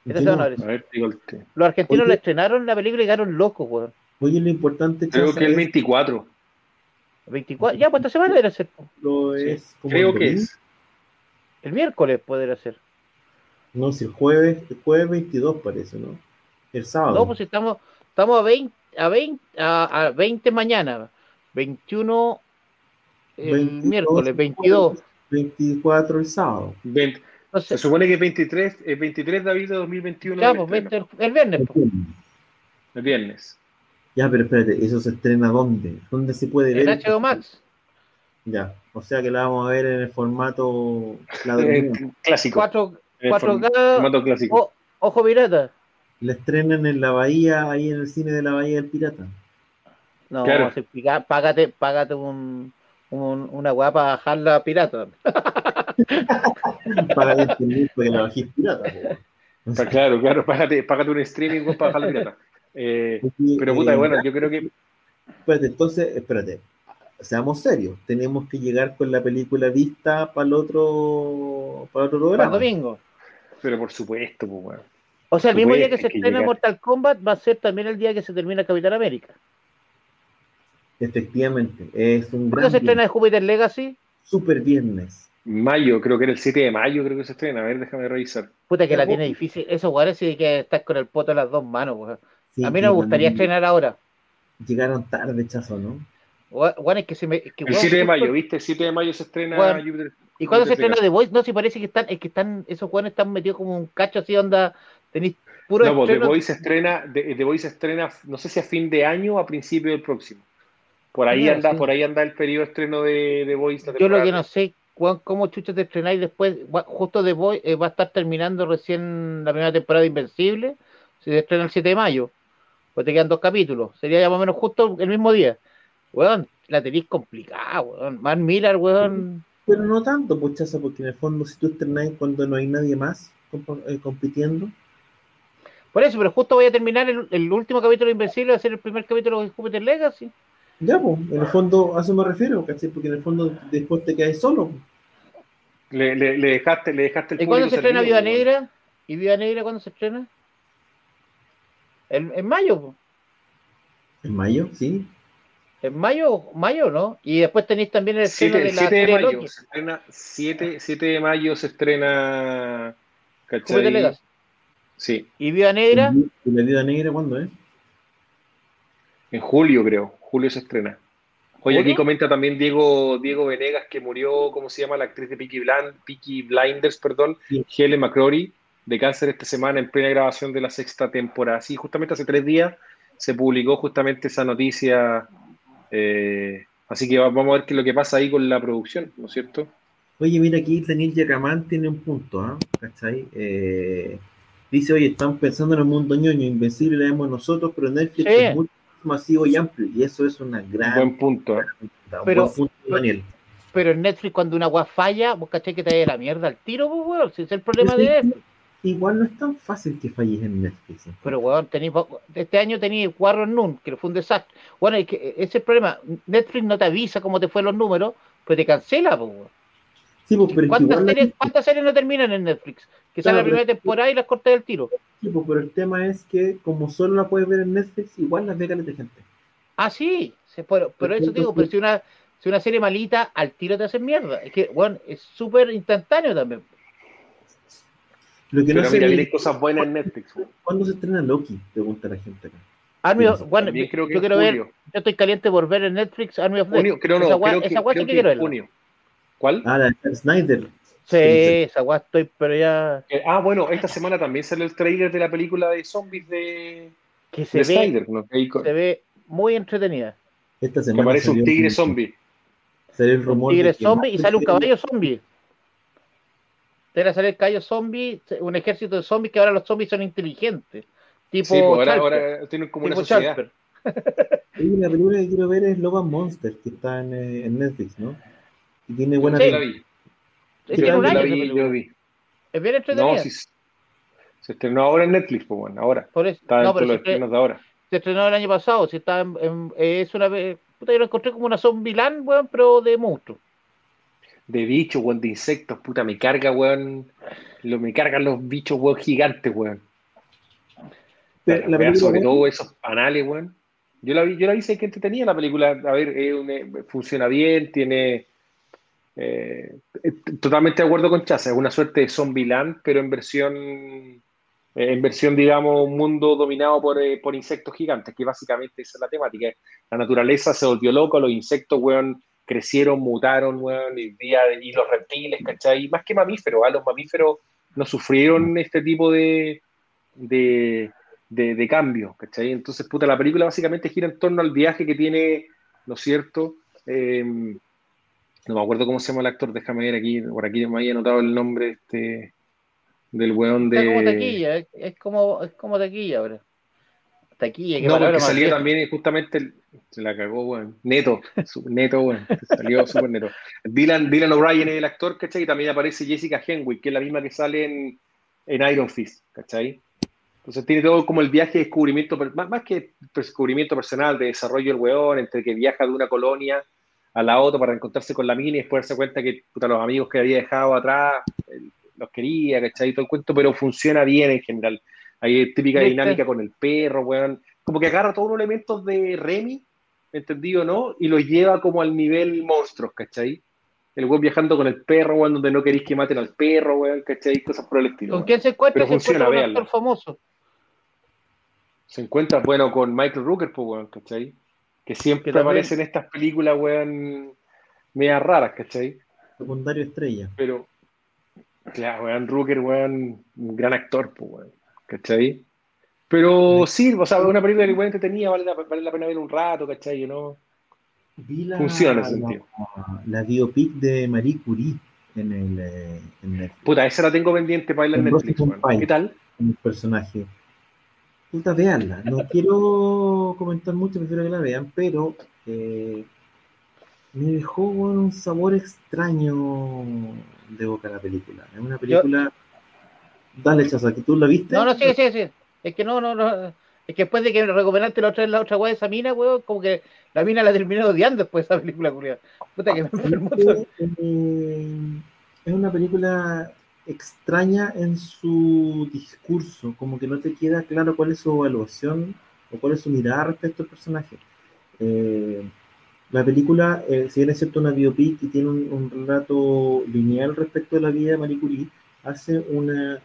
Esta semana no-. A ver, digo el te- Los argentinos Oye. la estrenaron la película y quedaron locos, weón. Oye, lo importante, Creo Chaza, que el es- 24, 24, ya, pues esta semana debe ser. lo sí. es como creo que es. El miércoles podría ser. No, si el jueves, el jueves 22 parece, ¿no? El sábado. No, pues estamos, estamos a 20, a 20, a, a 20 mañana. 21 el 22, miércoles, 22. 24 el sábado. Veinte- Se supone que 23, el 23 de abril de 2021 ya, el pues, estreno, 20 el, el viernes. pues. el viernes. Ya, pero espérate, ¿eso se estrena dónde? ¿Dónde se puede ver? En HBO Max. Ya, o sea que la vamos a ver en el formato clásico. 4, en el 4K. formato clásico. o- ojo pirata. la estrenan en la bahía, ahí en el cine de la Bahía del Pirata. No, Claro. si págate, págate un, un- una weá para bajarla pirata. Para entender porque la Bahía es pirata. sea, claro, claro, págate, págate un streaming para bajar la pirata. Eh, pero puta, eh, bueno, yo creo que Espérate, entonces, espérate. Seamos serios. Tenemos que llegar con la película vista para el otro, para otro Para el programa. domingo. Pero por supuesto, pues, weón. O sea, el mismo día que se estrena. Mortal Kombat va a ser también el día que se termina Capitán América. Efectivamente, es un ¿Cuándo se estrena Jupiter Legacy? super viernes. Mayo, creo que era el 7 de mayo, creo que se estrena. A ver, déjame revisar. Puta que la tiene difícil. Esos weones sí que estás con el poto en las dos manos, weón. Sí, A mí no me gustaría estrenar ahora. Llegaron tarde, chazo, ¿no? Es que se me. que, El weón, 7 de mayo, ¿viste? El 7 de mayo se estrena Bueno, Jupiter- ¿Y cuándo se estrena The Voice? No, si parece que están, es que están, esos weones están metidos como un cacho así, onda. Tenéis puro No, pues The Voice se estrena, The, The Voice se estrena, no sé si a fin de año o a principio del próximo. Por ahí Ya, anda, sí. por ahí anda el periodo de estreno de The Voice. Yo lo que no sé, weón, cómo chucha te estrenáis después. Justo The Voice eh, va a estar terminando recién la primera temporada de Invencible. Se estrena el 7 de mayo. Pues te quedan dos capítulos. Sería ya más o menos justo el mismo día. Weón, la tenéis complicada, weón. Mark Miller, weón. Pero no tanto, puchaza, porque en el fondo si tú estrenas cuando no hay nadie más comp- eh, compitiendo, Por eso, pero justo voy a terminar el, el último capítulo de Invencible, va a ser el primer capítulo de Jupiter Legacy. ya, pues, en el fondo a eso me refiero, ¿cachai? Porque en el fondo después te quedas solo. po. Le, le- le dejaste, le dejaste el ¿Y cuándo se estrena servido, weón. Negra? ¿Y Viva Negra cuándo se estrena? En, en mayo, po. En mayo, sí. En mayo, mayo, ¿no? Y después tenéis también el estreno 7, de la 7 de mayo Loki, se estrena 7, 7 de mayo se estrena ¿cachai? Sí, Y Viva Negra, ¿Y la vida negra cuándo es? en julio creo, julio se estrena. Oye, aquí comenta también Diego, Diego Venegas que murió, ¿cómo se llama? La actriz de Peaky, Blind, Peaky Blinders, perdón, Sí. Helen McCrory, de cáncer esta semana en plena grabación de la sexta temporada. Sí, justamente hace tres días se publicó justamente esa noticia. Eh, así que va- vamos a ver qué es lo que pasa ahí con la producción, ¿no es cierto? Oye, mira aquí Daniel Yacamán tiene un punto, ¿ah? ¿Cachai? Eh, dice, oye, están pensando en el mundo ñoño, invencible la vemos nosotros, pero Netflix Sí. es más masivo y amplio, y eso es una gran... Buen punto. ¿eh? un Pero- buen punto, Daniel. pero en Netflix cuando una weá falla, vos cachai que te da la mierda al tiro, pues weón, si es el problema de Netflix. Igual no es tan fácil que falles en Netflix. Pero weón, tenéis, este año tenéis Warren Noon, que fue un desastre. Bueno, es que ese es el problema, Netflix no te avisa cómo te fue los números, pues te cancela, pues weón. Sí, pues, pero ¿Cuántas igual series, ¿Cuántas series no terminan en Netflix? Que sale Claro, la primera temporada y las cortas del tiro. sí, pues, pero el tema es que como solo la puedes ver en Netflix, igual las ve de gente. Ah, sí, se- pero, pero eso te digo, pero si una, si una serie malita, al tiro te hacen mierda. Es que, bueno, es súper instantáneo también. Lo que no Pero sé mira, ni- hay cosas buenas en Netflix. güey. ¿Cuándo se estrena Loki? Pregunta la gente acá. Army of- bueno, creo que yo quiero ver, yo estoy caliente por ver en Netflix Army of. Junio, creo no, esa guay, creo que, esa guay creo sí que que quiero junio. ¿Cuál? Ah, la de Snyder. Sí, esa guay estoy, pero ya Eh, Ah, bueno, esta semana también salió el trailer de la película de zombies de, que se de ve, Snyder, que, se ve muy entretenida. Esta que semana aparece un tigre zombie. Salió el Un rumor tigre de que zombie y sale un caballo zombie. Debe salir el caballo zombie, un ejército de zombies que ahora los zombies son inteligentes. Tipo Sí, pues ahora, ahora tienen como una tipo sociedad. Charper. Oye, la película que quiero ver es Logan Monster, que está en, eh, en Netflix, ¿no? Y tiene buena Sí. La vi. Es que un Yo año la esa vi, yo. Es bien entretenida. No, sí, se estrenó ahora en Netflix, pues bueno, ahora. Por eso, Está no, dentro pero de los estrenos de ahora. se estrenó el año pasado. Si está en- en- es una vez. Puta, yo lo encontré como una zombieland, weón, pero de monstruo. De bichos, weón, de insectos, puta, me carga, weón. Lo, me cargan los bichos, weón, gigantes, weón. La la weá, película, sobre todo esos panales, weón. Yo la vi, yo la vi, sé que entretenía la película. A ver, un- eh, funciona bien, tiene. eh, eh, totalmente de acuerdo con Chaza, es una suerte de Zombieland, pero en versión. eh, en versión, digamos, un mundo dominado por, eh, por insectos gigantes, que básicamente esa es la temática. La naturaleza se volvió loca, los insectos, weón, crecieron, mutaron, weón, y, y los reptiles, ¿cachai? Más que mamíferos, ¿ah? los mamíferos no sufrieron este tipo de, de, de, de cambios, ¿cachai? Entonces, puta, la película básicamente gira en torno al viaje que tiene, ¿no es cierto? Eh, no me acuerdo cómo se llama el actor, déjame ver aquí, por aquí me había anotado el nombre de este, del weón Está como de... taquilla, es, es como, es como taquilla ahora. Taquilla, No, porque salía vieja. también justamente, el- se la cagó, weón. Neto, neto, weón. Salió súper neto. Dylan, Dylan O'Brien es el actor, ¿cachai? Y también aparece Jessica Henwick, que es la misma que sale en, en Iron Fist, ¿cachai? Entonces tiene todo como el viaje de descubrimiento, más, más que descubrimiento personal, de desarrollo del weón, entre que viaja de una colonia a la otra para encontrarse con la mina y después darse cuenta que puta, los amigos que había dejado atrás eh, los quería, ¿cachai? Todo el cuento, pero funciona bien en general. Hay típica ¿Viste? dinámica con el perro, weón. Como que agarra todos los elementos de Remy, ¿entendido no? Y los lleva como al nivel monstruos, ¿cachai? El weón viajando con el perro, weón, donde no queréis que maten al perro, weón, ¿cachai? Cosas por el estilo. ¿Con quién se encuentra? Pero Se encuentra funciona, un actor famoso. Se encuentra, bueno, con Michael Rooker, pues, weón, ¿cachai? Que siempre Que también- aparece en estas películas, weón, medias raras, ¿cachai? Secundario estrella. Pero, claro, weón, Rooker, weón, un gran actor, pues, weón, ¿cachai? Pero sí, o sea, una película que weón entretenida, vale la, vale la pena ver un rato, ¿cachai? ¿no? Vi la, Funciona en ese sentido. la, la biopic de Marie Curie en el, eh, en Netflix, Puta, esa la tengo pendiente para verla en Netflix. Pike. ¿Qué tal? un personaje. puta, veanla. No quiero comentar mucho, prefiero que la vean, pero eh, me dejó un sabor extraño de boca la película. Es una película. Dale, Chaza, que tú la viste. No, no, sí, sí, sí. Es que no, no, no. Es que después de que recomendaste la otra, la otra weá de esa mina, weón, como que la mina la terminé odiando después de esa película, curiosa. Puta que me enfermó. Eh, es una película extraña en su discurso, como que no te queda claro cuál es su evaluación o cuál es su mirada respecto al personaje. Eh, la película, eh, si bien es cierto una biopic y tiene un, un, relato lineal respecto a la vida de Marie Curie, hace una,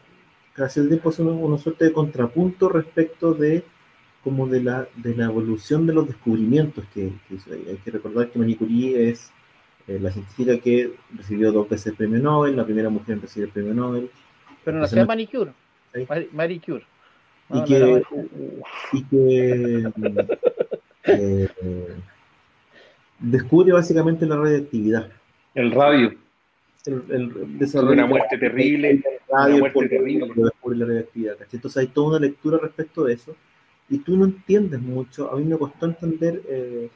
casi el tiempo hace una, una, suerte de contrapunto respecto de como de la, de la evolución de los descubrimientos que, que hizo. Hay que recordar que Marie Curie es eh, la científica que recibió dos veces el premio Nobel, la primera mujer en recibir el premio Nobel. Pero no sea manicure. ¿Sí? Manicure. No, y, que, no y que eh, descubre básicamente la radioactividad. El radio. El, el desarrollo una muerte terrible. El radio, una muerte terrible. Descubre la radioactividad. Entonces hay toda una lectura respecto de eso. Y tú no entiendes mucho. A mí me costó entender. Eh,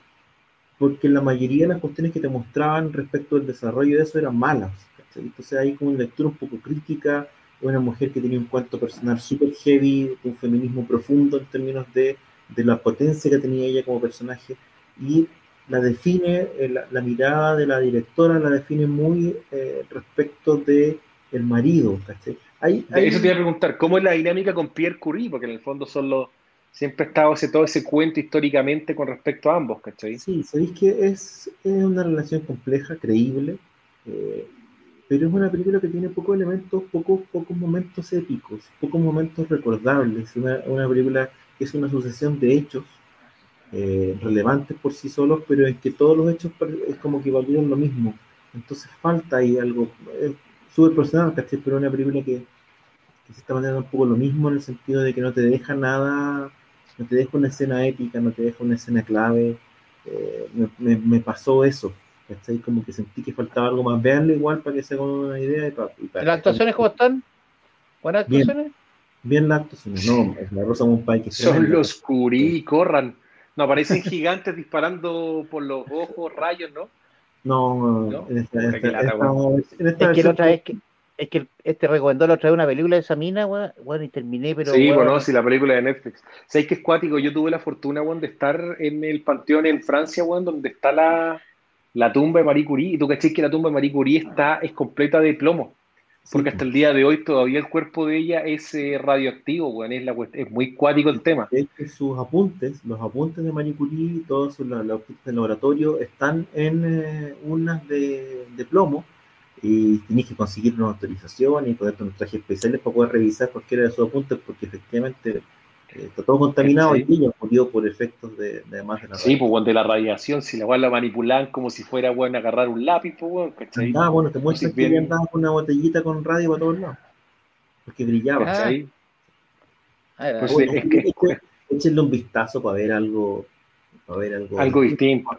porque la mayoría de las cuestiones que te mostraban respecto al desarrollo de eso eran malas. ¿cachai? Entonces hay como una lectura un poco crítica, una mujer que tenía un cuento personal súper heavy, un feminismo profundo en términos de, de, la potencia que tenía ella como personaje, y la define, la, la mirada de la directora la define muy eh, respecto de el marido. ¿cachai? Hay, hay... Eso te iba a preguntar, ¿cómo es la dinámica con Pierre Curie? Porque en el fondo son los siempre ha estado ese, todo ese cuento históricamente con respecto a ambos, ¿cachai? Sí, sabéis que es, es, una relación compleja, creíble, eh, pero es una película que tiene pocos elementos, pocos, pocos momentos épicos, pocos momentos recordables, una, una película que es una sucesión de hechos eh, relevantes por sí solos, pero en que todos los hechos es como que valieron lo mismo. Entonces falta ahí algo eh, súper personal, ¿cachai? Pero una película que, que se está manejando un poco lo mismo en el sentido de que no te deja nada no te deja una escena épica, no te deja una escena clave. Eh, me, me, me, pasó eso. ¿cachai? Como que sentí que faltaba algo más. Veanlo igual para que se hagan una idea. Y para, y para ¿Las actuaciones cómo están? ¿Buenas actuaciones? Bien, bien las actuaciones. No, es la Rosa Monpay que Son los curí, corran. No, aparecen gigantes disparando por los ojos, rayos, ¿no? No, no, esta, esta, esta, es que la otra vez que es que este recomendó la otra vez una película de esa mina, weón, bueno, y terminé, pero. Sí, bueno, sí, la película de Netflix. ¿Sabes que es cuático? Yo tuve la fortuna, weón, de estar en el panteón en Francia, weón, donde está la, la tumba de Marie Curie, y tú caché que la tumba de Marie Curie está, es completa de plomo. Porque sí, hasta el día de hoy todavía el cuerpo de ella es eh, radioactivo, weón, es, la, es muy cuático el tema. Es que sus apuntes, los apuntes de Marie Curie, todos los, los apuntes del laboratorio, están en eh, unas de, de plomo y tenías que conseguir una autorización y ponerte unos trajes especiales para poder revisar cualquiera de sus apuntes, porque efectivamente está todo contaminado sí. y niños murió por efectos de, de además de la Sí, pues de la radiación, si la cual la manipulan como si fuera bueno agarrar un lápiz, pues bueno, ¿cachai? Ah, bueno, te muestran que andaba con una botellita con radio para todos lados, porque brillaba, ¿cachai? Ah, pues, bueno, es que, échenle un vistazo para ver algo, para ver algo, algo distinto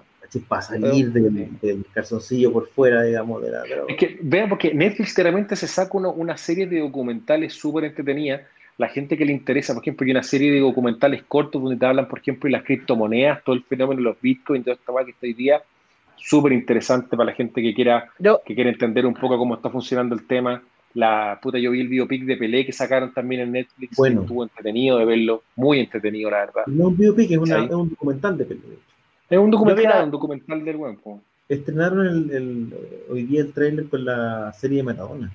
para salir del, del, calzoncillo por fuera, digamos, de la droga. Es que vean, porque Netflix realmente se saca uno, una serie de documentales súper entretenidas. La gente que le interesa, por ejemplo, hay una serie de documentales cortos donde te hablan, por ejemplo, de las criptomonedas, todo el fenómeno de los bitcoins, toda esta que está hoy día, súper interesante para la gente que quiera, que quiera entender un poco cómo está funcionando el tema. La puta, yo vi el biopic de Pelé que sacaron también en Netflix, bueno. estuvo entretenido de verlo, muy entretenido, la verdad. No un biopic, es, una, es un documental de Pelé. Es un documental, un documental del buen Estrenaron el, el, hoy día el trailer con la serie de Maradona.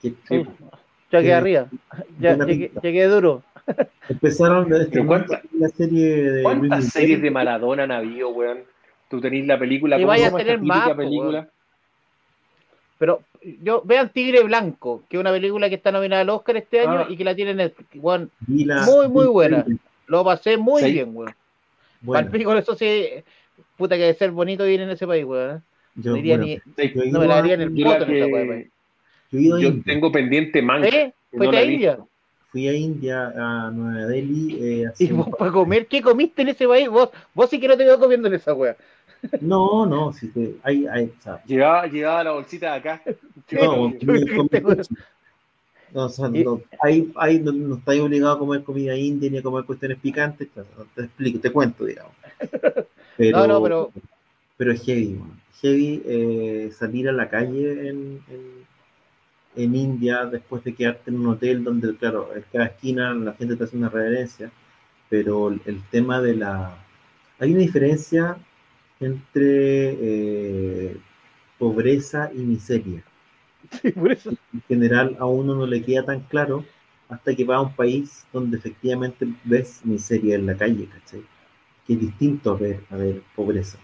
Que, sí, ya quedé arriba. Ya, llegué, llegué, duro. Empezaron a estrenar la serie de. ¿Cuántas series de Maradona han habido, weón? Tú tenés la película. Y vaya a tener más. Película? Weón. Pero yo vean Tigre Blanco, que es una película que está nominada al Oscar este año ah. y que la tienen en weón, la, muy, muy buena. Lo pasé muy ¿Sí? bien, weón. Bueno. Palpico, eso sí, puta que debe ser bonito vivir en ese país, weón. Yo, no, bueno, ni, no me la daría en el voto que... esa Yo, yo tengo pendiente manga. ¿Eh? ¿Fuiste no a India? Fui a India, a Nueva Delhi. Eh, ¿Y vos para comer? ¿Qué comiste en ese país? Vos, vos sí que no te veo comiendo en esa weá. No, no, sí que hay, hay, Llevaba, llevaba la bolsita de acá. No, No, o sea, no, ahí, ahí no, no estáis obligado a comer comida india ni a comer cuestiones picantes, te explico, te cuento, digamos. Pero, No, no, pero- pero es heavy, man. heavy eh, salir a la calle en, en, en India después de quedarte en un hotel donde, claro, en cada esquina la gente te hace una reverencia, pero el, tema de la... Hay una diferencia entre eh, pobreza y miseria Sí, por eso. en general a uno no le queda tan claro hasta que va a un país donde efectivamente ves miseria en la calle, ¿cachai? Que es distinto a ver, a ver pobreza.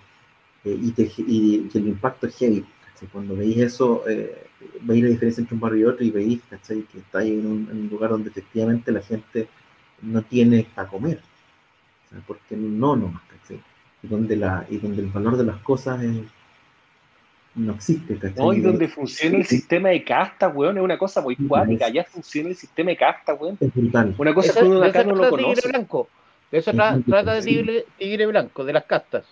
Eh, y, te- y que el impacto es heavy, ¿cachai? Cuando veis eso, eh, veis la diferencia entre un barrio y otro y veis, ¿cachai? Que estáis en un, en un lugar donde efectivamente la gente no tiene para comer. Sea, porque no, no, ¿cachai? Y donde, la, y donde el valor de las cosas es- no existe, ¿cachai? No, y donde funciona el sistema de casta, weón, es una cosa muy cuática. Ya funciona el sistema de casta, weón. Es brutal. Una cosa Eso- que uno de acá no lo trata Tigre conoce. Blanco. De eso tra- trata de tigre, tigre Blanco, de las castas.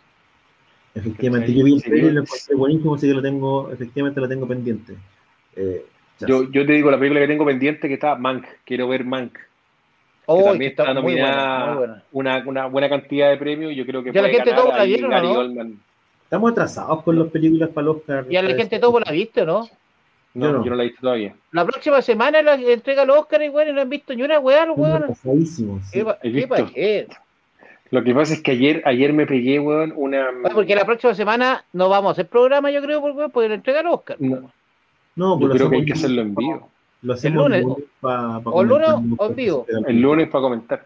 Efectivamente, yo vi el trailer y sí. lo encontré buenísimo, así que lo tengo, efectivamente lo tengo pendiente. Eh. Yo, yo te digo, la película que tengo pendiente que está Mank. Quiero ver Mank. Que Oh, también que está está muy buena, nominada muy buena. Una, una buena cantidad de premios. y Yo creo que Ya la gente todos la vieron, ¿o Gary no? Estamos atrasados con las películas para los Oscar. Y a la gente todo la viste, ¿no? No, Yo yo no. no. la he visto todavía. La próxima semana la entrega los Oscar y bueno, no han visto ni una weá, los atrasadísimos. sí. ¿Qué pa- he qué visto. pa' qué? Lo que pasa es que ayer, ayer me pegué, weón, una. Ah, Porque la próxima semana no vamos a hacer programa, yo creo, por weón, porque le entrega los Oscar. No, No, yo pues creo que hay que hacerlo en vivo. Lo hacemos lunes, para, o lunes o en vivo. El lunes para comentar.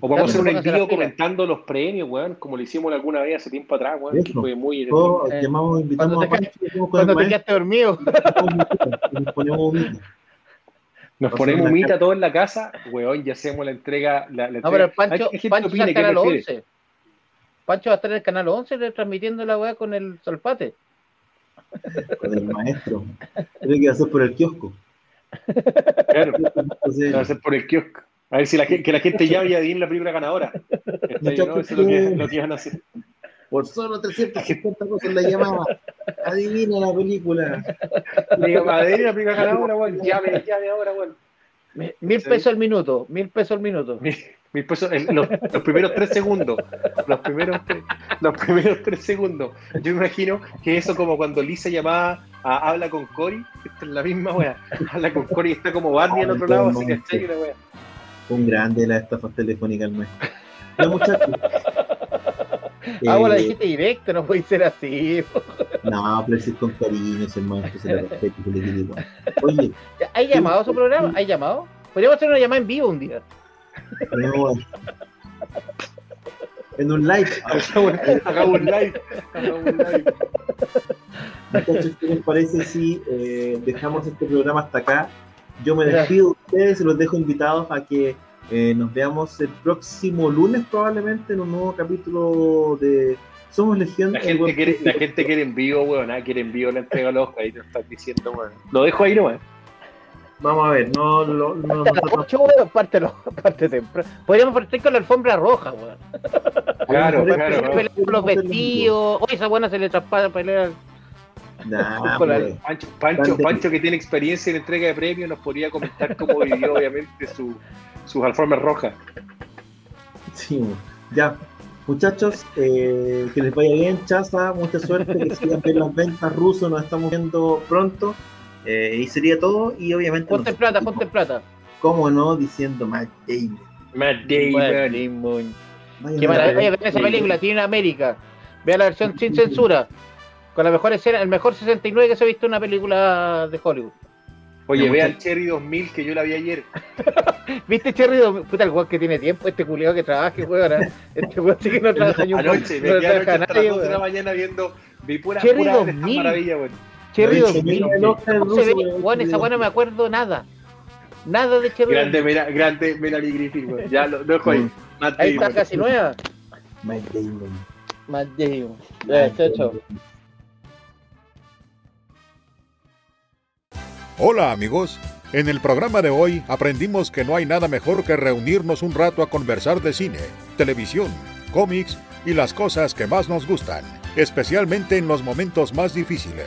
O vamos a hacer un envío comentando los premios, weón, como lo hicimos alguna vez hace tiempo atrás, weón, que fue muy Todos Eh, llamamos, invitamos cuando a te Pancho y hacemos con Cuando el te maestro quedaste dormido. nos ponemos humildes. Nos ponemos humita todos en la casa, weón, y hacemos la entrega. La, la No, pero el. Pancho, Hay Pancho está en ¿qué Canal prefiere? 11. Pancho va a estar en el Canal 11 retransmitiendo la weá con el Salpate. Con el maestro. Creo que va a ser por el kiosco. Claro, Entonces, va a ser por el kiosco. A ver si la, gente- que la gente llame y adivine la película ganadora. Está bien, ¿no? Eso es lo que, lo que a hacer. por solo 350 cosas la llamaba. Adivina la película. Diga, adivine la película ganadora, weón. Llame, llame ahora, weón. Mil pesos al minuto, mil pesos al minuto. Mil, pesos, en los, los primeros tres segundos. Los primeros, tres- los primeros tres segundos. Yo me imagino que eso como cuando Lisa llamaba a Habla con Cory, esta es la misma wea. Habla con Cory y está como Barney al otro lado, así que ¿cachai? La wea. Un grande la estafa telefónica al maestro. Ya, muchachos. Ah, bueno, la Eh, dijiste directo, no puede ser así. No, pero si es con cariño, es el maestro, se le respeta y se le igual. Oye, ¿Hay llamado a su programa? ¿Hay llamado? Podríamos hacer una llamada en vivo un día. No, en un live. Hagamos un live. Hagamos un live. Muchachos, ¿qué les parece si eh, dejamos este programa hasta acá? Yo me despido de ustedes y los dejo invitados a que eh, nos veamos el próximo lunes probablemente en un nuevo capítulo de Somos Legión. La gente quiere, la gente quiere en vivo, weón. ah, Quiere en vivo la entrega a los. Ahí te estás diciendo, weón. Lo dejo ahí nomás. Vamos a ver, no, no, no, Parte nosotros- ocho, weón, parte, lo- parte temprano. Podríamos partir con la alfombra roja, weón. Claro, Para claro. Con los vestidos. Oye, esa buena se le traspasa pelea. Nah, Con la- pues, Pancho, Pancho. Pancho, que tiene experiencia en entrega de premios, nos podría comentar cómo vivió, obviamente, su, sus alfombras rojas. sí, ya. Muchachos, eh, que les vaya bien, chaza, mucha suerte, que sigan bien las ventas rusos, nos estamos viendo pronto. Eh, y sería todo, y obviamente, Ponte en nos- plata, ponte en plata. cómo no, diciendo Matt Damon. Matt Damon. Qué maravilla. Oye, esa película, tiene en América. Vea la versión sin censura. Con la mejor escena, el mejor 69 que se ha visto en una película de Hollywood. Oye, vea el Cherry 2000 que yo la vi ayer. ¿Viste Cherry? Dom- Puta, el weón que tiene tiempo, este culiado que trabaja, weón. Este weón sí que no trabaja ni un Anoche, no me quedé trabaja anoche hasta las 2 de la mañana viendo. Vi pura, Cherry pura de estas 2000. maravillas, weón. Cherry Lo he hecho 2000. bien el Oscar ¿Cómo ruso, se ve? weón, Weón, esa weón no me acuerdo nada. Nada de Cherry 2000. Grande, Mela- grande Melanie Griffith, weón. Ya lo, dejo ahí. Matt Ahí está casi nueva. Matt Damon. Matt Damon. Ya, chao, chao. Hola amigos, en el programa de hoy aprendimos que no hay nada mejor que reunirnos un rato a conversar de cine, televisión, cómics y las cosas que más nos gustan, especialmente en los momentos más difíciles.